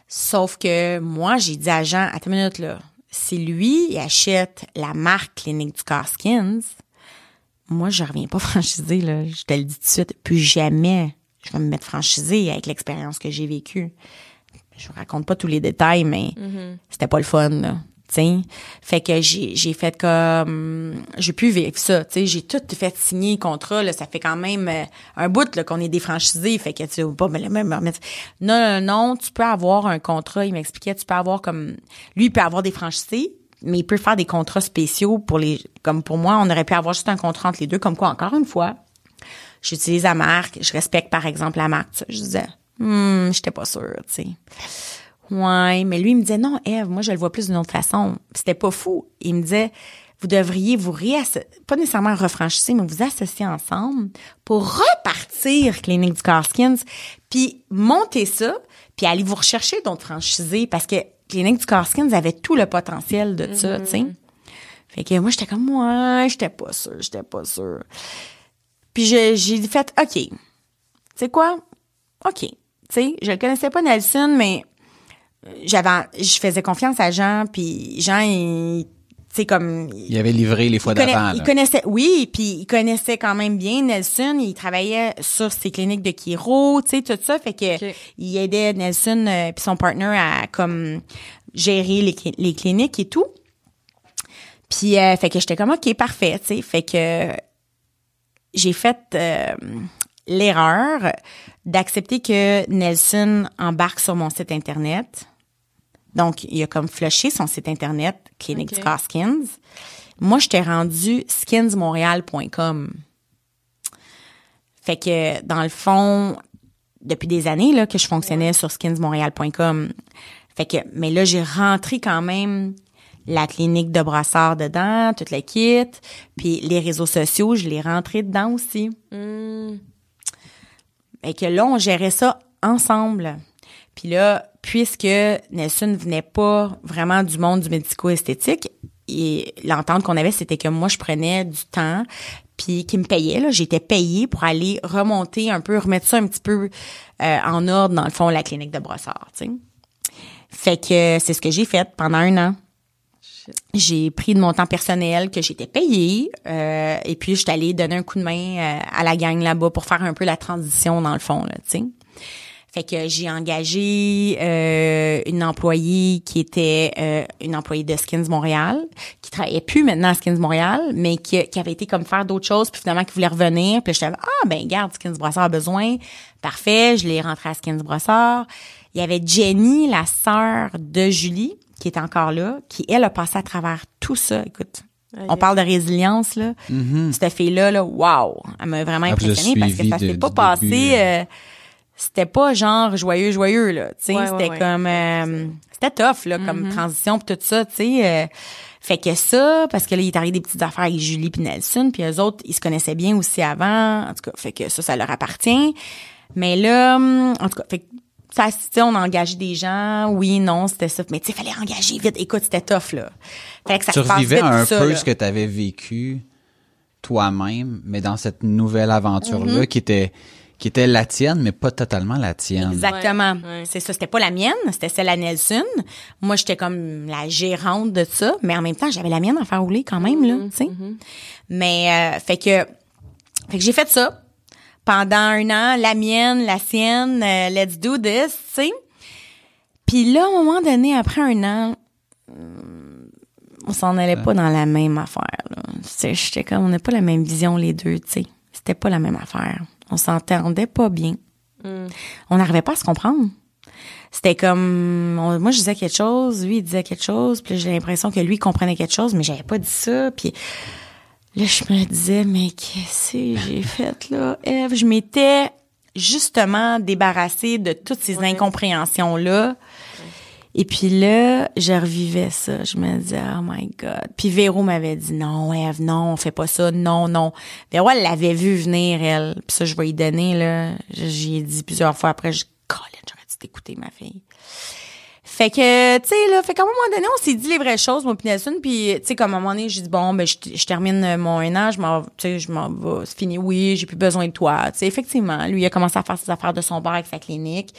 Sauf que moi, j'ai dit à Jean, attends une minute là, si lui, achète la marque clinique du Skins, moi, je reviens pas franchisé, là. Je te le dis tout de suite. Plus jamais je vais me mettre franchisé avec l'expérience que j'ai vécue. Je vous raconte pas tous les détails, mais c'était pas le fun, là. T'sais. Fait que j'ai, j'ai fait comme j'ai pu vivre ça, tu sais, j'ai tout fait signer contrat là, ça fait quand même euh, un bout là qu'on est défranchisé, fait que tu pas mais même non non non, tu peux avoir un contrat, il m'expliquait, tu peux avoir comme lui il peut avoir des franchisés, mais il peut faire des contrats spéciaux pour les comme pour moi, on aurait pu avoir juste un contrat entre les deux comme quoi encore une fois. J'utilise la marque, je respecte par exemple la marque, je disais hmm, j'étais pas sûre, tu sais. Ouais, mais lui, il me disait, non, Eve, moi, je le vois plus d'une autre façon. C'était pas fou. Il me disait, vous devriez vous réassocier, pas nécessairement refranchisser, mais vous associer ensemble pour repartir Clinique du Carskins, puis monter ça, puis aller vous rechercher d'autres franchisés, parce que Clinique du Carskins avait tout le potentiel de ça, tu sais. Fait que moi, j'étais comme, moi, j'étais pas sûre, j'étais pas sûre. Puis j'ai fait, OK, tu sais quoi? OK. Tu sais, je le connaissais pas, Nelson, mais j'avais je faisais confiance à Jean puis Jean il tu comme il avait livré les fois d'avant il connaissait oui puis il connaissait quand même bien Nelson. Il travaillait sur ses cliniques de chiro tu sais tout ça. Fait que il aidait Nelson euh, puis son partner à comme gérer les, les cliniques et tout. Puis euh, fait que j'étais comme ok parfait tu sais. Fait que j'ai fait euh, l'erreur d'accepter que Nelson embarque sur mon site internet donc, il a comme flushé son site internet, Clinique okay. Skins. Moi, je t'ai rendu skinsmontréal.com. Fait que, dans le fond, depuis des années là, que je fonctionnais sur skinsmontréal.com. Fait que, mais là, j'ai rentré quand même la clinique de brassard dedans, toute la kit, puis les réseaux sociaux, je l'ai rentré dedans aussi. Mm. Fait que là, on gérait ça ensemble. Puis là, puisque Nelson venait pas vraiment du monde du médico-esthétique, et l'entente qu'on avait, c'était que moi, je prenais du temps, puis qui me payait. Là, j'étais payée pour aller remonter un peu, remettre ça un petit peu euh, en ordre dans le fond la clinique de brossard. Tu sais. Fait que c'est ce que j'ai fait pendant un an. J'ai pris de mon temps personnel que j'étais payée euh, et puis je suis allée donner un coup de main euh, à la gang là-bas pour faire un peu la transition dans le fond là, tu sais. Fait que j'ai engagé euh, une employée qui était euh, une employée de Skins Montréal, qui travaillait plus maintenant à Skins Montréal, mais qui, qui avait été comme faire d'autres choses, puis finalement qui voulait revenir. Puis j'étais ah ben garde, Skins Brossard a besoin. Parfait, je l'ai rentré à Skins Brossard. Il y avait Jenny, la sœur de Julie, qui est encore là, qui elle a passé à travers tout ça. Écoute, on parle de résilience là. Mm-hmm. Cette fille là, là, wow, elle m'a vraiment ah, impressionnée parce que ça s'est pas passé. Euh, c'était pas genre joyeux joyeux là tu sais c'était comme euh, c'était tough là comme mm-hmm. transition pis tout ça tu sais euh, fait que ça parce que là il est arrivé des petites affaires avec Julie puis Nelson puis eux autres ils se connaissaient bien aussi avant en tout cas fait que ça ça leur appartient mais là en tout cas fait que ça on a engagé des gens oui non c'était ça mais tu sais fallait engager vite écoute c'était tough là fait que ça tu revivais un peu ce que tu avais vécu toi-même mais dans cette nouvelle aventure là mm-hmm. qui était qui était la tienne, mais pas totalement la tienne. Exactement. C'est ça. C'était pas la mienne, c'était celle à Nelson. Moi, j'étais comme la gérante de ça, mais en même temps, j'avais la mienne à faire rouler quand même, là, mm-hmm. tu sais. Mm-hmm. Mais, euh, fait que, fait que j'ai fait ça pendant un an, la mienne, la sienne, euh, let's do this, tu sais. Puis là, à un moment donné, après un an, on s'en allait pas dans la même affaire. J'étais comme, on n'a pas la même vision, les deux, tu sais. C'était pas la même affaire on s'entendait pas bien. Mm. On n'arrivait pas à se comprendre. C'était comme moi je disais quelque chose, lui il disait quelque chose, puis j'ai l'impression que lui comprenait quelque chose, mais j'avais pas dit ça, puis là je me disais mais qu'est-ce que j'ai fait là, Eve, je m'étais justement débarrassée de toutes ces incompréhensions là. Et puis là, je revivais ça. Je me disais, oh my God. Puis Véro m'avait dit, non, Eve, non, on fait pas ça, non, non. Véro, elle l'avait vu venir, elle. Puis ça, je vais y donner, là. J'y ai dit plusieurs fois après, je, Colin, j'aurais dû t'écouter, ma fille. Fait que, tu sais, là, fait qu'à un moment donné, on s'est dit les vraies choses, puis Nelson, puis, tu sais, comme à un moment donné, j'ai dit, bon, ben, je, termine mon un an, je m'en, tu sais, je m'en vais, c'est fini, oui, j'ai plus besoin de toi. Tu sais, effectivement, lui, il a commencé à faire ses affaires de son bar avec sa clinique.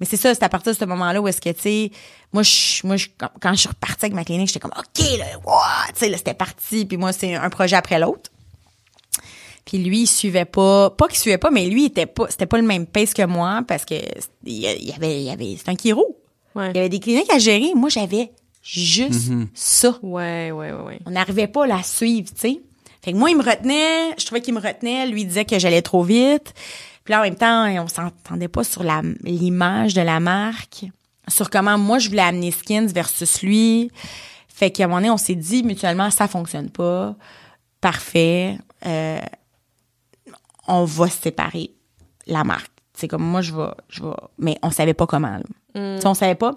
Mais c'est ça, c'est à partir de ce moment-là où est-ce que, tu sais, moi, je, moi, je, quand, je suis repartie avec ma clinique, j'étais comme, OK, là, wow, tu sais, là, c'était parti, puis moi, c'est un projet après l'autre. Puis lui, il suivait pas, pas qu'il suivait pas, mais lui, il était pas, c'était pas le même pace que moi parce que il y avait, il y avait, c'est un chiro. Ouais. Il y avait des cliniques à gérer. Moi, j'avais juste ça. Ouais, ouais, ouais, ouais. On n'arrivait pas à la suivre, tu sais. Fait que moi, il me retenait, je trouvais qu'il me retenait, lui il disait que j'allais trop vite. Puis là, en même temps, on s'entendait pas sur l'image de la marque, sur comment moi, je voulais amener Skins versus lui. Fait qu'à un moment donné, on s'est dit mutuellement, ça fonctionne pas. Parfait. Euh, on va séparer la marque. C'est comme moi, je vais, je vais, mais on savait pas comment. Là. Sais, On savait pas.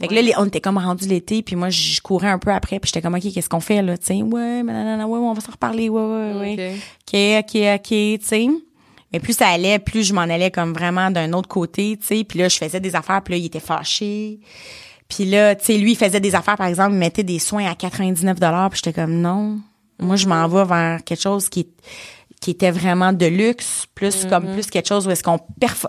Fait que là, on était comme rendu l'été, puis moi, je courais un peu après, puis j'étais comme, OK, qu'est-ce qu'on fait, là? Tu sais, ouais, mais nanana, ouais, ouais, on va s'en reparler, ouais, ouais, ouais. OK, OK, OK, tu sais. Mais plus ça allait, plus je m'en allais comme vraiment d'un autre côté, tu sais. Puis là, je faisais des affaires, puis là, il était fâché. Puis là, tu sais, lui, il faisait des affaires, par exemple, il mettait des soins à 99 puis j'étais comme, non. Moi, je m'en vais vers quelque chose qui qui était vraiment de luxe, plus comme plus quelque chose où est-ce qu'on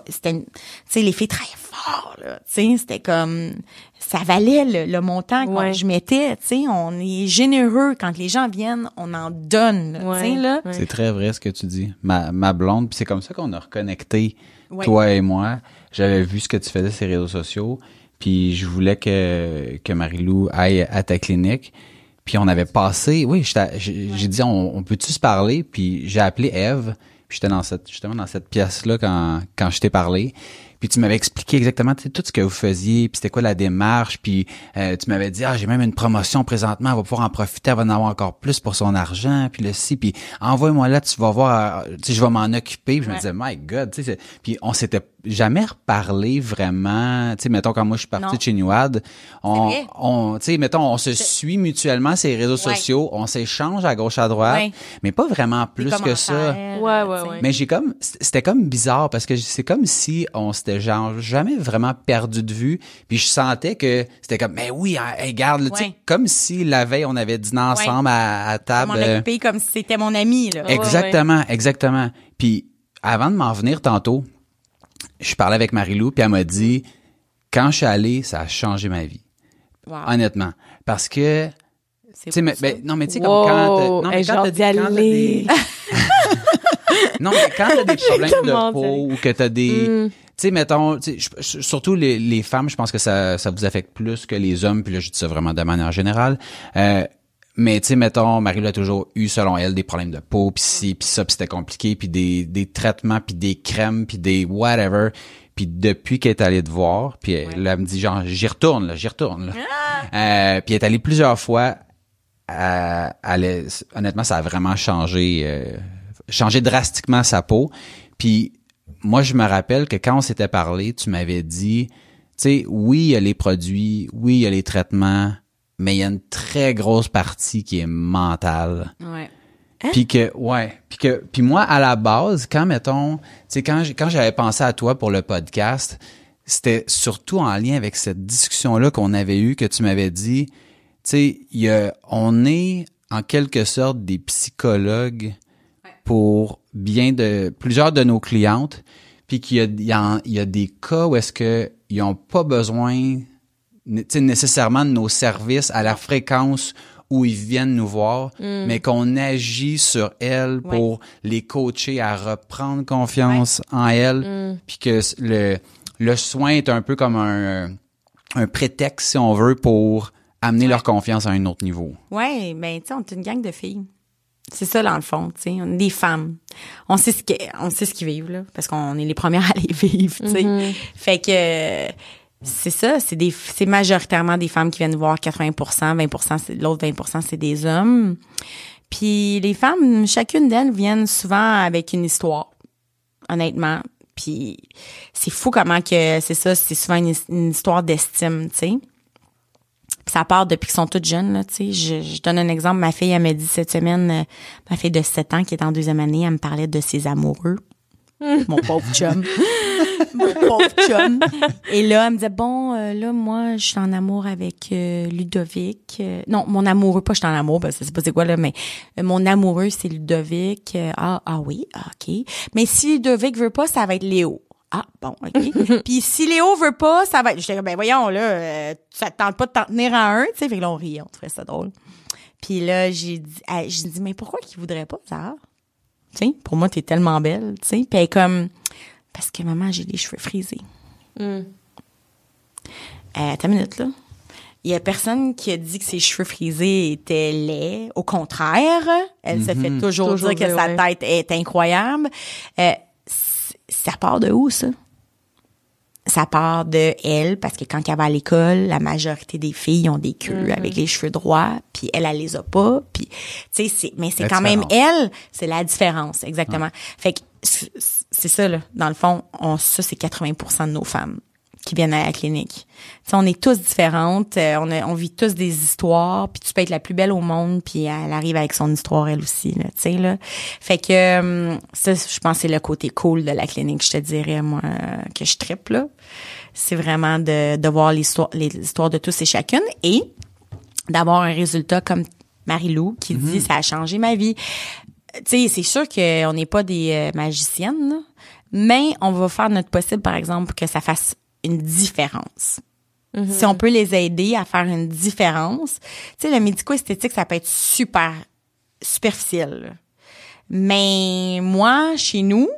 c'était tu sais les filles travaillaient fort là, tu sais, c'était comme ça valait le, le montant Ouais. je mettais, tu sais, on est généreux quand les gens viennent, on en donne, là, tu sais là. Ouais. C'est très vrai ce que tu dis. Ma, ma blonde, puis c'est comme ça qu'on a reconnecté, Ouais. toi et moi. J'avais vu ce que tu faisais sur les réseaux sociaux, puis je voulais que, que Marie-Lou aille à ta clinique. Puis on avait passé, oui, j'ai j'ai dit, on, on peut-tu se parler? Puis j'ai appelé Eve, puis j'étais dans cette, justement dans cette pièce-là quand, quand je t'ai parlé. Puis tu m'avais expliqué exactement tu sais, tout ce que vous faisiez, puis c'était quoi la démarche, puis euh, tu m'avais dit ah j'ai même une promotion présentement, elle va pouvoir en profiter, elle va en avoir encore plus pour son argent, puis le si, puis envoie-moi là, tu vas voir, euh, tu sais je vais m'en occuper. Puis je me disais my God, tu sais, puis on s'était jamais reparlé vraiment, tu sais mettons quand moi je suis parti de chez Newad, on, on tu sais mettons on se suit mutuellement sur les réseaux Ouais. sociaux, on s'échange à gauche à droite, Ouais. mais pas vraiment plus que ça. Ouais, ouais, ouais. Mais j'ai comme c'était comme bizarre parce que c'est comme si on s'était genre jamais vraiment perdu de vue puis je sentais que c'était comme mais oui hein, regarde là, tu sais, Ouais. comme si la veille on avait dîné ensemble à, table euh, occupais comme si c'était mon ami là. Ouais, exactement exactement puis avant de m'en venir tantôt je parlais avec Marilou puis elle m'a dit quand je suis allé ça a changé ma vie Wow. honnêtement parce que C'est mais, ben, non, mais tu sais, Wow. comme quand. Non, mais Hey, quand t'as des- non, mais quand t'as des problèmes de peau ou que t'as des. Mm. Tu sais, mettons, surtout les, les femmes, je pense que ça, ça vous affecte plus que les hommes, puis là, je dis ça vraiment de manière générale. Euh, mais tu sais, mettons, Marie a toujours eu, selon elle, des problèmes de peau, puis ci, puis ça, puis c'était compliqué, puis des, des traitements, puis des crèmes, puis des whatever. Puis depuis qu'elle est allée te voir, puis elle, là, elle me dit genre, j'y retourne, là, j'y retourne. Là. Euh, puis elle est allée plusieurs fois. euh, elle est- honnêtement, ça a vraiment changé, euh, changé drastiquement sa peau. Puis moi, je me rappelle que quand on s'était parlé, tu m'avais dit, tu sais, oui, il y a les produits, oui, il y a les traitements, mais il y a une très grosse partie qui est mentale. Ouais. Puis que ouais, puis que puis moi à la base quand mettons, tu sais quand j'ai- quand j'avais pensé à toi pour le podcast, c'était surtout en lien avec cette discussion là qu'on avait eue que tu m'avais dit, tu sais, il y a on est en quelque sorte des psychologues pour bien de plusieurs de nos clientes, puis qu'il y a il y a, il y a des cas où est-ce que ils ont pas besoin nécessairement de nos services à la fréquence où ils viennent nous voir, mais qu'on agit sur elles Ouais. pour les coacher à reprendre confiance en elles, puis que le, le soin est un peu comme un, un prétexte, si on veut, pour amener leur confiance à un autre niveau. Ouais, ben tu sais, on est une gang de filles. C'est ça dans le fond, tu sais, on est des femmes. On sait ce qu'ils vivent là parce qu'on est les premières à les vivre, tu sais. Fait que c'est ça, c'est des c'est majoritairement des femmes qui viennent voir 80 20% c'est l'autre 20% c'est des hommes. Puis les femmes, chacune d'elles viennent souvent avec une histoire. Honnêtement, puis c'est fou comment que c'est ça, c'est souvent une, une histoire d'estime, tu sais. Puis ça part depuis qu'ils sont toutes jeunes, là, tu sais. Je, je donne un exemple. Ma fille, elle m'a dit cette semaine, euh, ma fille de 7 ans qui est en deuxième année, elle me parlait de ses amoureux. Mon pauvre chum. Mon pauvre chum. Et là, elle me disait, bon, euh, là, moi, je suis en amour avec euh, Ludovic. Euh, non, mon amoureux, pas je suis en amour, parce que c'est pas c'est quoi, là, mais euh, mon amoureux, c'est Ludovic. Euh, ah, ah oui, ah, OK. Mais si Ludovic veut pas, ça va être Léo. Ah, bon, OK. Puis si Léo veut pas, ça va être... J'étais ben voyons, là, euh, ça te tente pas de t'en tenir à un, tu sais. Fait que là, on riait, on trouvait ça drôle. Puis là, j'ai dit, elle- j'ai dit, mais pourquoi qu'il voudrait pas, Sarah? Tu sais, pour moi, t'es tellement belle, tu sais. Puis elle est comme, parce que maman, j'ai les cheveux frisés. Hmm. Euh, minute, là. Il y a personne qui a dit que ses cheveux frisés étaient laids. Au contraire, elle se fait toujours, Toujours dire que sa tête est incroyable. Euh, ça part de où, ça? Ça part de elle, parce que quand elle va à l'école, la majorité des filles ont des queues avec les cheveux droits, puis elle, elle les a pas. Puis, tu sais, c'est, mais c'est quand même elle, c'est la différence, exactement. Fait que c'est ça, là. Dans le fond, on, ça, c'est 80% de nos femmes qui viennent à la clinique. On est tous différentes, euh, on, a- on vit tous des histoires, puis tu peux être la plus belle au monde, puis elle arrive avec son histoire elle aussi, là, tu sais là. Fait que euh, ça, je pense que c'est le côté cool de la clinique, je te dirais moi euh, que je triple là. C'est vraiment de, de voir l'histoire de tous et chacune et d'avoir un résultat comme Marie-Lou qui dit ça a changé ma vie. Tu sais, c'est sûr qu'on n'est pas des magiciennes, mais on va faire notre possible, par exemple, pour que ça fasse une différence. Si on peut les aider à faire une différence, tu sais, le médico-esthétique, ça peut être super superficiel. là. Mais moi, chez nous,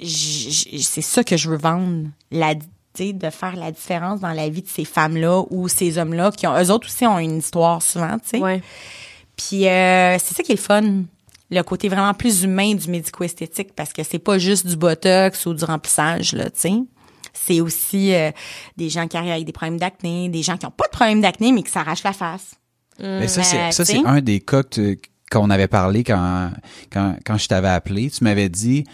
c'est ça que je veux vendre. La, de faire la différence dans la vie de ces femmes-là ou ces hommes-là qui ont, eux autres aussi ont une histoire souvent, tu sais. Ouais. Puis euh, c'est ça qui est le fun. Le côté vraiment plus humain du médico-esthétique parce que c'est pas juste du botox ou du remplissage, là, tu sais. C'est aussi euh, des gens qui arrivent avec des problèmes d'acné, des gens qui ont pas de problème d'acné mais qui s'arrachent la face. Mais ça, Euh, c'est, ça, tu c'est un des cas que tu- qu'on avait parlé quand, quand, quand je t'avais appelé. Tu m'avais dit,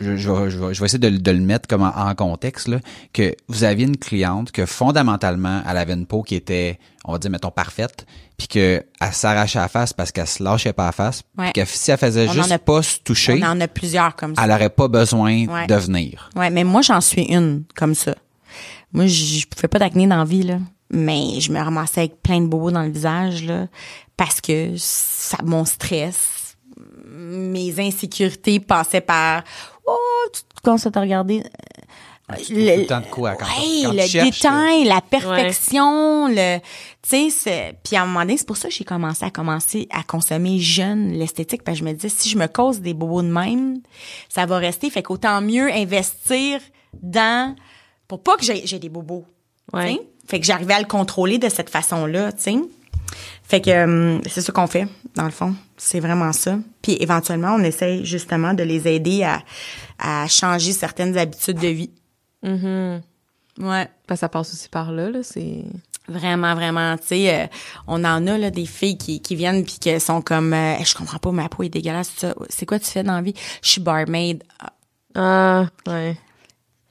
je, je, vais, je, vais, je vais essayer de, le- de le mettre comme en, en contexte, là, que vous aviez une cliente que fondamentalement, elle avait une peau qui était, on va dire, mettons, parfaite, puis qu'elle s'arrachait la face parce qu'elle se lâchait pas la face, Ouais. puis que si elle faisait On juste a- pas se toucher, On en a plusieurs comme ça. elle aurait pas besoin Ouais. de venir. Ouais, mais moi j'en suis une comme ça. Moi je je fais pas d'acné dans la vie là, mais je me ramassais avec plein de bobos dans le visage là parce que ça mon stress, mes insécurités passaient par oh tu commences à te regarder tout le temps de quoi quand, Ouais, quand tu le cherches, détail, la perfection, le, tu sais, c'est- puis à un moment donné, c'est pour ça que j'ai commencé à commencer à consommer jeune l'esthétique, parce que je me disais, si je me cause des bobos de même, ça va rester, fait qu'autant mieux investir dans, pour pas que j'ai j'ai des bobos, tu Ouais. sais. Fait que j'arrivais à le contrôler de cette façon-là, tu sais. Fait que euh, c'est ça qu'on fait, dans le fond. C'est vraiment ça. Puis éventuellement, on essaye justement de les aider à, à changer certaines habitudes de vie. Mhm. Ouais. Ben, ça passe aussi par là, là. C'est. Vraiment, vraiment, tu sais, euh, on en a là des filles qui, qui viennent puis qui sont comme, euh, je comprends pas, ma peau est dégueulasse. C'est quoi tu fais dans la vie? Je suis barmaid. Ah. Ah, ouais.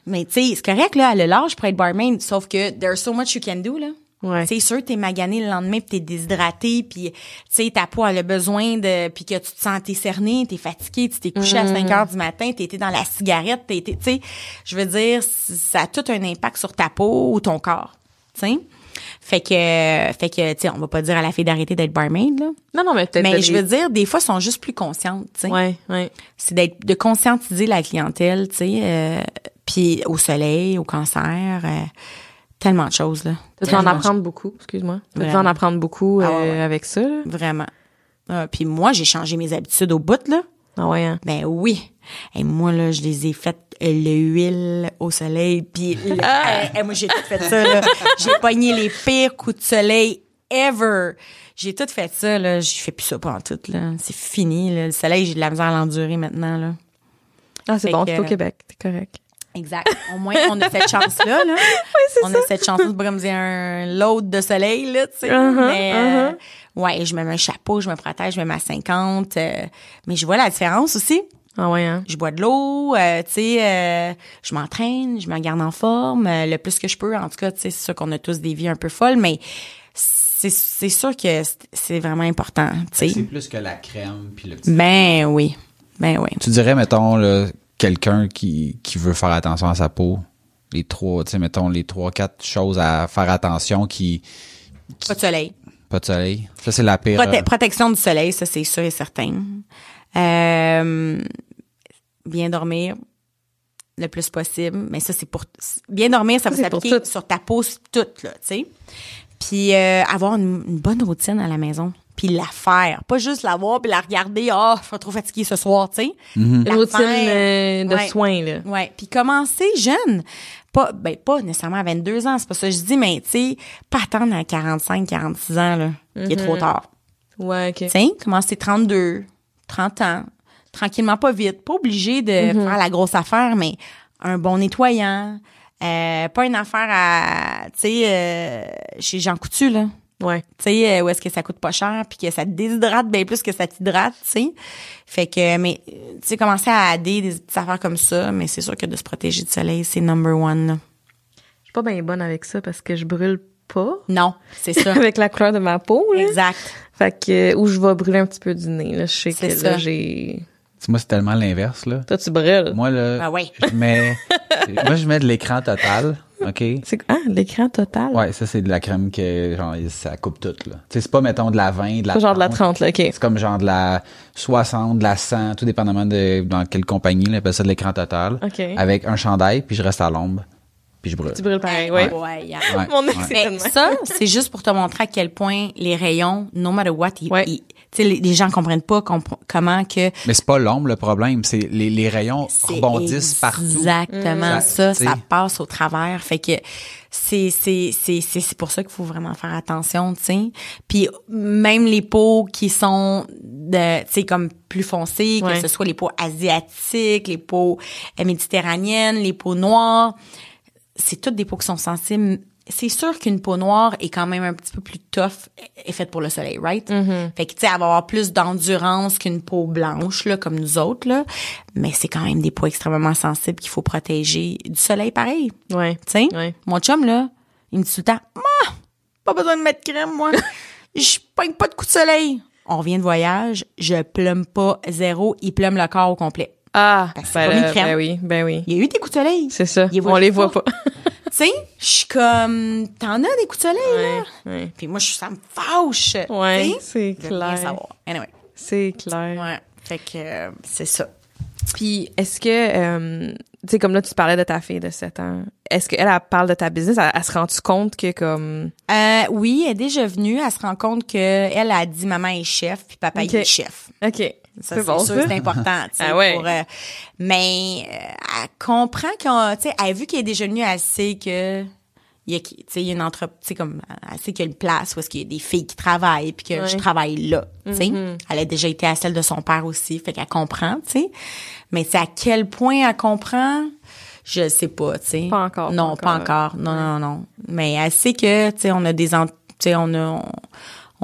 Mais tu sais, c'est correct là, elle a l'âge pour être barmaid, sauf que there's so much you can do là. Ouais. C'est sûr, t'es magané le lendemain, puis t'es déshydraté, puis tu sais, ta peau elle a besoin de, puis que tu te sens t'es cerné, t'es fatigué, tu t'es couché à 5 heures du matin, t'es été dans la cigarette, t'es été, tu sais, je veux dire, ça a tout un impact sur ta peau ou ton corps, tu sais. Fait que, fait que, tu sais, on va pas dire à la fille d'arrêter d'être barmaid là, Non, non, mais peut-être. mais je veux dire, des fois, elles sont juste plus conscientes, tu sais Ouais, ouais. c'est d'être de conscientiser la clientèle, tu sais, euh, puis au soleil, au cancer, euh, tellement de choses là. Tu vas en apprendre beaucoup, excuse-moi. Tu vas en apprendre beaucoup euh, Ah ouais, ouais. avec ça, là? Vraiment. Ah, puis moi, j'ai changé mes habitudes au bout là. Ah ouais, hein? Ben oui. Et moi là, je les ai faites euh, l'huile au soleil, puis le- Eh, eh, moi j'ai tout fait ça là. J'ai pogné les pires coups de soleil ever. J'ai tout fait ça là. Je fais plus ça pendant tout là. C'est fini là. Le soleil, j'ai de la misère à l'endurer maintenant là. Ah, c'est Fait bon, que- c'est au Québec. T'es correct. Exact. Au moins, on a cette chance-là. Là. on a cette chance de dire un load de soleil, là, tu sais. Uh-huh, mais, euh, ouais, je me mets un chapeau, je me protège, je mets ma 50. euh, mais je vois la différence aussi. Ah ouais, hein. Je bois de l'eau, euh, tu sais, euh, je m'entraîne, je me garde en forme, euh, le plus que je peux. En tout cas, tu sais, c'est sûr qu'on a tous des vies un peu folles, mais c'est, c'est sûr que c'est- c'est vraiment important, tu C'est sais. plus que la crème puis le petit Ben oui. Ben oui. Tu dirais, mettons, là, quelqu'un qui, qui veut faire attention à sa peau, les trois, tu sais, mettons, les trois, quatre choses à faire attention qui, Pas de soleil. pas de soleil. Ça, c'est la pire. Prote- euh, protection du soleil, ça c'est sûr et certain. Euh, bien dormir le plus possible, mais ça c'est pour bien dormir, ça va Ça, s'appliquer sur ta peau toute là, tu sais. Puis euh, avoir une, une bonne routine à la maison, puis la faire, pas juste la voir puis la regarder, ah, je suis trop fatiguée ce soir, tu sais. Une La routine faire. euh, de Ouais. soins, là. Ouais, puis commencer jeune. Pas ben pas nécessairement à 22 ans, c'est pas ça que je dis mais tu sais, pas attendre à 45, 46 ans là, il est trop tard. Ouais, OK. Tu sais, commencer 32, 30 ans, tranquillement, pas vite. Pas obligé de faire la grosse affaire, mais un bon nettoyant. Euh, pas une affaire à, tu sais, euh, chez Jean Coutu, là. Ouais. Tu sais, euh, où est-ce que ça coûte pas cher, puis que ça te déshydrate bien plus que ça t'hydrate, tu sais. Fait que, mais, euh, tu sais, commencer à adder des petites affaires comme ça, mais c'est sûr que de se protéger du soleil, c'est number one, là. Je suis pas bien bonne avec ça parce que je brûle pas Non, c'est ça. avec la couleur de ma peau, là. exact. Fait que, ou je vais brûler un petit peu du nez, là. Je sais C'est que ça. là, j'ai... Moi, c'est tellement l'inverse, là. Toi, tu brûles. Moi, là, Ah ouais. je mets, moi, je mets de l'écran total, OK? C'est ah, l'écran total? Ouais, ça, c'est de la crème que, genre, ça coupe tout, là. Tu sais, c'est pas, mettons, de la 20, de la Pas genre de la 30. 30, là, OK. C'est comme genre de la 60, de la 100, tout dépendamment de dans quelle compagnie, là, appelle ça de l'écran total. OK. Avec un chandail, puis je reste à l'ombre, puis je brûle. Tu brûles pareil, ouais. Ouais, yeah. Ouais, Mon ex, ouais. tellement- ça, c'est juste pour te montrer à quel point les rayons, no matter what, ils- Ouais. ils- les, les gens comprennent pas comment que Mais c'est pas l'ombre le problème, c'est les, les rayons c'est rebondissent partout. Exactement ça, Ça, passe au travers. Fait que c'est c'est c'est c'est c'est pour ça qu'il faut vraiment faire attention, tu sais. Puis même les peaux qui sont de tu sais comme plus foncées, Ouais. que ce soit les peaux asiatiques, les peaux euh, méditerranéennes, les peaux noires, c'est toutes des peaux qui sont sensibles. C'est sûr qu'une peau noire est quand même un petit peu plus tough, est faite pour le soleil, right? Fait que, tu sais, elle va avoir plus d'endurance qu'une peau blanche, là, comme nous autres, là. Mais c'est quand même des peaux extrêmement sensibles qu'il faut protéger du soleil pareil. Ouais. Tu sais? Ouais. Mon chum, là, il me dit tout le temps, Ah, pas besoin de mettre crème, moi. Je pogne pas de coup de soleil. On revient de voyage, je plume pas zéro, il plume le corps au complet. Ah, ben, ben oui, ben oui. Il y a eu des coups de soleil. C'est ça. On les voit pas. tu sais, je suis comme, t'en as des coups de soleil, là? Ouais. Puis moi, je, ça me fâche. Ouais, c'est clair. savoir. Anyway. C'est clair. Ouais. Fait que, euh, c'est ça. Puis, est-ce que, euh, tu sais, comme là, tu parlais de ta fille de 7 ans, est-ce qu'elle, elle parle de ta business? Elle, elle se rend-tu compte que, comme... Euh, oui, elle est déjà venue. Elle se rend compte que elle a dit maman est chef, puis papa il est chef. OK. Ça, c'est bon, sûr, c'est important. tu sais, Ah ouais. pour, euh, mais euh, elle comprend qu'on, tu sais, elle a vu qu'elle est déjà venue, elle sait que il y a, tu sais, il y a une entreprise, comme, elle sait qu'il y a une place où est-ce qu'il y a des filles qui travaillent, puis que Ouais. je travaille là, tu sais. Mm-hmm. Elle a déjà été à celle de son père aussi, fait qu'elle comprend, tu sais. Mais c'est à quel point elle comprend, je sais pas, tu sais. Pas encore, Non, pas pas encore. Non, non, non. Mais elle sait que, tu sais, on a des, tu sais, on a, on,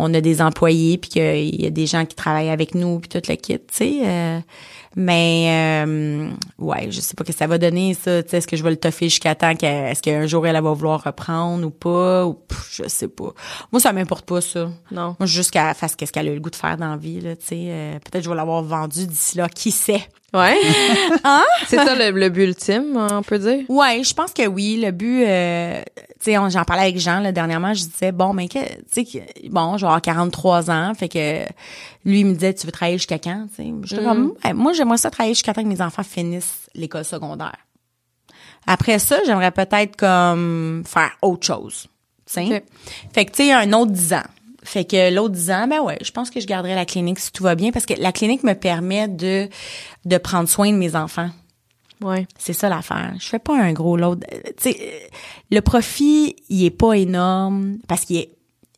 on a des employés puis qu'il y a des gens qui travaillent avec nous puis tout le kit, tu sais. euh, mais euh, ouais, je sais pas que ça va donner ça. Tu sais, est-ce que je vais le toffer jusqu'à temps qu'elle- est-ce qu'un jour elle va vouloir reprendre ou pas? Ou pff, je sais pas. Moi ça m'importe pas ça. Non. Moi juste qu'elle fasse qu'est-ce qu'elle a eu le goût de faire dans la vie là. Tu sais, euh, peut-être je vais l'avoir vendu d'ici là. Qui sait? Ouais. Hein? C'est ça le, le but ultime, on peut dire? Ouais, je pense que oui. Le but, euh, tu sais, j'en parlais avec Jean là, dernièrement. Je disais bon, mais que, tu sais, que- bon, je vais avoir 43 ans, fait que lui il me disait tu veux travailler jusqu'à quand, tu sais? J'étais comme, Ouais, moi j'aimerais ça travailler jusqu'à temps que mes enfants finissent l'école secondaire. Après ça, j'aimerais peut-être comme faire autre chose, tu sais? Fait que tu sais, un autre 10 ans. Fait que l'autre 10 ans, ben ouais, je pense que je garderai la clinique si tout va bien parce que la clinique me permet de de prendre soin de mes enfants. Ouais. C'est ça l'affaire. Je fais pas un gros. Euh, Tu sais, le profit, il est pas énorme parce qu'il est,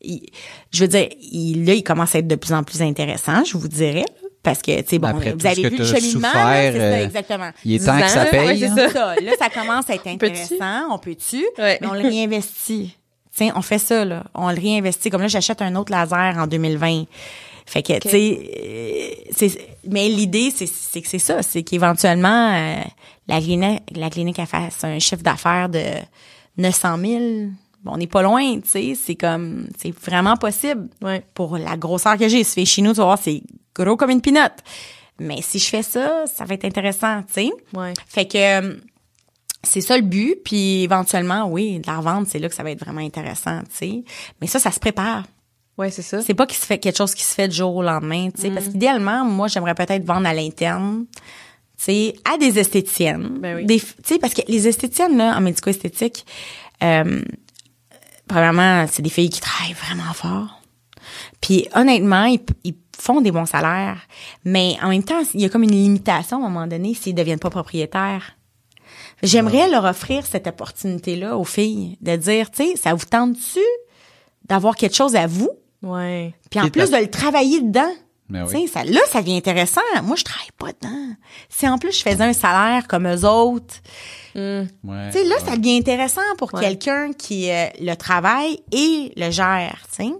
il- je veux dire, il, là, il commence à être de plus en plus intéressant, je vous dirais. Parce que, tu sais, bon, Après vous avez vu le cheminement, c'est ça, euh, exactement. Il est 10 temps que ça là, paye. ouais, c'est hein. ça. Ça, là, ça commence à être intéressant. On peut-tu? Ouais. Mais on le réinvestit. Tiens, on fait ça, là. On le réinvestit. Comme là, j'achète un autre laser en 2020. Fait que, tu sais, euh, mais l'idée, c'est, c'est que c'est ça. C'est qu'éventuellement, euh, la clinique, la clinique, elle fasse un chiffre d'affaires de 900 000. Bon, on n'est pas loin, tu sais. C'est comme, c'est vraiment possible Ouais. pour la grosseur que j'ai. Si tu fais chez nous, tu vas voir, c'est gros comme une pinotte. Mais si je fais ça, ça va être intéressant, tu sais. Ouais. Fait que euh, c'est ça le but, puis éventuellement, oui, de la revente, c'est là que ça va être vraiment intéressant, tu sais. Mais ça, ça se prépare. Ouais, c'est ça. C'est pas qu'il se fait quelque chose qui se fait du jour au lendemain, tu sais, parce qu'idéalement, moi, j'aimerais peut-être vendre à l'interne, tu sais, à des esthéticiennes. Ben oui. Des- Tu sais, parce que les esthéticiennes, là, en médico-esthétique, euh, premièrement, c'est des filles qui travaillent vraiment fort. Puis honnêtement, ils, font des bons salaires, mais en même temps, il y a comme une limitation à un moment donné s'ils deviennent pas propriétaires. J'aimerais leur offrir cette opportunité-là aux filles, de dire, tu sais, ça vous tente-tu d'avoir quelque chose à vous, Ouais. puis en plus de le travailler dedans? Ben Tu oui. sais, ça, là, ça devient intéressant. Moi, je travaille pas dedans. Si en plus je faisais un salaire comme eux autres, Ouais, tu sais, là, ouais. ça devient intéressant pour Ouais. quelqu'un qui euh, le travaille et le gère, tu sais.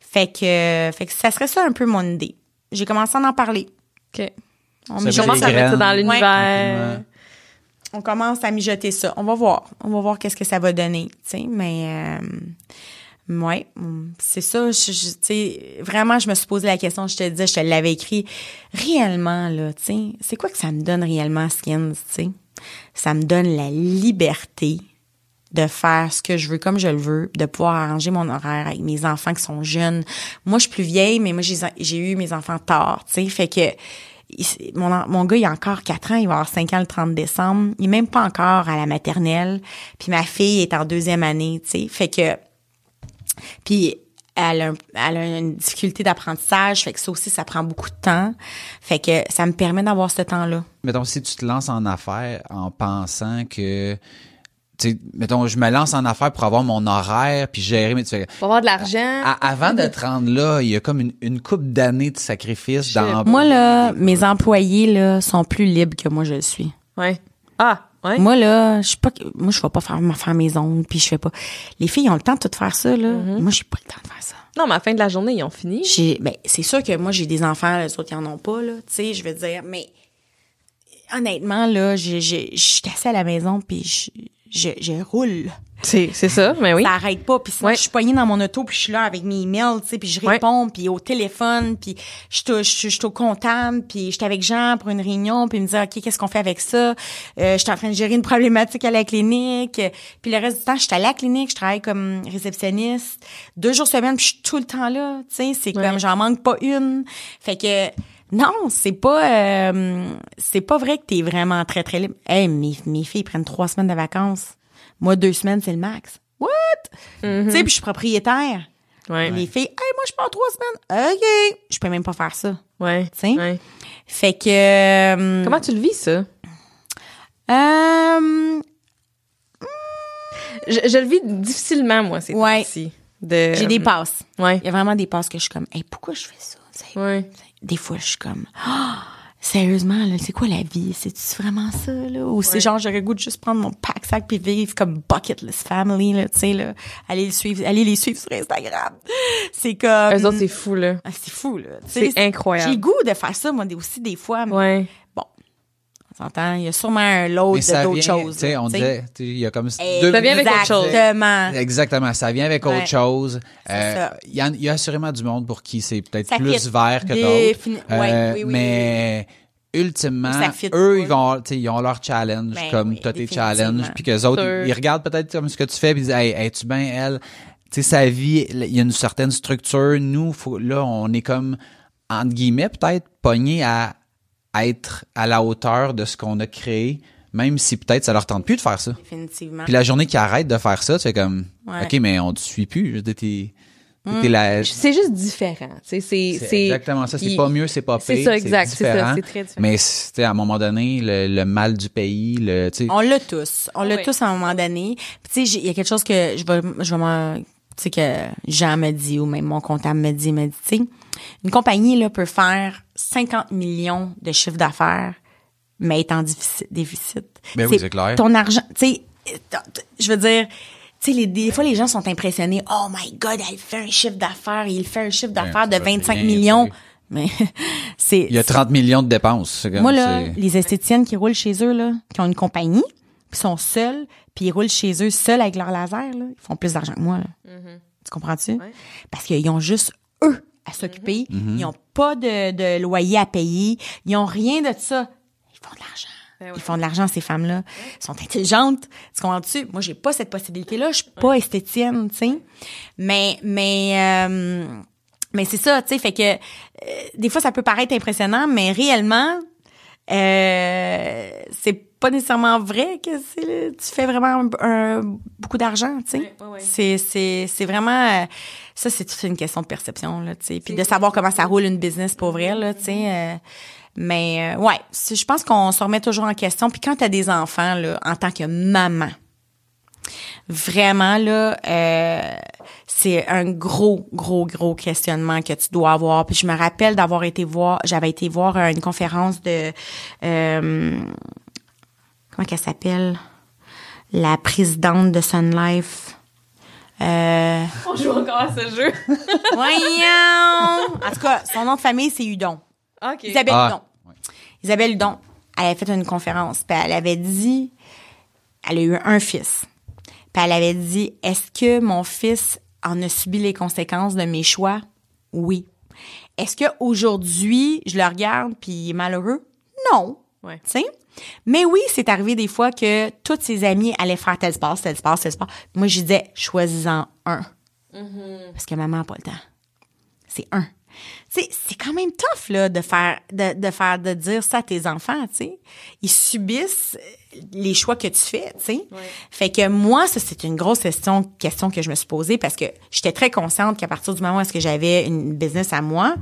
Fait que, fait que ça serait ça un peu mon idée. J'ai commencé à en parler. OK. On, Ça des ça mettre ça dans l'univers? On commence à mijoter ça. On va voir. On va voir qu'est-ce que ça va donner, tu sais. Mais, euh, ouais, c'est ça. Je, je- tu sais, vraiment, je me suis posé la question. Je te disais, je te l'avais écrit. Réellement, là, tu sais, c'est quoi que ça me donne réellement, Skins, tu sais? Ça me donne la liberté de faire ce que je veux comme je le veux, de pouvoir arranger mon horaire avec mes enfants qui sont jeunes. Moi, je suis plus vieille, mais moi, j'ai eu mes enfants tard, tu sais. Fait que mon, gars, il a encore 4 ans, il va avoir 5 ans le 30 décembre. Il est même pas encore à la maternelle. Puis ma fille est en deuxième année, tu sais. Fait que... Puis elle a, un- elle a une difficulté d'apprentissage, fait que ça aussi, ça prend beaucoup de temps. Fait que ça me permet d'avoir ce temps-là. Mettons, si tu te lances en affaires en pensant que, tu sais, mettons, je me lance en affaires pour avoir mon horaire puis gérer, mais tu fais, Pour avoir de l'argent. avant de te rendre là, il y a comme une, une coupe d'années de sacrifice dans. Moi, là, mes employés, là, sont plus libres que moi, je le suis. Ouais. Ah, ouais. Moi, là, je suis pas, moi, je vais pas faire, faire mes ongles, puis je fais pas. Les filles ont le temps de tout faire ça, là. Moi, j'ai pas le temps de faire ça. Non, mais à la fin de la journée, ils ont fini. J'ai, ben, c'est sûr que moi, j'ai des enfants, les autres, ils en ont pas, là. Tu sais, je veux dire, mais honnêtement, là, j'ai, j'ai, je suis assise à la maison, puis je, je, je roule. C'est, c'est ça, mais oui. Ça arrête pas. Puis sinon, Ouais. je suis poignée dans mon auto, puis je suis là avec mes emails, tu sais, puis je Ouais. réponds, puis au téléphone, puis je suis au- je je comptable, puis j'étais avec Jean pour une réunion, puis il me disait, OK, qu'est-ce qu'on fait avec ça? Euh, j'étais en train de gérer une problématique à la clinique. Puis le reste du temps, j'étais à la clinique, je travaille comme réceptionniste. Deux jours semaine, puis je suis tout le temps là, tu sais, c'est Ouais. comme, j'en manque pas une. Fait que... Non, c'est pas euh, c'est pas vrai que t'es vraiment très très libre. Hey, mes, mes filles prennent trois semaines de vacances. Moi, deux semaines, c'est le max. What? Tu sais, puis je suis propriétaire. Ouais. Les filles, hey, moi, je pars trois semaines. OK. Je peux même pas faire ça. Ouais. Tu sais? Ouais. Fait que. euh, Comment tu le vis, ça? euh, Je, je le vis difficilement, moi, c'est Ouais. De... J'ai des passes. Ouais. Il y a vraiment des passes que je suis comme, hey, pourquoi je fais ça? Ouais. Des fois, je suis comme, Ah, sérieusement, là, c'est quoi la vie? C'est-tu vraiment ça, là? Ou c'est genre, j'aurais goût de juste prendre mon pack-sac puis vivre comme Bucketless Family, là, tu sais, là. Aller les suivre, aller les suivre sur Instagram. C'est comme. Eux autres, c'est fou, là. Ah, c'est fou, là. C'est incroyable. J'ai goût de faire ça, moi, aussi, des fois. mais Ouais. Il y a sûrement un lot d'autres choses. tu sais, là, on tu sais. disait, tu sais, il y a comme deux- Ça vient avec autre chose. Exactement. Exactement, ça vient avec Ouais. autre chose. C'est Euh, ça. Il y, a- y a assurément du monde pour qui c'est peut-être plus vert que Défini- d'autres. Euh, oui, oui, mais ultimement, eux, ils vont, tu sais, ils ont leur challenge, Ben comme oui, t'as tes challenges, puis que autres, ils, ils regardent peut-être comme ce que tu fais, puis ils disent, hey, es-tu bien elle? Tu sais, sa vie, il y a une certaine structure. Nous, faut, là, on est comme, entre guillemets, peut-être pogné à être à la hauteur de ce qu'on a créé, même si peut-être ça leur tente plus de faire ça. Définitivement. Puis la journée qui arrête de faire ça, tu fais comme, Ouais. OK, mais on te suit plus. T'es, la- C'est juste différent. C'est, c'est c'est, exactement ça. C'est il- pas mieux, c'est pas pire. C'est ça, exact. C'est ça. différent. C'est très différent. Mais c'est- tu sais, à un moment donné, le, le mal du pays, le, tu sais, On l'a tous. On l'a Oui. tous à un moment donné. Puis, tu sais, j'ai- il y a quelque chose que je vais, je vais m'en- tu sais, que Jean me dit, ou même mon comptable me dit, me dit, tu sais, une compagnie, là, peut faire 50 millions de chiffre d'affaires, mais être en déficit. déficit. Ben oui, c'est clair. Ton argent, tu sais, je veux dire, tu sais, des fois, les gens sont impressionnés. Oh my God, elle fait un chiffre d'affaires, il fait un chiffre d'affaires de ça veut 25 rien millions. Mais c'est il y a 30 millions de dépenses. C'est comme, moi, là, les esthéticiennes qui roulent chez eux, là, qui ont une compagnie, qui sont seules, puis ils roulent chez eux seuls avec leur laser, là, ils font plus d'argent que moi. Là. Tu comprends-tu? Ouais. Parce qu'ils ont juste eux à s'occuper. Ils ont pas de, de loyer à payer. Ils ont rien de ça. Ils font de l'argent. Ben oui. Ils font de l'argent, ces femmes-là. Elles sont intelligentes. Tu comprends-tu? Moi, j'ai pas cette possibilité-là. Je suis pas esthétienne, tu sais. Mais, mais, euh, mais c'est ça, tu sais. Fait que, euh, des fois, ça peut paraître impressionnant, mais réellement, euh, c'est pas nécessairement vrai que tu fais vraiment un- un- beaucoup d'argent, tu sais. Ouais, ouais, ouais. C'est, c'est, c'est vraiment, euh, ça, c'est toute une question de perception, là, tu sais. Puis de savoir comment ça roule une business pour vrai, là, tu sais. euh, mais, euh, ouais, je pense qu'on se remet toujours en question. Puis quand t'as des enfants, là, en tant que maman, vraiment, là, euh, c'est un gros, gros, gros questionnement que tu dois avoir. Puis je me rappelle d'avoir été voir, j'avais été voir une conférence de, euh, comment qu'elle s'appelle? La présidente de Sun Life. Euh, On joue encore à ce jeu. voyons! En tout cas, son nom de famille, c'est Hudon. OK. Isabelle Ah. Hudon. Isabelle Hudon, elle avait fait une conférence, puis elle avait dit, elle a eu un fils, puis elle avait dit, est-ce que mon fils en a subi les conséquences de mes choix? Oui. Est-ce que aujourd'hui je le regarde puis il est malheureux? Non. Ouais. Mais oui, c'est arrivé des fois que tous ses amis allaient faire tel sport, tel sport, tel sport. Moi, je disais, choisis-en un. Parce que maman n'a pas le temps. C'est un. C'est quand même tough, là, de faire, de, de faire, de dire ça à tes enfants, tu sais. Ils subissent les choix que tu fais, tu sais. Ouais. Fait que moi, ça, c'est une grosse question, question que je me suis posée parce que j'étais très consciente qu'à partir du moment où est-ce que j'avais une business à moi,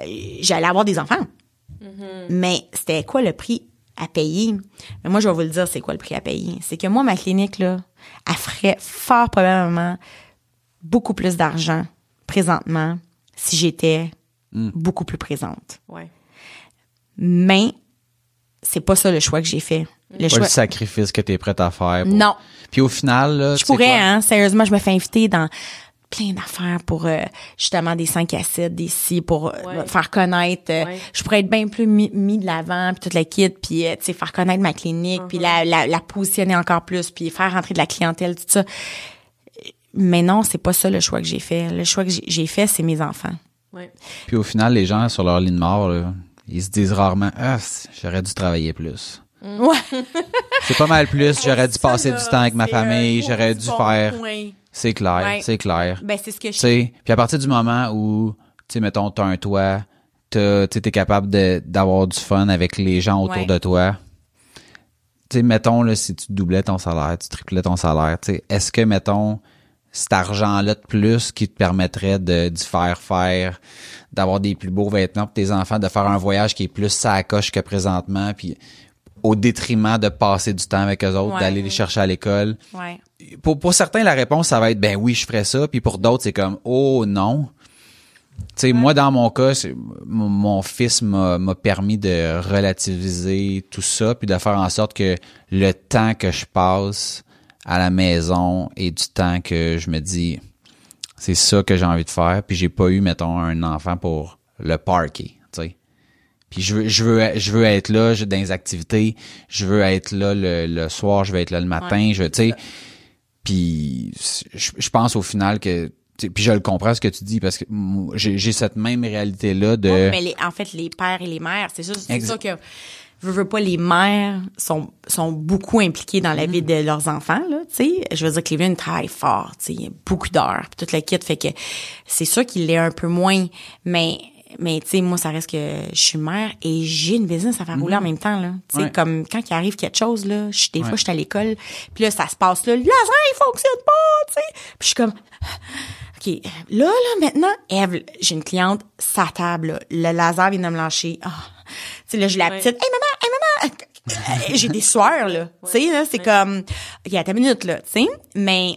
euh, j'allais avoir des enfants. Mais c'était quoi le prix à payer? Mais moi, je vais vous le dire, c'est quoi le prix à payer? C'est que moi, ma clinique, là, elle ferait fort probablement beaucoup plus d'argent présentement si j'étais beaucoup plus présente. Ouais. Mais c'est pas ça le choix que j'ai fait. Le Pas choix. le sacrifice que tu es prête à faire. pour- Non. Puis au final, là, Je pourrais, quoi? hein, sérieusement, je me fais inviter dans plein d'affaires pour euh, justement des 5 à 7, des 6, pour euh, Ouais. faire connaître. euh, Ouais. Je pourrais être bien plus mis, mis de l'avant, puis toute la kit, puis euh, tu sais, faire connaître ma clinique, puis la, la, la positionner encore plus, puis faire rentrer de la clientèle, tout ça. Mais non, c'est pas ça le choix que j'ai fait. Le choix que j'ai- j'ai fait, c'est mes enfants. Ouais. Puis au final, les gens sur leur ligne de mort, là, ils se disent rarement Ah, j'aurais dû travailler plus. Ouais. C'est pas mal plus, j'aurais dû passer Ça, du temps avec ma famille, j'aurais dû bon faire. C'est clair, Ouais. c'est clair. Ben, c'est ce que je sais, puis à partir du moment où, tu sais, mettons, t'as un toit, t'es capable de- d'avoir du fun avec les gens autour Ouais. de toi. Tu sais, mettons, là, si tu doublais ton salaire, tu triplais ton salaire, tu sais, est-ce que, mettons, cet argent-là de plus qui te permettrait de d'y faire faire, d'avoir des plus beaux vêtements pour tes enfants, de faire un voyage qui est plus ça coche que présentement, puis au détriment de passer du temps avec eux autres, Ouais. d'aller les chercher à l'école. Ouais. Pour, pour certains, la réponse, ça va être ben oui, je ferais ça. Puis pour d'autres, c'est comme oh non. Tu sais, moi, dans mon cas, mon, mon fils m'a m'a permis de relativiser tout ça, puis de faire en sorte que le temps que je passe à la maison est du temps que je me dis c'est ça que j'ai envie de faire. Puis j'ai pas eu, mettons, un enfant pour le parquer, tu sais. Puis je veux, je veux, je veux être là dans les activités. Je veux être là le, le soir. Je veux être là le matin. Je, tu sais. Puis je, je pense au final que, puis je le comprends ce que tu dis parce que j'ai cette même réalité là de. Ouais, mais les- en fait, les pères et les mères, c'est sûr, c'est sûr que veux, veux pas, les mères sont, sont beaucoup impliquées dans la Mm. vie de leurs enfants, là, tu sais. Je veux dire que Cleveland travaille fort, tu sais, il y a beaucoup d'heures, puis toute la kit, fait que c'est sûr qu'il l'est un peu moins, mais mais tu sais moi ça reste que je suis mère et j'ai une business à faire rouler en même temps là tu sais Ouais. comme quand il arrive quelque chose là je, des fois je suis à l'école puis là ça se passe là le laser il fonctionne pas tu sais puis je suis comme OK, là, là, maintenant, Eve, j'ai une cliente, sa table, là, le laser vient de me lâcher. Ah. Tu sais, là, j'ai la petite, hey, maman! J'ai des soirs, là. Tu sais, là, c'est comme, OK, à ta minute, là, tu sais. Mais,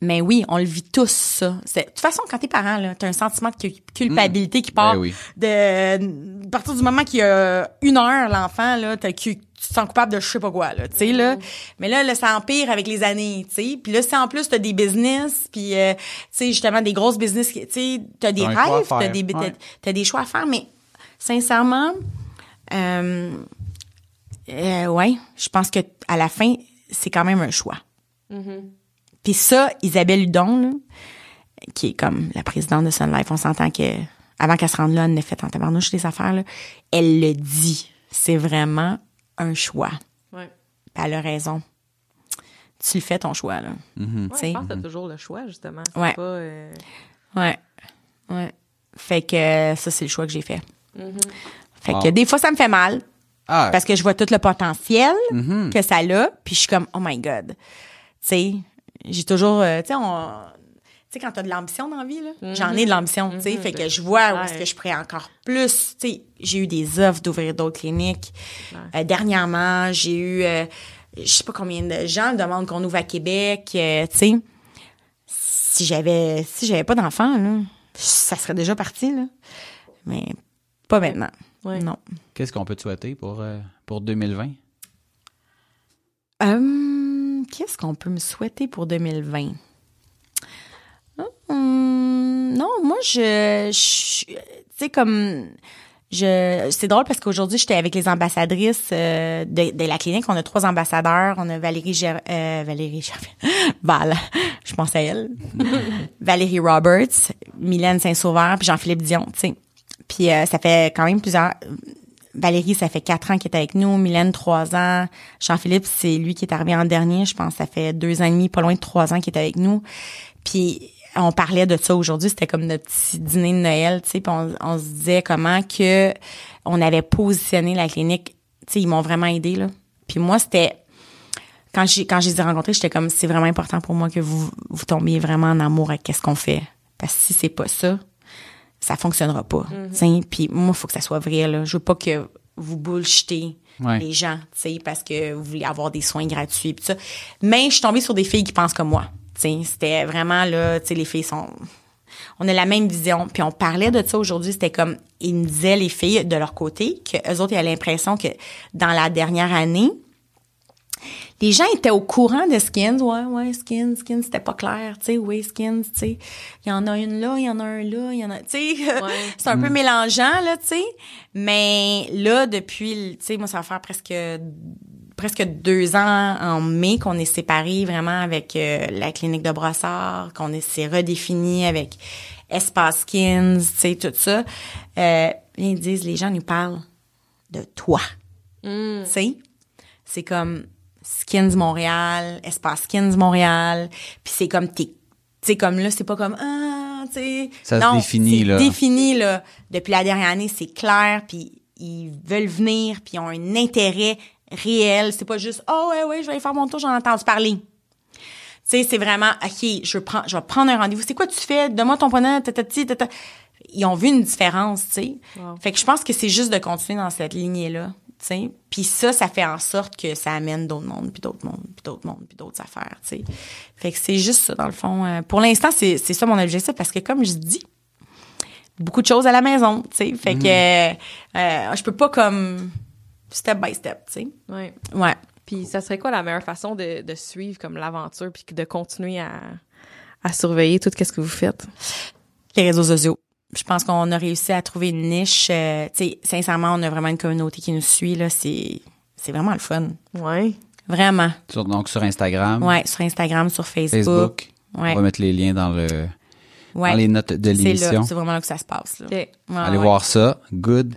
mais oui, on le vit tous, ça. C'est, de toute façon, quand t'es parent, là, t'as un sentiment de cu- culpabilité qui part Ben oui. de, à partir du moment qu'il y a une heure, l'enfant, là, t'as tu te sens coupable de je sais pas quoi, là, tu sais, là. Mais là, là, ça empire avec les années, tu sais. Puis là, si en plus t'as des business, puis, euh, tu sais, justement, des grosses business, tu sais, t'as des rêves, t'as des, t'as- Ouais. t'as des choix à faire, mais sincèrement, euh, euh, ouais, je pense que à la fin, c'est quand même un choix. Puis ça, Isabelle Hudon, là, qui est comme la présidente de Sun Life, on s'entend que avant qu'elle se rende là, elle a fait en tabarnouche des affaires, là. Elle le dit. C'est vraiment un choix. Ouais. Puis elle a raison. Tu le fais ton choix, là. Sais. je pense que t'as toujours le choix, justement. C'est Ouais. pas, euh, Ouais. Ouais. Fait que ça, c'est le choix que j'ai fait. Fait que des fois, ça me fait mal Ah, parce que je vois tout le potentiel que ça a, puis je suis comme, oh my God. Tu sais, j'ai toujours, euh, tu sais, on... Tu sais, quand t'as de l'ambition dans la vie, là, j'en ai de l'ambition, tu sais. Fait que je vois où est-ce que je pourrais encore plus. Tu sais, j'ai eu des offres d'ouvrir d'autres cliniques. Euh, dernièrement, j'ai eu, euh, je sais pas combien de gens demandent qu'on ouvre à Québec, euh, tu sais. Si j'avais, si j'avais pas d'enfants, là, ça serait déjà parti, là. Mais pas maintenant. Ouais. Non. qu'est-ce qu'on peut te souhaiter pour, euh, pour 2020? Hum, Qu'est-ce qu'on peut me souhaiter pour 2020? Hum, non, moi, je, je- tu sais, comme, je, c'est drôle parce qu'aujourd'hui, j'étais avec les ambassadrices euh, de, de la clinique. On a trois ambassadeurs. On a Valérie, Ger- euh, Valérie, Val, je pense à elle. Valérie Roberts, Mylène Saint-Sauveur, puis Jean-Philippe Dion, tu sais. Puis euh, ça fait quand même plusieurs. Valérie, ça fait quatre ans qu'elle est avec nous. Mylène, trois ans. Jean-Philippe, c'est lui qui est arrivé en dernier. Je pense que ça fait deux ans et demi, pas loin de trois ans qu'il est avec nous. Puis on parlait de ça aujourd'hui. C'était comme notre petit dîner de Noël, tu sais. On, se disait comment que on avait positionné la clinique. Tu sais, ils m'ont vraiment aidé là. Puis moi, c'était quand j'ai quand je les ai rencontrés, j'étais comme c'est vraiment important pour moi que vous vous tombiez vraiment en amour avec qu'est-ce qu'on fait. Parce que si c'est pas ça, ça fonctionnera pas. sais. Puis moi, il faut que ça soit vrai. Là. Je veux pas que vous bullshitez Ouais. les gens, parce que vous voulez avoir des soins gratuits pis tout ça. Mais je suis tombée sur des filles qui pensent comme moi. C'était vraiment là, les filles sont on a la même vision. Puis on parlait de ça aujourd'hui. C'était comme, ils me disaient, les filles, de leur côté, que eux autres, ils avaient l'impression que dans la dernière année, les gens étaient au courant de Skins. Ouais, ouais, Skins, Skins, c'était pas clair. Tu sais, oui, Skins, tu sais. Il y en a une là, il y en a un là, il y en a, tu sais. c'est un peu mélangeant, là, tu sais. Mais là, depuis, tu sais, moi, ça va faire presque presque deux ans en mai qu'on est séparés vraiment avec euh, la clinique de Brossard, qu'on est- s'est redéfini avec Espace Skins, tu sais, tout ça. Euh, ils disent, les gens nous parlent de toi. Tu sais? C'est comme Skins Montréal, Espace Skins Montréal, puis c'est comme t'es tu sais comme là c'est pas comme ah tu sais Ça se non, définit, c'est là. défini là. Depuis la dernière année c'est clair puis ils veulent venir puis ils ont un intérêt réel. C'est pas juste oh ouais ouais je vais aller faire mon tour j'en ai entendu parler. Tu sais c'est vraiment ok je vais prendre je vais prendre un rendez-vous. C'est quoi tu fais? Donne-moi ton poney tatati, tata. Ils ont vu une différence tu sais Wow. fait que je pense que c'est juste de continuer dans cette lignée là tu sais puis ça ça fait en sorte que ça amène d'autres mondes puis d'autres mondes puis d'autres mondes puis d'autres affaires tu sais fait que c'est juste ça dans le fond Euh, pour l'instant c'est c'est ça mon objectif parce que comme je dis beaucoup de choses à la maison tu sais fait que euh, je peux pas comme step by step tu sais Ouais. ouais Puis ça serait quoi la meilleure façon de, de suivre comme l'aventure puis de continuer à, à surveiller tout ce que vous faites? les réseaux sociaux. Je pense qu'on a réussi à trouver une niche. euh, tu sais, sincèrement, on a vraiment une communauté qui nous suit. Là, c'est, c'est vraiment le fun. Ouais. Vraiment. Sur- donc sur Instagram, Ouais, sur Instagram, sur Facebook. Facebook. Ouais. On va mettre les liens dans, le, ouais. dans les notes de c'est là, l'émission. c'est vraiment là que ça se passe. Là. OK. Ouais, Allez ouais. voir ça. Good.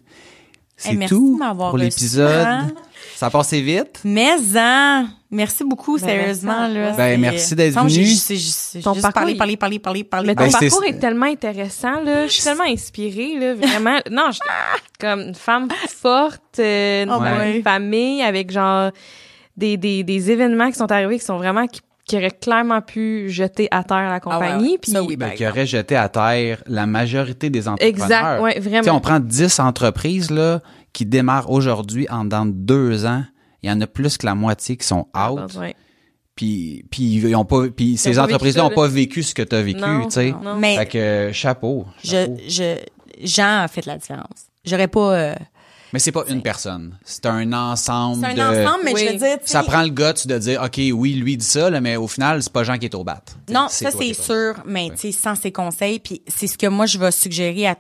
C'est merci tout pour l'épisode. hein? Ça a passé vite. Mais hein, merci beaucoup, Ben, sérieusement. là. Ben, merci d'être semble que venu. J'ai juste, parcours, parlé, il- parlé, parlé, parlé, parlé. Mais ton Ben, parcours est tellement intéressant, là. Je suis tellement inspirée, là, vraiment. Non, je comme une femme forte, euh, Oh, une ouais. famille avec genre des, des, des événements qui sont arrivés qui sont vraiment qui, qui auraient clairement pu jeter à terre la compagnie. ouais. Puis Ça, oui, Ben, par qui aurait jeté à terre la majorité des entrepreneurs. exact, ouais, Tu sais, vraiment. on prend 10 entreprises là, qui démarrent aujourd'hui en dans deux ans. Il y en a plus que la moitié qui sont out. Ouais. Puis, puis, ils ont pas, puis ces entreprises-là n'ont pas vécu ce que tu as vécu, tu sais. Mais Fait que chapeau. je, chapeau. je, Jean a fait la différence. J'aurais pas. euh, Mais c'est pas une personne. C'est un ensemble c'est de. un ensemble, mais Oui. je veux dire. tu sais, Ça prend le guts de dire, OK, oui, lui dit ça, là, mais au final, c'est pas Jean qui est au bat. Non, ça c'est bat. sûr, mais tu sais sans ses conseils, puis c'est ce que moi je vais suggérer à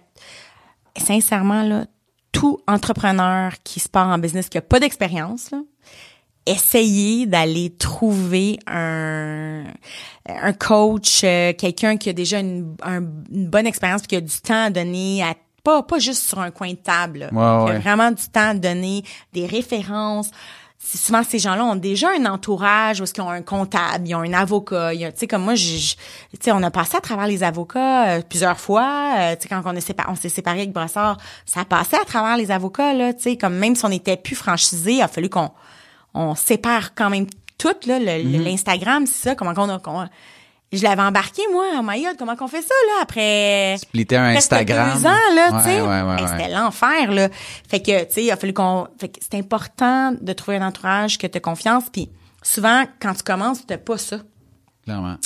sincèrement là, tout entrepreneur qui se part en business qui a pas d'expérience là, essayez d'aller trouver un un coach, euh, quelqu'un qui a déjà une, un- une bonne expérience, puis qui a du temps à donner à pas pas juste sur un coin de table. Ouais, a ouais. vraiment du temps à donner, des références. Souvent ces gens-là ont déjà un entourage où est-ce qu'ils ont un comptable, ils ont un avocat, tu sais comme moi je sais on a passé à travers les avocats euh, plusieurs fois, euh, tu sais quand on on s'est séparé avec Brossard, ça a passé à travers les avocats là, tu sais comme même si on n'était plus franchisé, il a fallu qu'on on sépare quand même tout là le- l'Instagram, c'est ça comment qu'on a qu'on- je l'avais embarqué moi, oh my god, comment qu'on fait ça là après Splitter un Instagram. deux ans, là, tu sais. ouais, ouais, Hey. C'était l'enfer, là. Fait que, tu sais, il a fallu qu'on... Fait que c'est important de trouver un entourage que tu as confiance. Puis souvent, quand tu commences, tu pas ça. Clairement.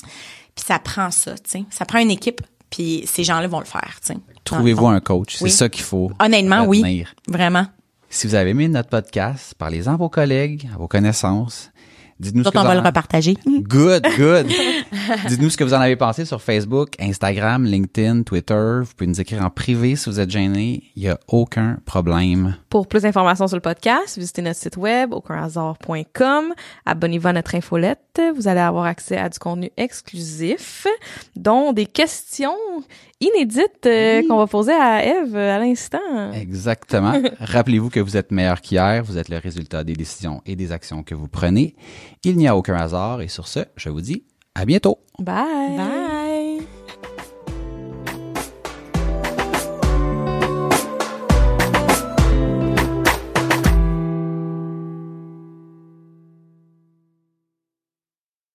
Puis ça prend ça, tu sais. Ça prend une équipe. Puis ces gens-là vont le faire, tu sais. Trouvez-vous un coach. C'est ça qu'il faut. Honnêtement, oui. Vraiment. Si vous avez aimé notre podcast, parlez-en à vos collègues, à vos connaissances. Dites-nous ce que on vous va le en- repartager. Good, good. Dites-nous ce que vous en avez pensé sur Facebook, Instagram, LinkedIn, Twitter. Vous pouvez nous écrire en privé si vous êtes gêné. Il n'y a aucun problème. Pour plus d'informations sur le podcast, visitez notre site web aucunhasard.com. Abonnez-vous à notre infolette. Vous allez avoir accès à du contenu exclusif, dont des questions inédites euh, qu'on va poser à Eve à l'instant. Exactement. Rappelez-vous que vous êtes meilleur qu'hier. Vous êtes le résultat des décisions et des actions que vous prenez. Il n'y a aucun hasard. Et sur ce, je vous dis à bientôt. Bye. Bye.